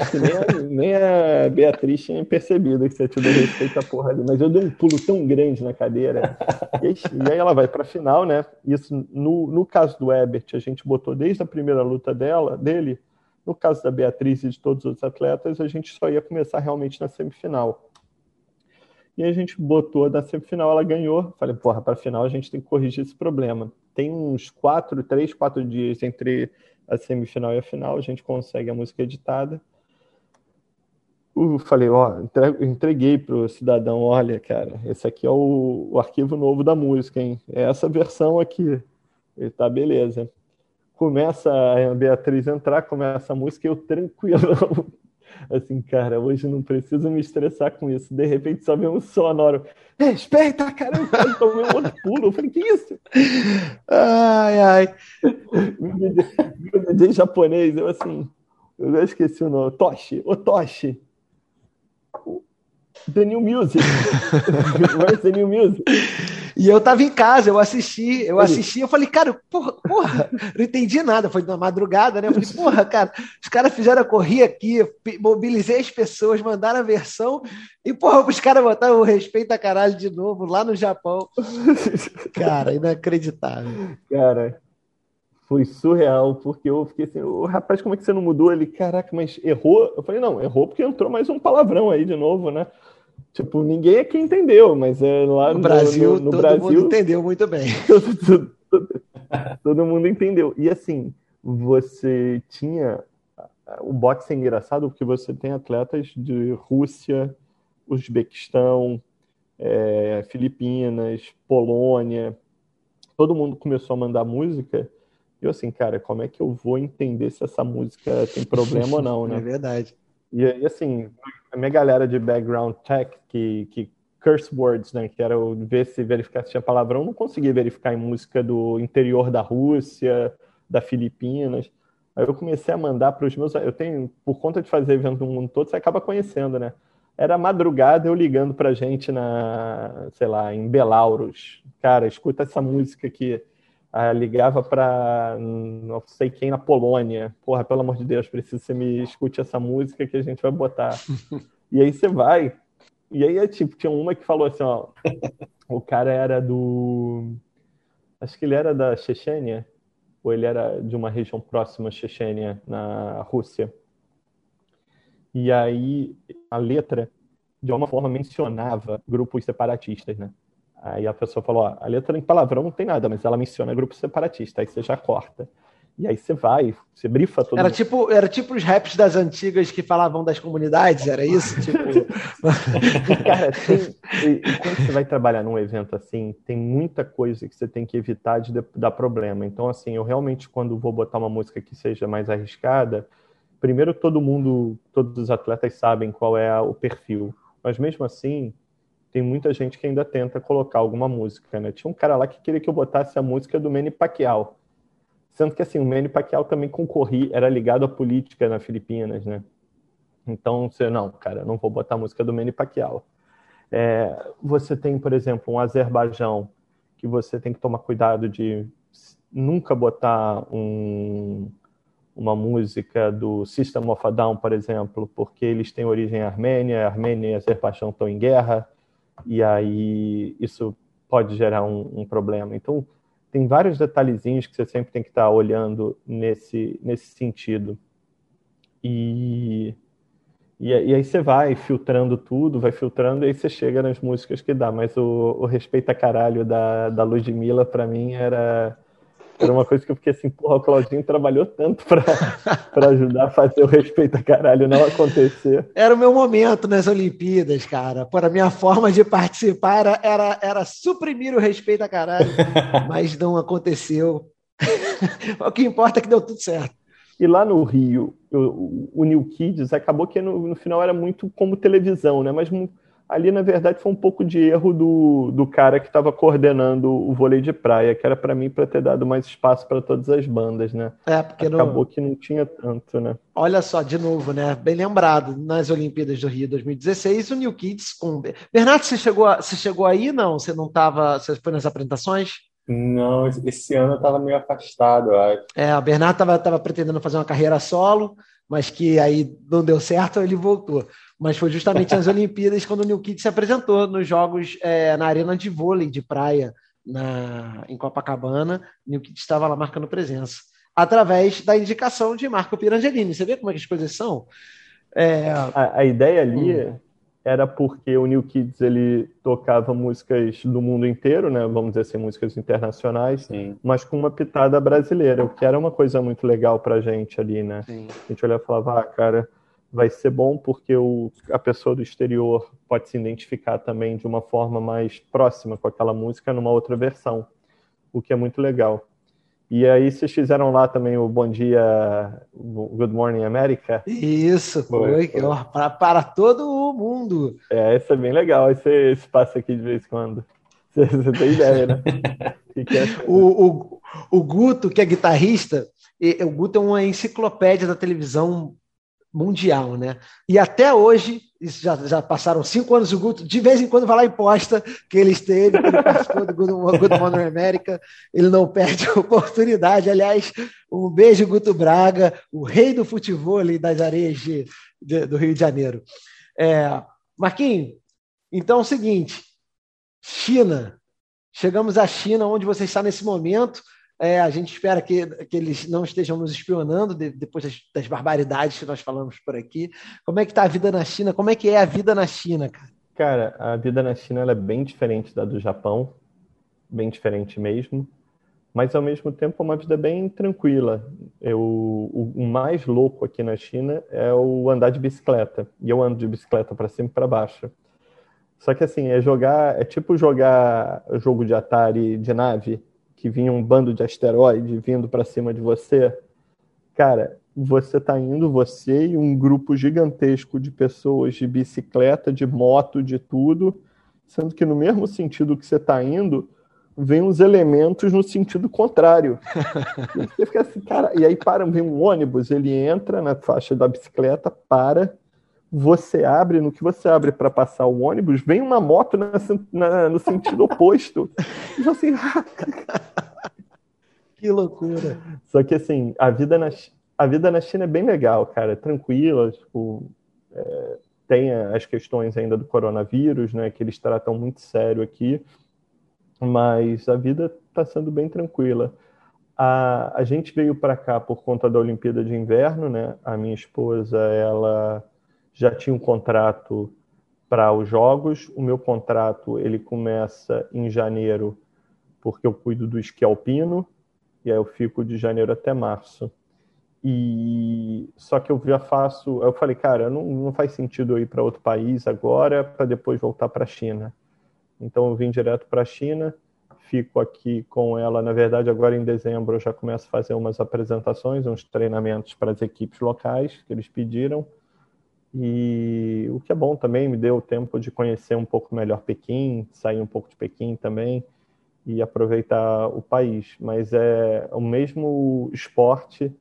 Acho que nem a, nem a Beatriz tinha percebido que tinha tido respeito à porra ali. Mas eu dei um pulo tão grande na cadeira. E aí, ela vai para a final, né? Isso, no, no caso do Ebert, a gente botou desde a primeira luta dela, dele. No caso da Beatriz e de todos os outros atletas, a gente só ia começar realmente na semifinal. E a gente botou na semifinal, ela ganhou. Falei, porra, para final a gente tem que corrigir esse problema. Tem uns quatro, três, quatro dias entre a semifinal e a final, a gente consegue a música editada. Eu falei, ó, entreguei pro cidadão, olha, cara, esse aqui é o, o arquivo novo da música, hein? É essa versão aqui. Ele tá, beleza. Começa a Beatriz entrar, começa a música, eu tranquilão. <laughs> Assim, cara, hoje não preciso me estressar com isso. De repente só vem um sonoro. Respeita, caramba, eu tomei um outro pulo. Eu falei, que isso? Ai, ai. Meu DJ japonês, eu assim, eu esqueci o nome. Toshi, o Toshi. The New Music. <laughs> Where's the New Music? E eu tava em casa, eu assisti, eu assisti, eu falei, cara, porra, porra, não entendi nada, foi na madrugada, né? Eu falei, porra, cara, os caras fizeram a correr aqui, mobilizei as pessoas, mandaram a versão, e, porra, os caras botaram o respeito a caralho de novo lá no Japão. <laughs> Cara, inacreditável. Cara, foi surreal, porque eu fiquei assim, o rapaz, como é que você não mudou? Ele, caraca, mas errou? Eu falei, não, errou porque entrou mais um palavrão aí de novo, né? Tipo, ninguém aqui entendeu, mas é lá no, Brasil, no, no todo Brasil, mundo entendeu muito bem. Todo, <laughs> todo, todo, todo, mundo entendeu. E assim, você tinha o boxe é engraçado porque você tem atletas de Rússia, Uzbequistão, é, Filipinas, Polônia. Todo mundo começou a mandar música. E eu assim, cara, como é que eu vou entender se essa música tem problema ou não, né? <laughs> É verdade. E, assim, a minha galera de background tech, que, que curse words, né, que era ver se verificar se tinha palavrão, não conseguia verificar em música do interior da Rússia, da Filipinas. Aí eu comecei a mandar para os meus. Eu tenho, por conta de fazer evento no mundo todo, você acaba conhecendo, né? Era madrugada eu ligando pra gente na, sei lá, em Belauros. Cara, escuta essa música aqui. Ah, ligava para não sei quem na Polônia. Porra, pelo amor de Deus, preciso que você me escute essa música que a gente vai botar. <laughs> e aí você vai. E aí, é tipo, tinha uma que falou assim, ó. o cara era do. Acho que ele era da Chechênia, ou ele era de uma região próxima à Chechênia, na Rússia. E aí a letra, de alguma forma, mencionava grupos separatistas, né? Aí a pessoa falou: ó, a letra em palavrão não tem nada, mas ela menciona grupo separatista. Aí você já corta. E aí você vai, você brifa todo era mundo. Tipo, era tipo os raps das antigas que falavam das comunidades, era isso? <laughs> tipo... <laughs> Cara, tem, e, e, quando você vai trabalhar num evento assim, tem muita coisa que você tem que evitar de dar problema. Então, assim, eu realmente, quando vou botar uma música que seja mais arriscada, primeiro todo mundo, todos os atletas sabem qual é o perfil. Mas mesmo assim, tem muita gente que ainda tenta colocar alguma música, né? Tinha um cara lá que queria que eu botasse a música do Manny Pacquiao. Sendo que, assim, o Manny Pacquiao também concorria, era ligado à política na Filipinas, né? Então, você, não, cara, não vou botar a música do Manny Pacquiao. É, você tem, por exemplo, um Azerbaijão que você tem que tomar cuidado de nunca botar um, uma música do System of a Down, por exemplo, porque eles têm origem armênia, Armênia e Azerbaijão estão em guerra, e aí isso pode gerar um, um, problema. Então, tem vários detalhezinhos que você sempre tem que estar olhando nesse, nesse sentido. E, e, e, aí você vai filtrando tudo, vai filtrando, e aí você chega nas músicas que dá. Mas o, o Respeita Caralho da, da Ludmilla, para mim, era era uma coisa que eu fiquei assim, porra, o Claudinho trabalhou tanto para ajudar a fazer o respeito a caralho não acontecer. Era o meu momento nas Olimpíadas, cara. Para a minha forma de participar era, era, era suprimir o respeito a caralho, mas não aconteceu. <laughs> o que importa é que deu tudo certo. E lá no Rio, o, o New Kids acabou que no, no final era muito como televisão, né? Mas ali na verdade foi um pouco de erro do, do cara que estava coordenando o vôlei de praia, que era para mim para ter dado mais espaço para todas as bandas, né? É, porque acabou que não tinha tanto, né? Olha só, de novo, né? Bem lembrado, nas Olimpíadas do Rio 2016, o New Kids com Bernardo, você chegou, a, você chegou aí não? Você não estava, você foi nas apresentações? Não, esse ano eu estava meio afastado, eu acho. É, o Bernardo estava tava pretendendo fazer uma carreira solo, mas que aí não deu certo, ele voltou mas foi justamente nas <laughs> Olimpíadas quando o New Kid se apresentou nos jogos é, na arena de vôlei de praia na, em Copacabana. O New Kid estava lá marcando presença, através da indicação de Marco Pirangelini. Você vê como é que as coisas são? É... A, a, ideia ali hum. era porque o New Kids ele tocava músicas do mundo inteiro, né? Vamos dizer assim, músicas internacionais, Sim. mas com uma pitada brasileira, o que era uma coisa muito legal pra gente ali, né? Sim. A gente olhava e falava, ah, cara, vai ser bom porque o, a pessoa do exterior pode se identificar também de uma forma mais próxima com aquela música numa outra versão, o que é muito legal. E aí vocês fizeram lá também o Bom Dia, Good Morning América? Isso, foi, foi. Para, para todo o mundo. É, isso é bem legal, esse, esse passa aqui de vez em quando. <laughs> Você, você tem ideia, né? que <laughs> é o, o, o Guto, que é guitarrista, e, o Guto é uma enciclopédia da televisão mundial, né? E até hoje, já, já passaram cinco anos, o Guto de vez em quando vai lá e posta que ele esteve, que ele participou do Good, Good Morning América, ele não perde a oportunidade. Aliás, um beijo, Guto Braga, o rei do futebol das areias de, de, do Rio de Janeiro. É, Marquinhos, então é o seguinte, China, chegamos à China, onde você está nesse momento, é, a gente espera que, que eles não estejam nos espionando de, depois das, das, barbaridades que nós falamos por aqui. Como é que está a vida na China? Como é que é a vida na China, cara? Cara, a vida na China é bem diferente da do Japão, bem diferente mesmo, mas ao mesmo tempo é uma vida bem tranquila. Eu, o, o mais louco aqui na China é o andar de bicicleta, e eu ando de bicicleta para cima e para baixo. Só que assim, é jogar, é tipo jogar jogo de Atari de nave, que vinha um bando de asteroide vindo para cima de você, cara, você está indo, você e um grupo gigantesco de pessoas de bicicleta, de moto, de tudo, sendo que no mesmo sentido que você está indo, vem uns elementos no sentido contrário. <laughs> e você fica assim, cara, e aí para, vem um ônibus, ele entra na faixa da bicicleta, para, você abre, no que você abre para passar o ônibus, vem uma moto na, na, no sentido oposto. <laughs> E você, que loucura. Só que assim, a vida na, a vida na China é bem legal, cara, é tranquila, tipo, é, tem as questões ainda do coronavírus, né, que eles tratam muito sério aqui, mas a vida está sendo bem tranquila. A, a gente veio para cá por conta da Olimpíada de Inverno, né? A minha esposa, ela já tinha um contrato para os jogos. O meu contrato ele começa em janeiro, porque eu cuido do esqui alpino, e aí eu fico de janeiro até março. E só que eu já faço, eu falei, cara, não, não faz sentido eu ir para outro país agora para depois voltar para a China. Então eu vim direto para a China, fico aqui com ela. Na verdade, agora em dezembro eu já começo a fazer umas apresentações, uns treinamentos para as equipes locais que eles pediram. E o que é bom também, me deu tempo de conhecer um pouco melhor Pequim, sair um pouco de Pequim também e aproveitar o país. Mas é o mesmo esporte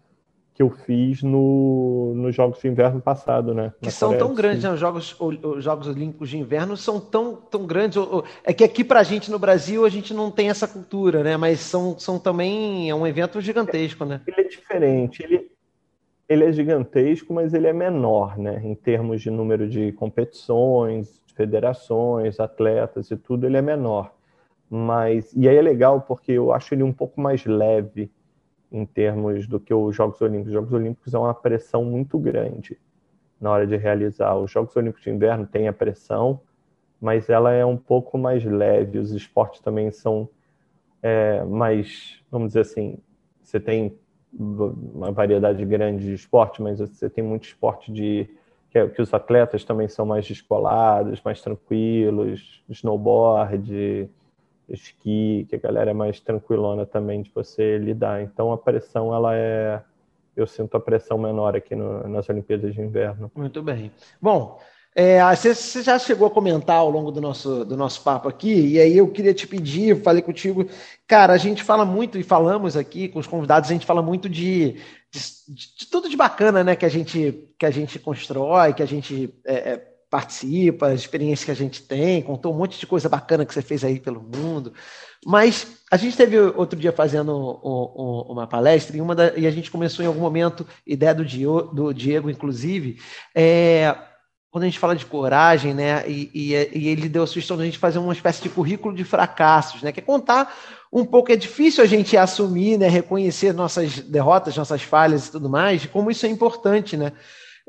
que eu fiz no, nos Jogos de Inverno passado, né? Que são tão grandes, né? Os Jogos, os Jogos Olímpicos de Inverno são tão, tão grandes. É que aqui pra gente no Brasil a gente não tem essa cultura, né? Mas são, são também é um evento gigantesco, né? Ele é diferente. Ele, ele é gigantesco, mas ele é menor, né? Em termos de número de competições, federações, atletas e tudo, ele é menor. Mas e aí é legal porque eu acho ele um pouco mais leve em termos do que os Jogos Olímpicos. Os Jogos Olímpicos é uma pressão muito grande na hora de realizar. Os Jogos Olímpicos de Inverno têm a pressão, mas ela é um pouco mais leve. Os esportes também são é, mais, vamos dizer assim, você tem uma variedade grande de esporte, mas você tem muito esporte de que, é, que os atletas também são mais descolados, mais tranquilos, snowboard, esqui, que a galera é mais tranquilona também de você lidar. Então a pressão ela é eu sinto a pressão menor aqui no, nas Olimpíadas de Inverno. Muito bem. Bom, é, você, já chegou a comentar ao longo do nosso, do nosso papo aqui, e aí eu queria te pedir, falei contigo, cara, a gente fala muito e falamos aqui com os convidados, a gente fala muito de, de, de tudo de bacana, né, que a gente, que a gente constrói, que a gente é, é, participa, as experiências que a gente tem, contou um monte de coisa bacana que você fez aí pelo mundo. Mas a gente teve outro dia fazendo uma palestra e, uma da, e a gente começou em algum momento, ideia do Diego, do Diego inclusive, é, quando a gente fala de coragem, né, e, e, e, ele deu a sugestão de a gente fazer uma espécie de currículo de fracassos, né, que é contar um pouco, é difícil a gente assumir, né, reconhecer nossas derrotas, nossas falhas e tudo mais, como isso é importante, né.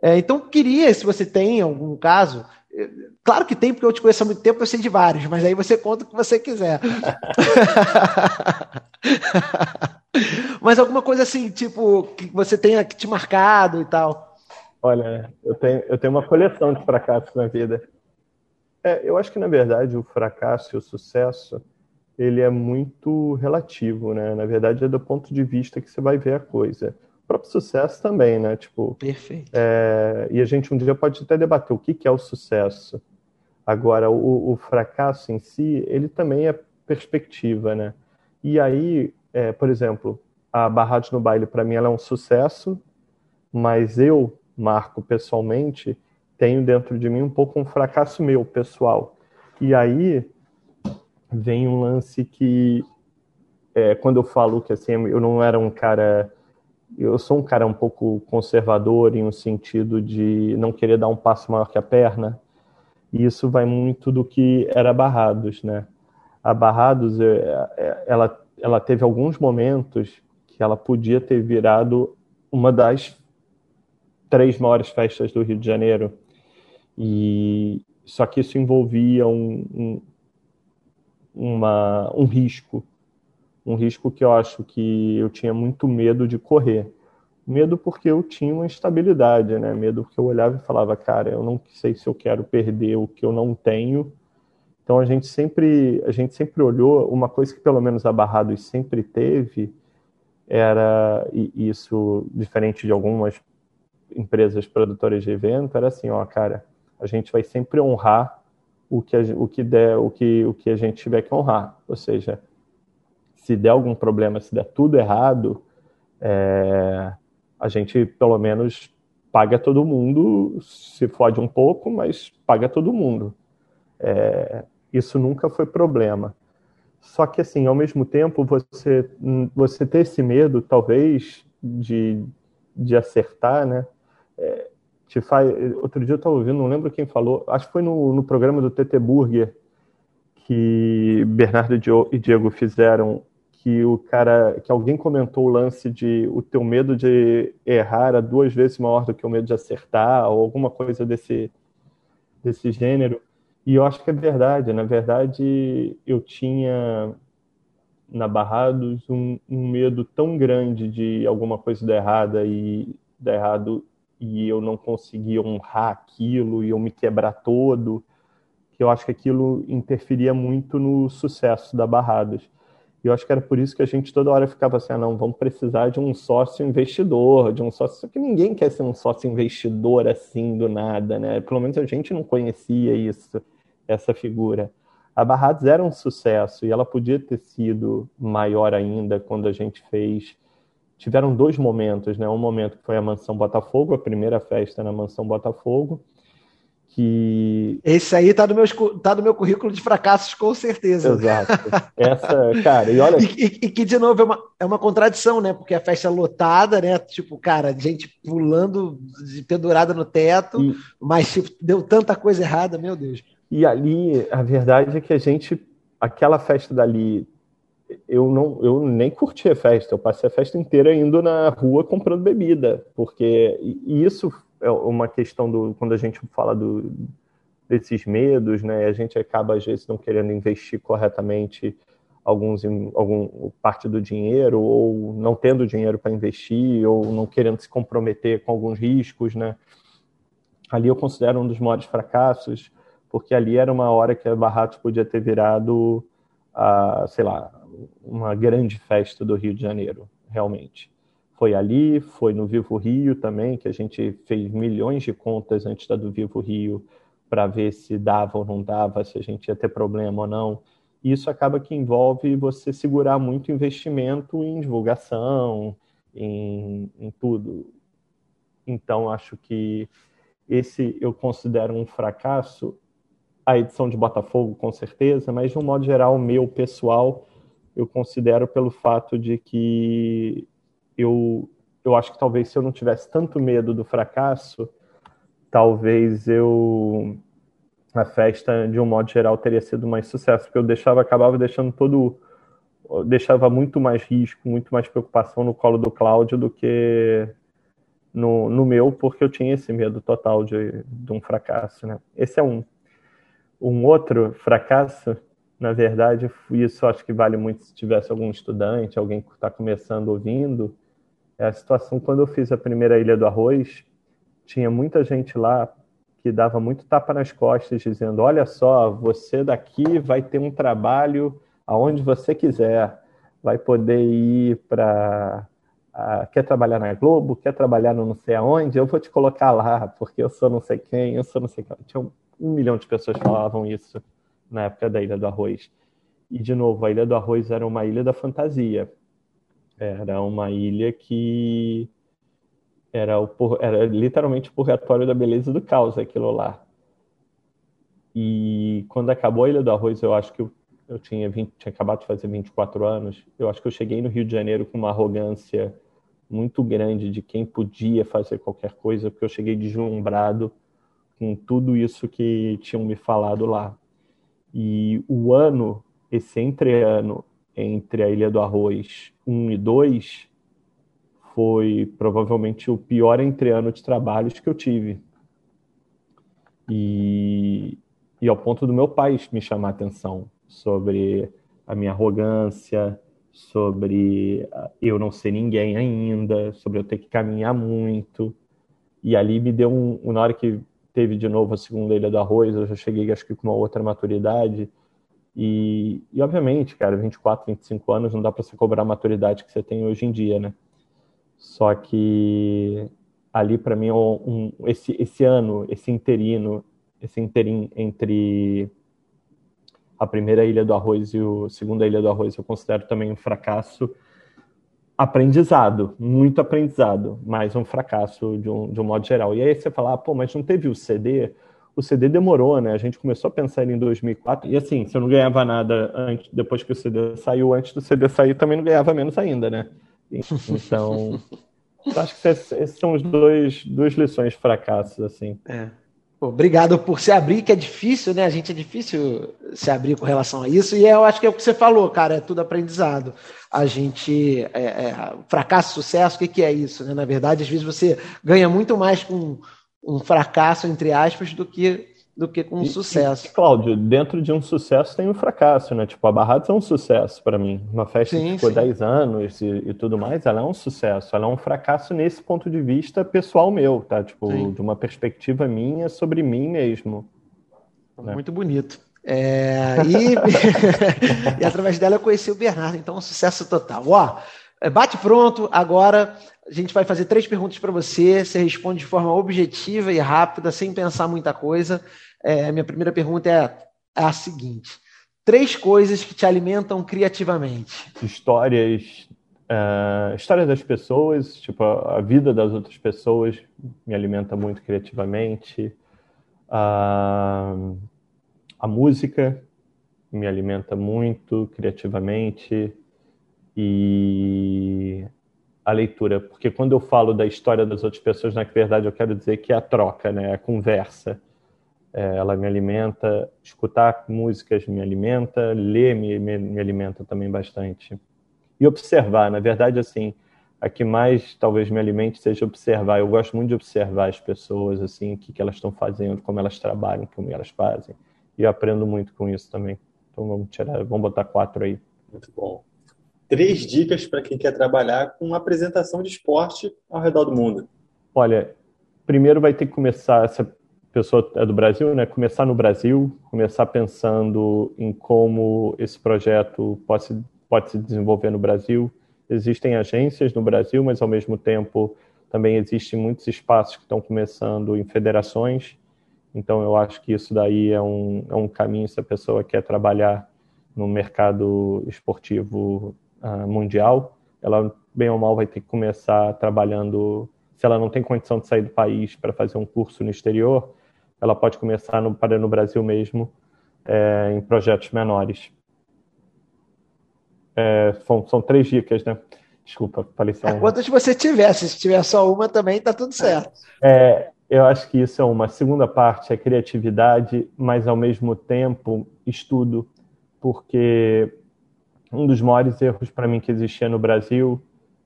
É, então, queria, se você tem algum caso, Claro que tem, porque eu te conheço há muito tempo, eu sei de vários, mas aí você conta o que você quiser. <laughs> mas alguma coisa assim, tipo, que você tenha te marcado e tal. Olha, eu tenho, eu tenho uma coleção de fracassos na vida. É, eu acho que, na verdade, o fracasso e o sucesso, ele é muito relativo, né? Na verdade, é do ponto de vista que você vai ver a coisa. O próprio sucesso também, né? Tipo, Perfeito. É, e a gente um dia pode até debater o que, que é o sucesso. Agora, o, o, fracasso em si, ele também é perspectiva, né? E aí, é, por exemplo, a Barrados no Baile, para mim, ela é um sucesso, mas eu, Marco, pessoalmente, tenho dentro de mim um pouco um fracasso meu, pessoal. E aí vem um lance que, é, quando eu falo que assim, eu não era um cara. Eu sou um cara um pouco conservador em um sentido de não querer dar um passo maior que a perna. E isso vai muito do que era Barrados, né? A Barrados, é, é, ela, ela teve alguns momentos que ela podia ter virado uma das três maiores festas do Rio de Janeiro. E só que isso envolvia um, um, uma, um risco, um risco que eu acho que eu tinha muito medo de correr. Medo porque eu tinha uma instabilidade, né? Medo porque eu olhava e falava, cara, eu não sei se eu quero perder o que eu não tenho. Então a gente sempre, a gente sempre olhou uma coisa que pelo menos a Barrados sempre teve era e isso diferente de algumas empresas produtoras de evento era assim, ó, cara, a gente vai sempre honrar o que a, o que der, o que o que a gente tiver que honrar. Ou seja, se der algum problema, se der tudo errado, é, a gente pelo menos paga todo mundo, se fode um pouco, mas paga todo mundo. É, isso nunca foi problema. Só que assim, ao mesmo tempo, você você ter esse medo, talvez, de, de acertar, né? É, te faz. Outro dia eu estava ouvindo, não lembro quem falou, acho que foi no, no programa do TT Burger que Bernardo e Diego fizeram que o cara, que alguém comentou o lance de o teu medo de errar é duas vezes maior do que o medo de acertar ou alguma coisa desse desse gênero. E eu acho que é verdade. Na verdade, eu tinha na Barrados um, um medo tão grande de alguma coisa dar errada e dar errado e eu não conseguia honrar aquilo e eu me quebrar todo, que eu acho que aquilo interferia muito no sucesso da Barradas. E eu acho que era por isso que a gente toda hora ficava assim, ah, não, vamos precisar de um sócio investidor, de um sócio, só que ninguém quer ser um sócio investidor assim do nada, né? Pelo menos a gente não conhecia isso, essa figura. A Barrados era um sucesso e ela podia ter sido maior ainda quando a gente fez tiveram dois momentos, né? Um momento que foi a Mansão Botafogo, a primeira festa na Mansão Botafogo, que esse aí tá no meu tá no meu currículo de fracassos com certeza. Exato. Essa, cara, e <laughs> olha e, e, e, que de novo é uma, é uma contradição, né? Porque a festa é lotada, né? Tipo, cara, gente pulando de pendurada no teto, e... mas tipo, deu tanta coisa errada, meu Deus. E ali, a verdade é que a gente aquela festa dali eu não eu nem curti a festa, eu passei a festa inteira indo na rua comprando bebida, porque isso é uma questão do quando a gente fala do, desses medos, né? A gente acaba às vezes não querendo investir corretamente alguns algum parte do dinheiro ou não tendo dinheiro para investir ou não querendo se comprometer com alguns riscos, né? Ali eu considero um dos maiores fracassos, porque ali era uma hora que a Barratos podia ter virado a, sei lá, uma grande festa do Rio de Janeiro, realmente. Foi ali, foi no Vivo Rio também, que a gente fez milhões de contas antes da do Vivo Rio para ver se dava ou não dava, se a gente ia ter problema ou não. E isso acaba que envolve você segurar muito investimento em divulgação, em, em tudo. Então, acho que esse eu considero um fracasso. A edição de Botafogo, com certeza, mas de um modo geral, meu pessoal, eu considero pelo fato de que eu, eu acho que talvez se eu não tivesse tanto medo do fracasso, talvez eu a festa de um modo geral teria sido mais sucesso, porque eu deixava acabava deixando todo deixava muito mais risco, muito mais preocupação no colo do Cláudio do que no, no meu, porque eu tinha esse medo total de, de um fracasso. Né? Esse é um. Um outro fracasso, na verdade, isso acho que vale muito se tivesse algum estudante, alguém que está começando ouvindo, é a situação quando eu fiz a primeira Ilha do Arroz, tinha muita gente lá que dava muito tapa nas costas, dizendo: Olha só, você daqui vai ter um trabalho aonde você quiser, vai poder ir para quer trabalhar na Globo, quer trabalhar no não sei aonde, eu vou te colocar lá, porque eu sou não sei quem, eu sou não sei quem. Tinha um, um milhão de pessoas que falavam isso na época da Ilha do Arroz. E, de novo, a Ilha do Arroz era uma ilha da fantasia. Era uma ilha que era, o, era literalmente o purgatório da beleza do caos, aquilo lá. E quando acabou a Ilha do Arroz, eu acho que eu eu tinha, 20, tinha acabado de fazer 24 anos, eu acho que eu cheguei no Rio de Janeiro com uma arrogância muito grande de quem podia fazer qualquer coisa, porque eu cheguei deslumbrado com tudo isso que tinham me falado lá. E o ano, esse entreano entre a Ilha do Arroz 1 e 2, foi provavelmente o pior entreano de trabalhos que eu tive. E, e ao ponto do meu pai me chamar a atenção sobre a minha arrogância, sobre ah, eu não ser ninguém ainda, sobre eu ter que caminhar muito. E ali me deu um, na hora que teve de novo a segunda Ilha do Arroz, eu já cheguei acho que com uma outra maturidade. E, e obviamente, cara, 24, 25 anos não dá para você cobrar a maturidade que você tem hoje em dia, né? Só que ali para mim um, esse esse ano, esse interino, esse interim entre a primeira Ilha do Arroz e a segunda Ilha do Arroz eu considero também um fracasso aprendizado, muito aprendizado, mas um fracasso de um, de um modo geral. E aí você fala, ah, pô, mas não teve o CD? O CD demorou, né? A gente começou a pensar em 2004 e assim, se eu não ganhava nada antes, depois que o CD saiu, antes do CD sair também não ganhava menos ainda, né? Então, <laughs> acho que esses são os dois duas lições fracassos assim. É obrigado por se abrir, que é difícil, né? A gente é difícil se abrir com relação a isso, e eu acho que é o que você falou, cara, é tudo aprendizado. A gente, é, é, fracasso, sucesso, o que, que é isso? Né? Na verdade, às vezes você ganha muito mais com um fracasso, entre aspas, do que do que com um sucesso. E, Cláudio, dentro de um sucesso tem um fracasso, né? Tipo, a Barrados é um sucesso para mim. Uma festa sim, que ficou sim. 10 anos e, e, tudo mais, ela é um sucesso. Ela é um fracasso nesse ponto de vista pessoal meu, tá? Tipo, sim. de uma perspectiva minha sobre mim mesmo. Né? Muito bonito. É, e, <laughs> e através dela eu conheci o Bernardo, então um sucesso total. Ó, é, bate pronto, agora a gente vai fazer três perguntas para você, você responde de forma objetiva e rápida, sem pensar muita coisa. É, minha primeira pergunta é a seguinte: três coisas que te alimentam criativamente. Histórias, uh, histórias das pessoas, tipo a, a, vida das outras pessoas me alimenta muito criativamente. Uh, a música me alimenta muito criativamente e a leitura, porque quando eu falo da história das outras pessoas, na verdade eu quero dizer que é a troca, né, a conversa. É, ela me alimenta, escutar músicas me alimenta, ler me, me, me, alimenta também bastante. E observar, na verdade, assim, a que mais talvez me alimente seja observar. Eu gosto muito de observar as pessoas, assim, o que, que elas estão fazendo, como elas trabalham, como elas fazem. E eu aprendo muito com isso também. Então vamos tirar, vamos botar quatro aí. Muito bom três dicas para quem quer trabalhar com apresentação de esporte ao redor do mundo? Olha, primeiro vai ter que começar, essa pessoa é do Brasil, né? Começar no Brasil, começar pensando em como esse projeto pode se, pode se desenvolver no Brasil. Existem agências no Brasil, mas ao mesmo tempo também existem muitos espaços que estão começando em federações. Então eu acho que isso daí é um, é um caminho se a pessoa quer trabalhar no mercado esportivo uh, mundial, ela bem ou mal vai ter que começar trabalhando. Se ela não tem condição de sair do país para fazer um curso no exterior, ela pode começar no, para no Brasil mesmo, é, em projetos menores. É, são, são três dicas, né? Desculpa, falei só uma. Quantas você tiver, se tiver só uma também, tá tudo certo. É, eu acho que isso é uma. A segunda parte é criatividade, mas ao mesmo tempo estudo, porque um dos maiores erros para mim que existia no Brasil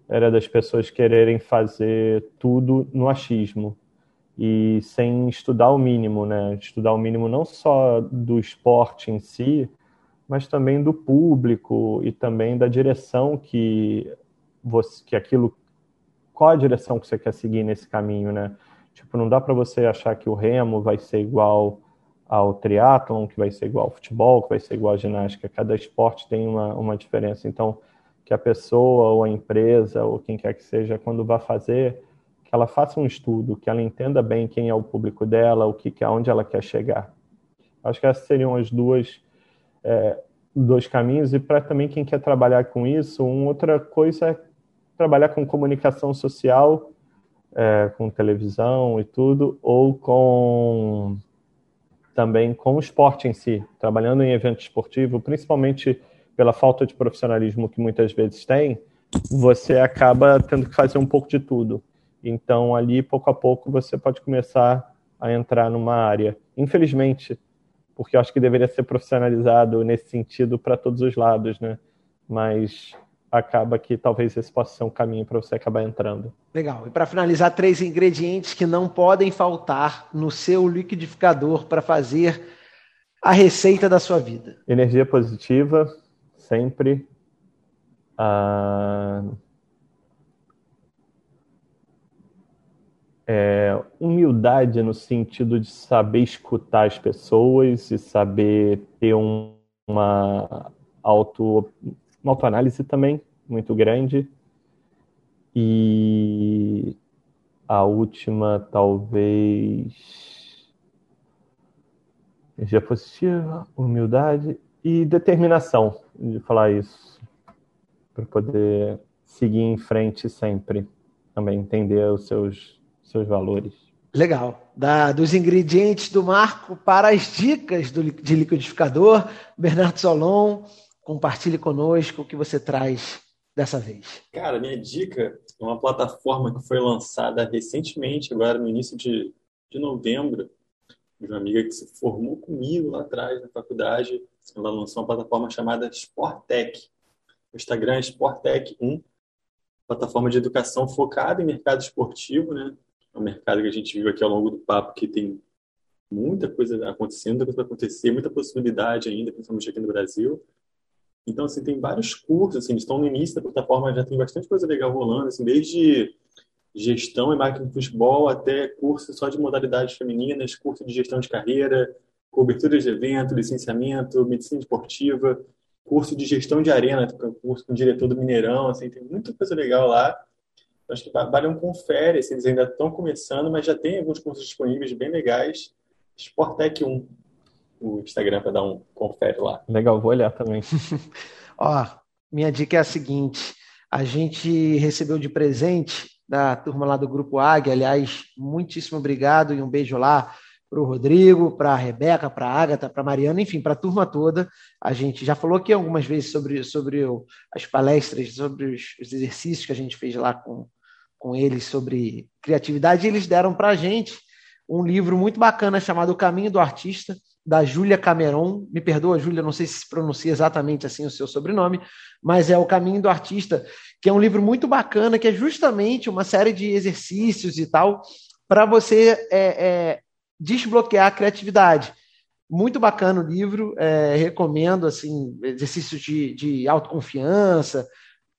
era das pessoas quererem fazer tudo no achismo e sem estudar o mínimo, né? Estudar o mínimo não só do esporte em si, mas também do público e também da direção que você, que aquilo, qual a direção que você quer seguir nesse caminho, né? Tipo, não dá para você achar que o remo vai ser igual ao triatlon, que vai ser igual ao futebol, que vai ser igual à ginástica. Cada esporte tem uma, uma diferença. Então, que a pessoa ou a empresa ou quem quer que seja, quando vai fazer, que ela faça um estudo, que ela entenda bem quem é o público dela, o que, aonde ela quer chegar. Acho que essas seriam as duas é, dois caminhos e para também quem quer trabalhar com isso, uma outra coisa é trabalhar com comunicação social, é, com televisão e tudo, ou com também com o esporte em si, trabalhando em evento esportivo, principalmente pela falta de profissionalismo que muitas vezes tem, você acaba tendo que fazer um pouco de tudo. Então, ali, pouco a pouco, você pode começar a entrar numa área. Infelizmente, porque eu acho que deveria ser profissionalizado nesse sentido para todos os lados, né? Mas acaba que talvez esse possa ser um caminho para você acabar entrando. Legal. E para finalizar, três ingredientes que não podem faltar no seu liquidificador para fazer a receita da sua vida. Energia positiva, sempre. Ah, é, humildade no sentido de saber escutar as pessoas e saber ter um, uma auto uma autoanálise também muito grande e a última talvez energia positiva, humildade e determinação de falar isso para poder seguir em frente sempre, também entender os seus seus valores. Legal. Da, dos ingredientes do Marco para as dicas do, de liquidificador, Bernardo Solon, compartilhe conosco o que você traz dessa vez. Cara, minha dica é uma plataforma que foi lançada recentemente, agora no início de, de novembro, de uma amiga que se formou comigo lá atrás na faculdade. Ela lançou uma plataforma chamada Sportec. O Instagram é Sportec1, plataforma de educação focada em mercado esportivo, né? É um mercado que a gente viu aqui ao longo do papo que tem muita coisa acontecendo, muita coisa acontecer, muita possibilidade ainda, principalmente aqui no Brasil. Então, assim, tem vários cursos, assim, estão no início da plataforma, já tem bastante coisa legal rolando, assim, desde gestão e marketing de futebol até curso só de modalidades femininas, curso de gestão de carreira, cobertura de evento, licenciamento, medicina esportiva, curso de gestão de arena, curso com o diretor do Mineirão, assim, tem muita coisa legal lá. Acho que vale um confere, assim, eles ainda estão começando, mas já tem alguns cursos disponíveis bem legais. Sportec 1, o Instagram para dar um confere lá. Legal, vou olhar também. <laughs> Ó, minha dica é a seguinte: a gente recebeu de presente da turma lá do Grupo Águia, aliás, muitíssimo obrigado e um beijo lá para o Rodrigo, para a Rebeca, para a Agatha, para a Mariana, enfim, para a turma toda. A gente já falou aqui algumas vezes sobre, sobre o, as palestras, sobre os, os, exercícios que a gente fez lá com, com eles sobre criatividade, e eles deram para a gente um livro muito bacana chamado O Caminho do Artista, da Júlia Cameron. Me perdoa, Júlia, não sei se pronuncia exatamente assim o seu sobrenome, mas é O Caminho do Artista, que é um livro muito bacana, que é justamente uma série de exercícios e tal, para você é, é, desbloquear a criatividade. Muito bacana o livro, é, recomendo assim exercícios de, de autoconfiança,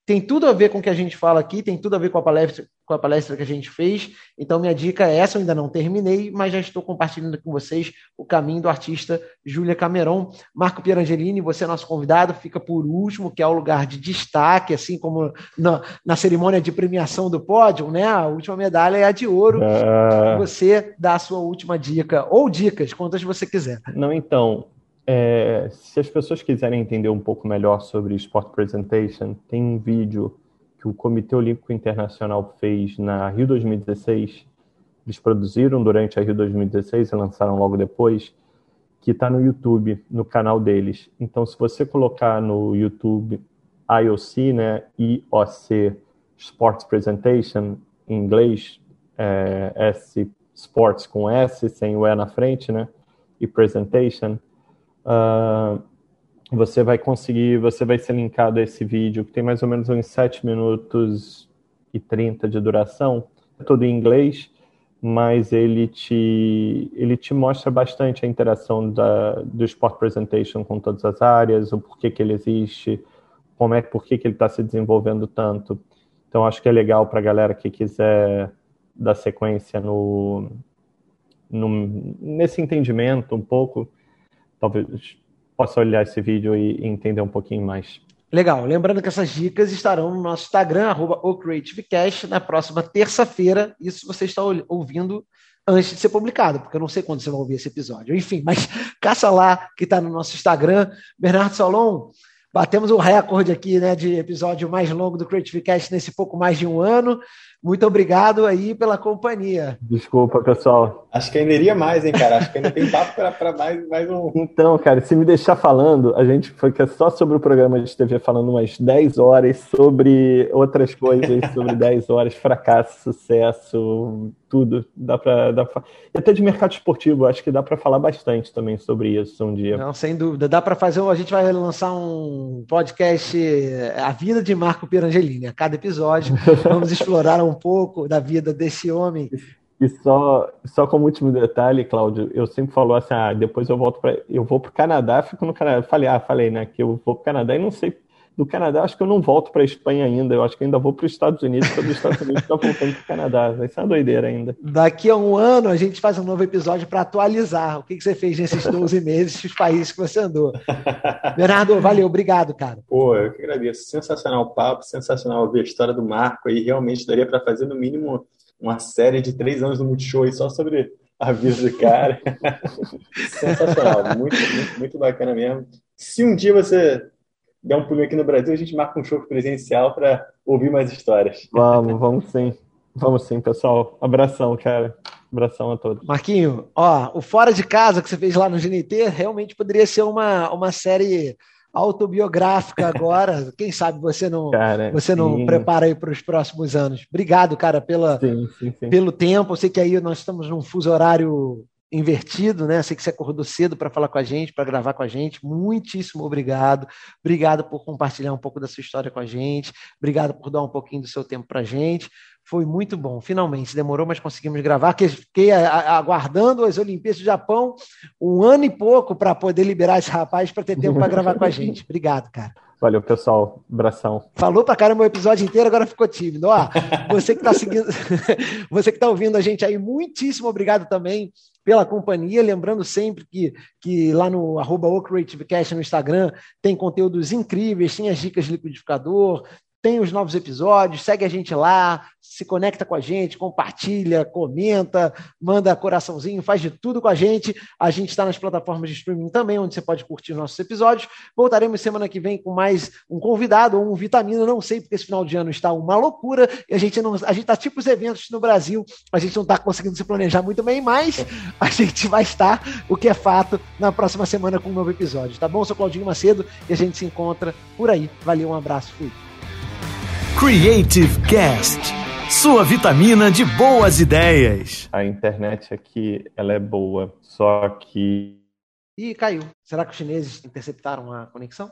tem tudo a ver com o que a gente fala aqui, tem tudo a ver com a palestra, com a palestra que a gente fez. Então, minha dica é essa, eu ainda não terminei, mas já estou compartilhando com vocês o caminho do artista Júlia Cameron. Marco Pierangelini, você é nosso convidado, fica por último, que é o lugar de destaque, assim como na, na cerimônia de premiação do pódio, né? A última medalha é a de ouro. Uh... Você dá a sua última dica, ou dicas, quantas você quiser. Não, então, é, se as pessoas quiserem entender um pouco melhor sobre Sport Presentation, tem um vídeo que o Comitê Olímpico Internacional fez na Rio 2016. Eles produziram durante a Rio 2016 e lançaram logo depois, que está no YouTube, no canal deles. Então, se você colocar no YouTube IOC, né, IOC Sports Presentation, em inglês, é, S Sports com S, sem o E na frente, né, e Presentation, uh, você vai conseguir, você vai ser linkado a esse vídeo, que tem mais ou menos uns 7 minutos e 30 de duração, todo em inglês, mas ele te, ele te mostra bastante a interação da, do Sport Presentation com todas as áreas, o porquê que ele existe, como é, por que ele está se desenvolvendo tanto. Então, acho que é legal para a galera que quiser dar sequência no, no, nesse entendimento um pouco, talvez possa olhar esse vídeo e, entender um pouquinho mais. Legal. Lembrando que essas dicas estarão no nosso Instagram, arroba na próxima terça-feira. Isso você está ouvindo antes de ser publicado, porque eu não sei quando você vai ouvir esse episódio. Enfim, mas <laughs> caça lá que está no nosso Instagram. Bernardo Solon, batemos o recorde aqui né, de episódio mais longo do Creative Cast nesse pouco mais de um ano. Muito obrigado aí pela companhia. Desculpa, pessoal. Acho que ainda iria mais, hein, cara? Acho que ainda tem papo para mais, mais um. Então, cara, se me deixar falando, a gente foi só sobre o programa de TV falando umas 10 horas, sobre outras coisas, sobre <laughs> 10 horas, fracasso, sucesso, tudo. Dá para. Dá pra... E até de mercado esportivo, acho que dá para falar bastante também sobre isso um dia. Não, sem dúvida. Dá para fazer. A gente vai lançar um podcast A Vida de Marco Pirangelini. A cada episódio, <laughs> vamos explorar um pouco da vida desse homem. E só, só como último detalhe, Cláudio, eu sempre falo assim, ah, depois eu volto para, eu vou para o Canadá, fico no Canadá. Falei, ah, falei, né, que eu vou para o Canadá e não sei do Canadá, acho que eu não volto para a Espanha ainda. Eu acho que ainda vou para os Estados Unidos, porque os Estados Unidos estão voltando para o Canadá. Vai ser uma doideira ainda. Daqui a um ano a gente faz um novo episódio para atualizar o que, que, você fez nesses 12 meses, os países que você andou. <laughs> Bernardo, valeu, obrigado, cara. Pô, eu que agradeço. Sensacional o papo, sensacional ouvir a história do Marco aí. Realmente daria para fazer no mínimo uma série de três anos do Multishow aí só sobre a vida do cara. <laughs> sensacional, muito, muito, muito bacana mesmo. Se um dia você der um pulinho aqui no Brasil, a gente marca um show presencial para ouvir mais histórias. Vamos, vamos sim. Vamos sim, pessoal. Abração, cara. Abração a todos. Marquinho, ó, o Fora de Casa que você fez lá no GNT realmente poderia ser uma, uma série autobiográfica <laughs> agora. Quem sabe você não, cara, você não prepara aí para os próximos anos. Obrigado, cara, pela, sim, sim, sim. pelo tempo. Eu sei que aí nós estamos num fuso horário invertido, né? Sei que você acordou cedo para falar com a gente, para gravar com a gente. Muitíssimo obrigado. Obrigado por compartilhar um pouco da sua história com a gente. Obrigado por dar um pouquinho do seu tempo para a gente. Foi muito bom. Finalmente, demorou, mas conseguimos gravar. Fiquei aguardando as Olimpíadas do Japão um ano e pouco para poder liberar esse rapaz para ter tempo para gravar com a <laughs> gente. Obrigado, cara. Valeu, pessoal. Abração. Falou pra caramba o episódio inteiro, agora ficou tímido. Ó, você que está seguindo, <laughs> você que está ouvindo a gente aí, muitíssimo obrigado também pela companhia. Lembrando sempre que, que lá no arroba no Instagram tem conteúdos incríveis, tem as dicas de liquidificador, tem os novos episódios, segue a gente lá, se conecta com a gente, compartilha, comenta, manda coraçãozinho, faz de tudo com a gente. A gente está nas plataformas de streaming também, onde você pode curtir os nossos episódios. Voltaremos semana que vem com mais um convidado ou um vitamina, não sei, porque esse final de ano está uma loucura e a gente não, a gente está tipo os eventos no Brasil, a gente não está conseguindo se planejar muito bem, mas a gente vai estar, o que é fato, na próxima semana com um novo episódio, tá bom? Eu sou Claudinho Macedo e a gente se encontra por aí. Valeu, um abraço, fui. Creative Cast, sua vitamina de boas ideias. A internet aqui, ela é boa, só que... Ih, caiu. Será que os chineses interceptaram a conexão?